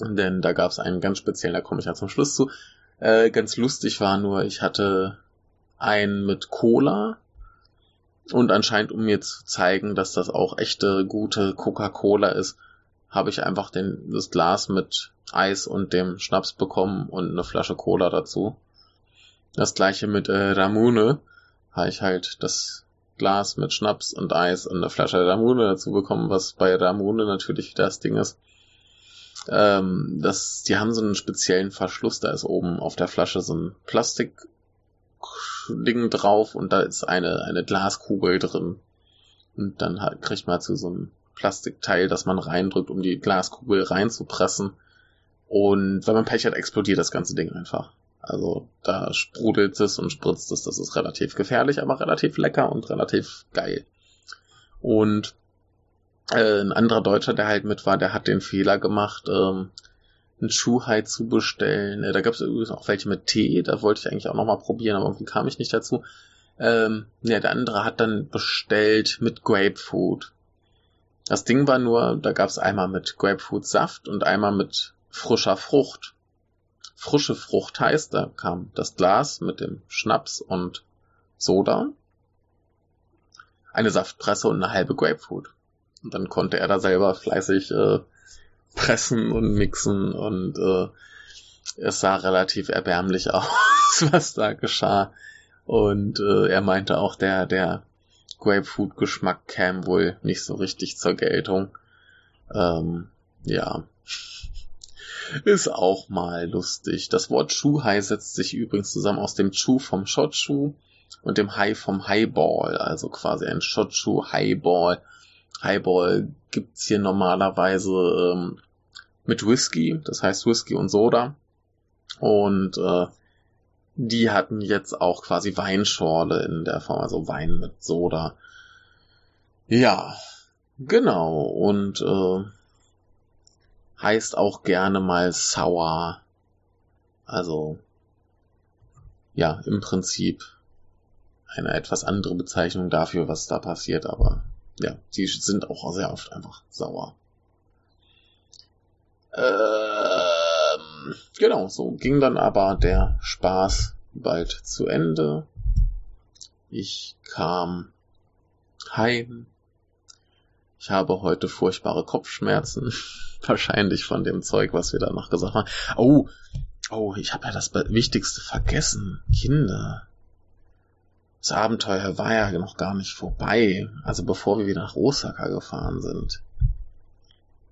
[SPEAKER 1] Denn da gab es einen ganz speziellen, da komme ich ja zum Schluss zu. Äh, ganz lustig war nur, ich hatte einen mit Cola und anscheinend, um mir zu zeigen, dass das auch echte, gute Coca-Cola ist, habe ich einfach den, das Glas mit Eis und dem Schnaps bekommen und eine Flasche Cola dazu. Das gleiche mit äh, Ramune. Habe ich halt das Glas mit Schnaps und Eis und eine Flasche Ramune dazu bekommen, was bei Ramune natürlich das Ding ist. Ähm, das, die haben so einen speziellen Verschluss, da ist oben auf der Flasche so ein Plastik Ding drauf und da ist eine, eine Glaskugel drin. Und dann halt kriegt man zu so einem Plastikteil, das man reindrückt, um die Glaskugel reinzupressen. Und wenn man Pech hat, explodiert das ganze Ding einfach. Also da sprudelt es und spritzt es. Das ist relativ gefährlich, aber relativ lecker und relativ geil. Und äh, ein anderer Deutscher, der halt mit war, der hat den Fehler gemacht, ähm, einen Schuhai zu bestellen. Äh, da gab es übrigens auch welche mit Tee, da wollte ich eigentlich auch nochmal probieren, aber irgendwie kam ich nicht dazu. Ähm, ja, der andere hat dann bestellt mit Grapefruit. Das Ding war nur, da gab es einmal mit Grapefruit-Saft und einmal mit frischer Frucht. Frische Frucht heißt, da kam das Glas mit dem Schnaps und Soda, eine Saftpresse und eine halbe Grapefruit. Und dann konnte er da selber fleißig äh, pressen und mixen und äh, es sah relativ erbärmlich <laughs> aus, was da geschah. Und äh, er meinte auch, der, der Grapefruit-Geschmack käme wohl nicht so richtig zur Geltung. Ähm, ja. Ist auch mal lustig. Das Wort Chuhai setzt sich übrigens zusammen aus dem Chu vom Shochu und dem Hai vom Highball, also quasi ein Shochu Highball. Highball gibt's hier normalerweise ähm, mit Whisky, das heißt Whisky und Soda. Und äh, die hatten jetzt auch quasi Weinschorle in der Form, also Wein mit Soda. Ja, genau. Und äh, heißt auch gerne mal Sour. Also ja, im Prinzip eine etwas andere Bezeichnung dafür, was da passiert, aber ja, die sind auch sehr oft einfach sauer. Ähm, genau, so ging dann aber der Spaß bald zu Ende. Ich kam heim. Ich habe heute furchtbare Kopfschmerzen. <laughs> Wahrscheinlich von dem Zeug, was wir danach gesagt haben. Oh, oh, ich habe ja das Wichtigste vergessen. Kinder. Das Abenteuer war ja noch gar nicht vorbei. Also bevor wir wieder nach Osaka gefahren sind.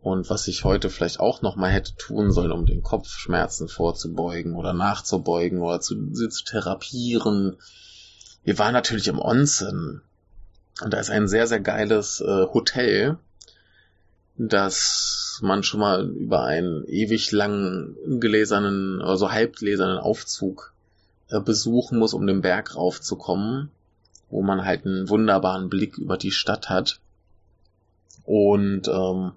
[SPEAKER 1] Und was ich heute vielleicht auch nochmal hätte tun sollen, um den Kopfschmerzen vorzubeugen oder nachzubeugen oder zu, sie zu therapieren. Wir waren natürlich im Onsen. Und da ist ein sehr, sehr geiles äh, Hotel, das man schon mal über einen ewig langen gläsernen, also halbgläsernen Aufzug besuchen muss, um den Berg raufzukommen, wo man halt einen wunderbaren Blick über die Stadt hat. Und ähm,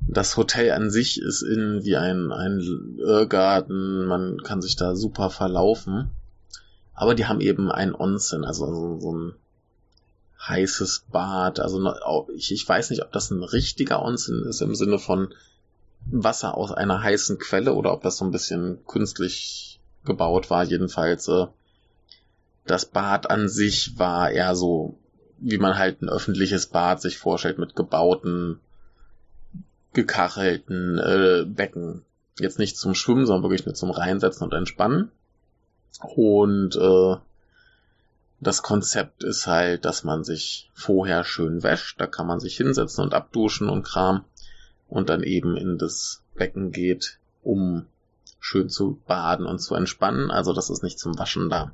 [SPEAKER 1] das Hotel an sich ist innen wie ein, ein Irrgarten, man kann sich da super verlaufen. Aber die haben eben ein Onsen, also so, so ein heißes Bad. Also ich, ich weiß nicht, ob das ein richtiger Onsen ist im Sinne von Wasser aus einer heißen Quelle oder ob das so ein bisschen künstlich gebaut war. Jedenfalls äh, das Bad an sich war eher so, wie man halt ein öffentliches Bad sich vorstellt, mit gebauten gekachelten äh, Becken. Jetzt nicht zum Schwimmen, sondern wirklich nur zum Reinsetzen und Entspannen. Und äh, das Konzept ist halt, dass man sich vorher schön wäscht. Da kann man sich hinsetzen und abduschen und Kram. Und dann eben in das Becken geht, um schön zu baden und zu entspannen. Also das ist nicht zum Waschen da.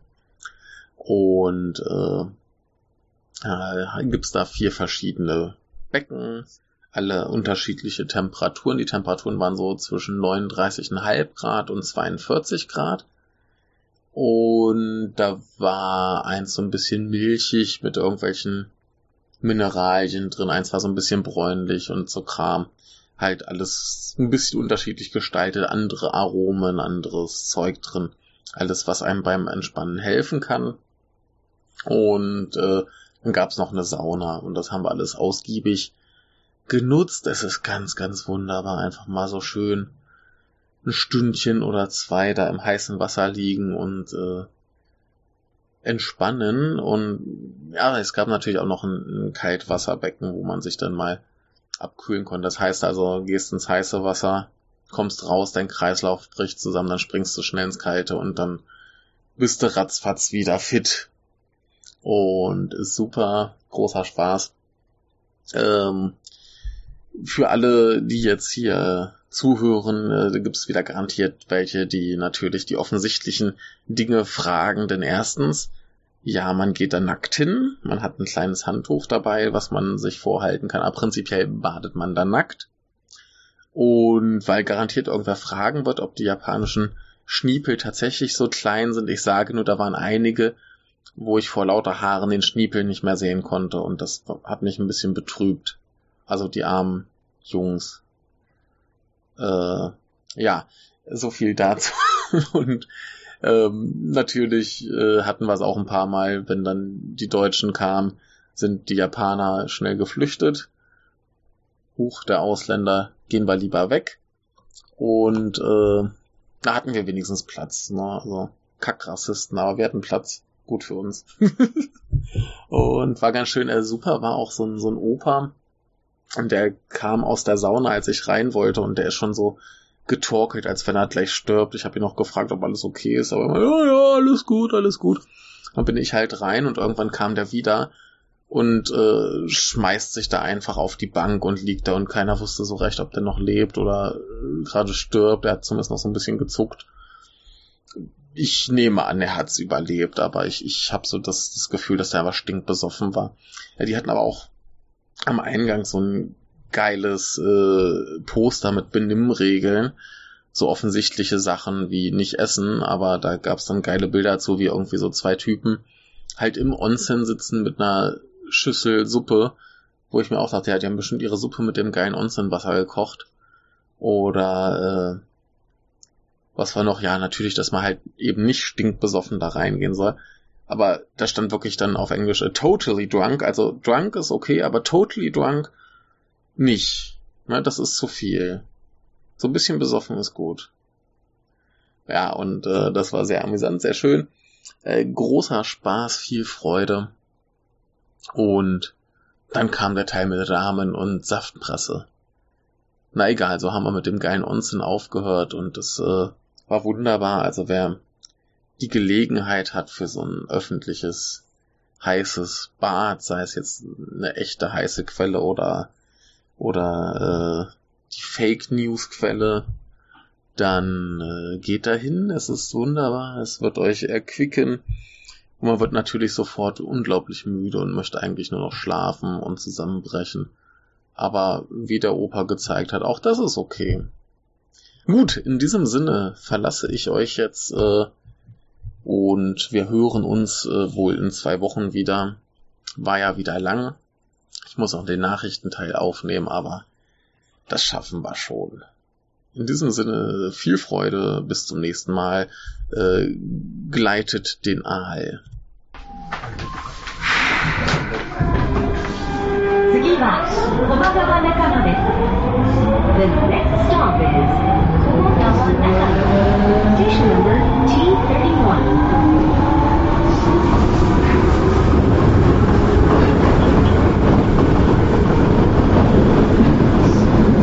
[SPEAKER 1] Und äh, äh, gibt's da vier verschiedene Becken alle unterschiedliche Temperaturen. Die Temperaturen waren so zwischen 39,5 Grad und 42 Grad. Und da war eins so ein bisschen milchig mit irgendwelchen Mineralien drin. Eins war so ein bisschen bräunlich und so Kram. Halt alles ein bisschen unterschiedlich gestaltet. Andere Aromen, anderes Zeug drin. Alles, was einem beim Entspannen helfen kann. Und äh, dann gab's noch eine Sauna und das haben wir alles ausgiebig genutzt. Es ist ganz, ganz wunderbar. Einfach mal so schön ein Stündchen oder zwei da im heißen Wasser liegen und äh, entspannen. Und ja, es gab natürlich auch noch ein, ein Kaltwasserbecken, wo man sich dann mal abkühlen konnte. Das heißt also, gehst ins heiße Wasser, kommst raus, dein Kreislauf bricht zusammen, dann springst du schnell ins Kalte und dann bist du ratzfatz wieder fit. Und ist super, großer Spaß. Ähm, für alle, die jetzt hier zuhören, äh, gibt es wieder garantiert welche, die natürlich die offensichtlichen Dinge fragen. Denn erstens, ja, man geht da nackt hin, man hat ein kleines Handtuch dabei, was man sich vorhalten kann, aber prinzipiell badet man da nackt. Und weil garantiert irgendwer fragen wird, ob die japanischen Schniepel tatsächlich so klein sind, ich sage nur, da waren einige, wo ich vor lauter Haaren den Schniepel nicht mehr sehen konnte und das hat mich ein bisschen betrübt. Also die armen Jungs. Äh, ja, so viel dazu. <laughs> Und ähm, natürlich äh, hatten wir es auch ein paar Mal, wenn dann die Deutschen kamen, sind die Japaner schnell geflüchtet. Huch, der Ausländer, gehen wir lieber weg. Und äh, da hatten wir wenigstens Platz. Ne? Also Kackrassisten, aber wir hatten Platz. Gut für uns. <laughs> und war ganz schön, äh, super, war auch so ein, so ein Opa, und der kam aus der Sauna, als ich rein wollte, und der ist schon so getorkelt, als wenn er gleich stirbt. Ich habe ihn noch gefragt, ob alles okay ist, aber immer, ja, ja, alles gut, alles gut. Dann bin ich halt rein und irgendwann kam der wieder und äh, schmeißt sich da einfach auf die Bank und liegt da und keiner wusste so recht, ob der noch lebt oder äh, gerade stirbt. Er hat zumindest noch so ein bisschen gezuckt. Ich nehme an, er hat's überlebt, aber ich, ich habe so das, das Gefühl, dass er aber stinkbesoffen war. Ja, die hatten aber auch am Eingang so ein geiles äh, Poster mit Benimmregeln. So offensichtliche Sachen wie nicht essen, aber da gab's dann geile Bilder dazu, wie irgendwie so zwei Typen halt im Onsen sitzen mit einer Schüssel Suppe, wo ich mir auch dachte, ja, die haben bestimmt ihre Suppe mit dem geilen Onsenwasser gekocht. Oder äh, was war noch? Ja, natürlich, dass man halt eben nicht stinkbesoffen da reingehen soll. Aber da stand wirklich dann auf Englisch uh, totally drunk. Also drunk ist okay, aber totally drunk nicht. Ne, das ist zu viel. So ein bisschen besoffen ist gut. Ja, und äh, das war sehr amüsant, sehr schön. Äh, großer Spaß, viel Freude. Und dann kam der Teil mit Rahmen und Saftpresse. Na egal, so haben wir mit dem geilen Onsen aufgehört und das äh, war wunderbar. Also wer die Gelegenheit hat für so ein öffentliches heißes Bad, sei es jetzt eine echte heiße Quelle oder oder äh, die Fake News Quelle, dann äh, geht dahin. Es ist wunderbar, es wird euch erquicken. Und man wird natürlich sofort unglaublich müde und möchte eigentlich nur noch schlafen und zusammenbrechen. Aber wie der Opa gezeigt hat, auch das ist okay. Gut, in diesem Sinne verlasse ich euch jetzt äh, und wir hören uns äh, wohl in zwei Wochen wieder. War ja wieder lang. Ich muss auch den Nachrichtenteil aufnehmen, aber das schaffen wir schon. In diesem Sinne viel Freude, bis zum nächsten Mal. Äh, gleitet den Aal.
[SPEAKER 2] The next すごい。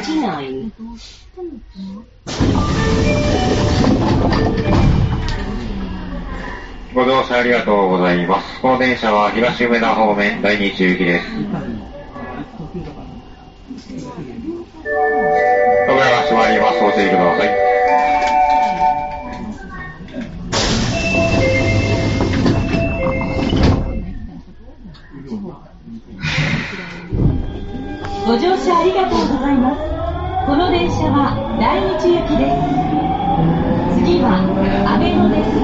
[SPEAKER 2] T29 ご
[SPEAKER 4] 乗車ありがとうございます。この電車は東梅田方面第二中行きです。扉が閉まります。ご注意ください。
[SPEAKER 2] ご乗車ありがとうございますこの電車は第一行きです次は阿部野です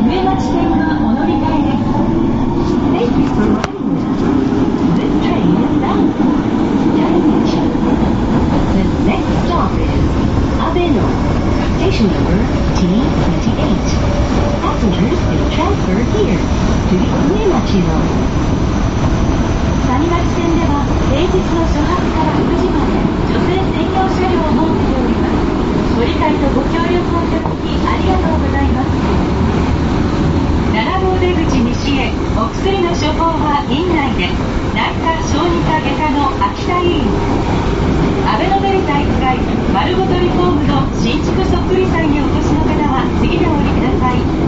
[SPEAKER 2] 上町線がお乗り換えです Thank you for riding with us. This train is bound for Dainichi. The next stop is Abeno. Station number T28. Passengers will transfer here to the Umemachi line. 谷町線では平日の初発から9時まで女性専用車両を設けております。ご理解とご協力をいただきありがとうございます。7号出口西へお薬の処方は院内で内科小児科外科の秋田医院。アベノベルタ1階丸ごとリフォームの新築そっくりさんにお越しの方は次でお降りください。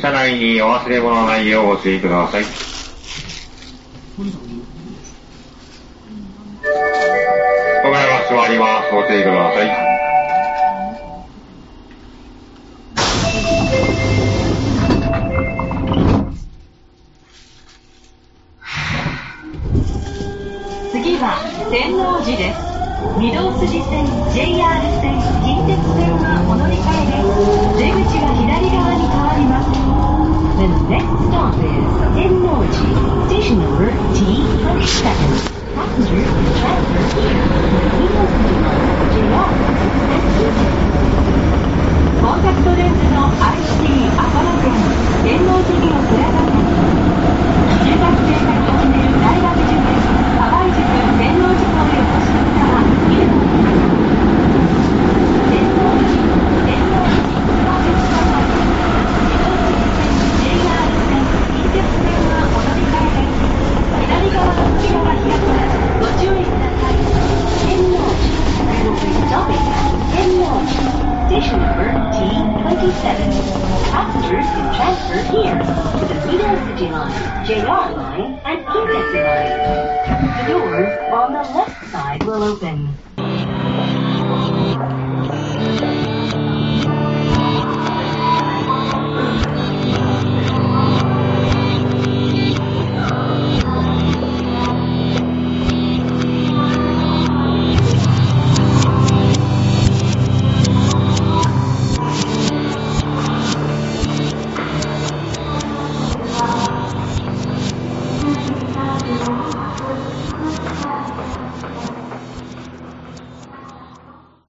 [SPEAKER 4] 車内にお忘れ物のないようご注意ください。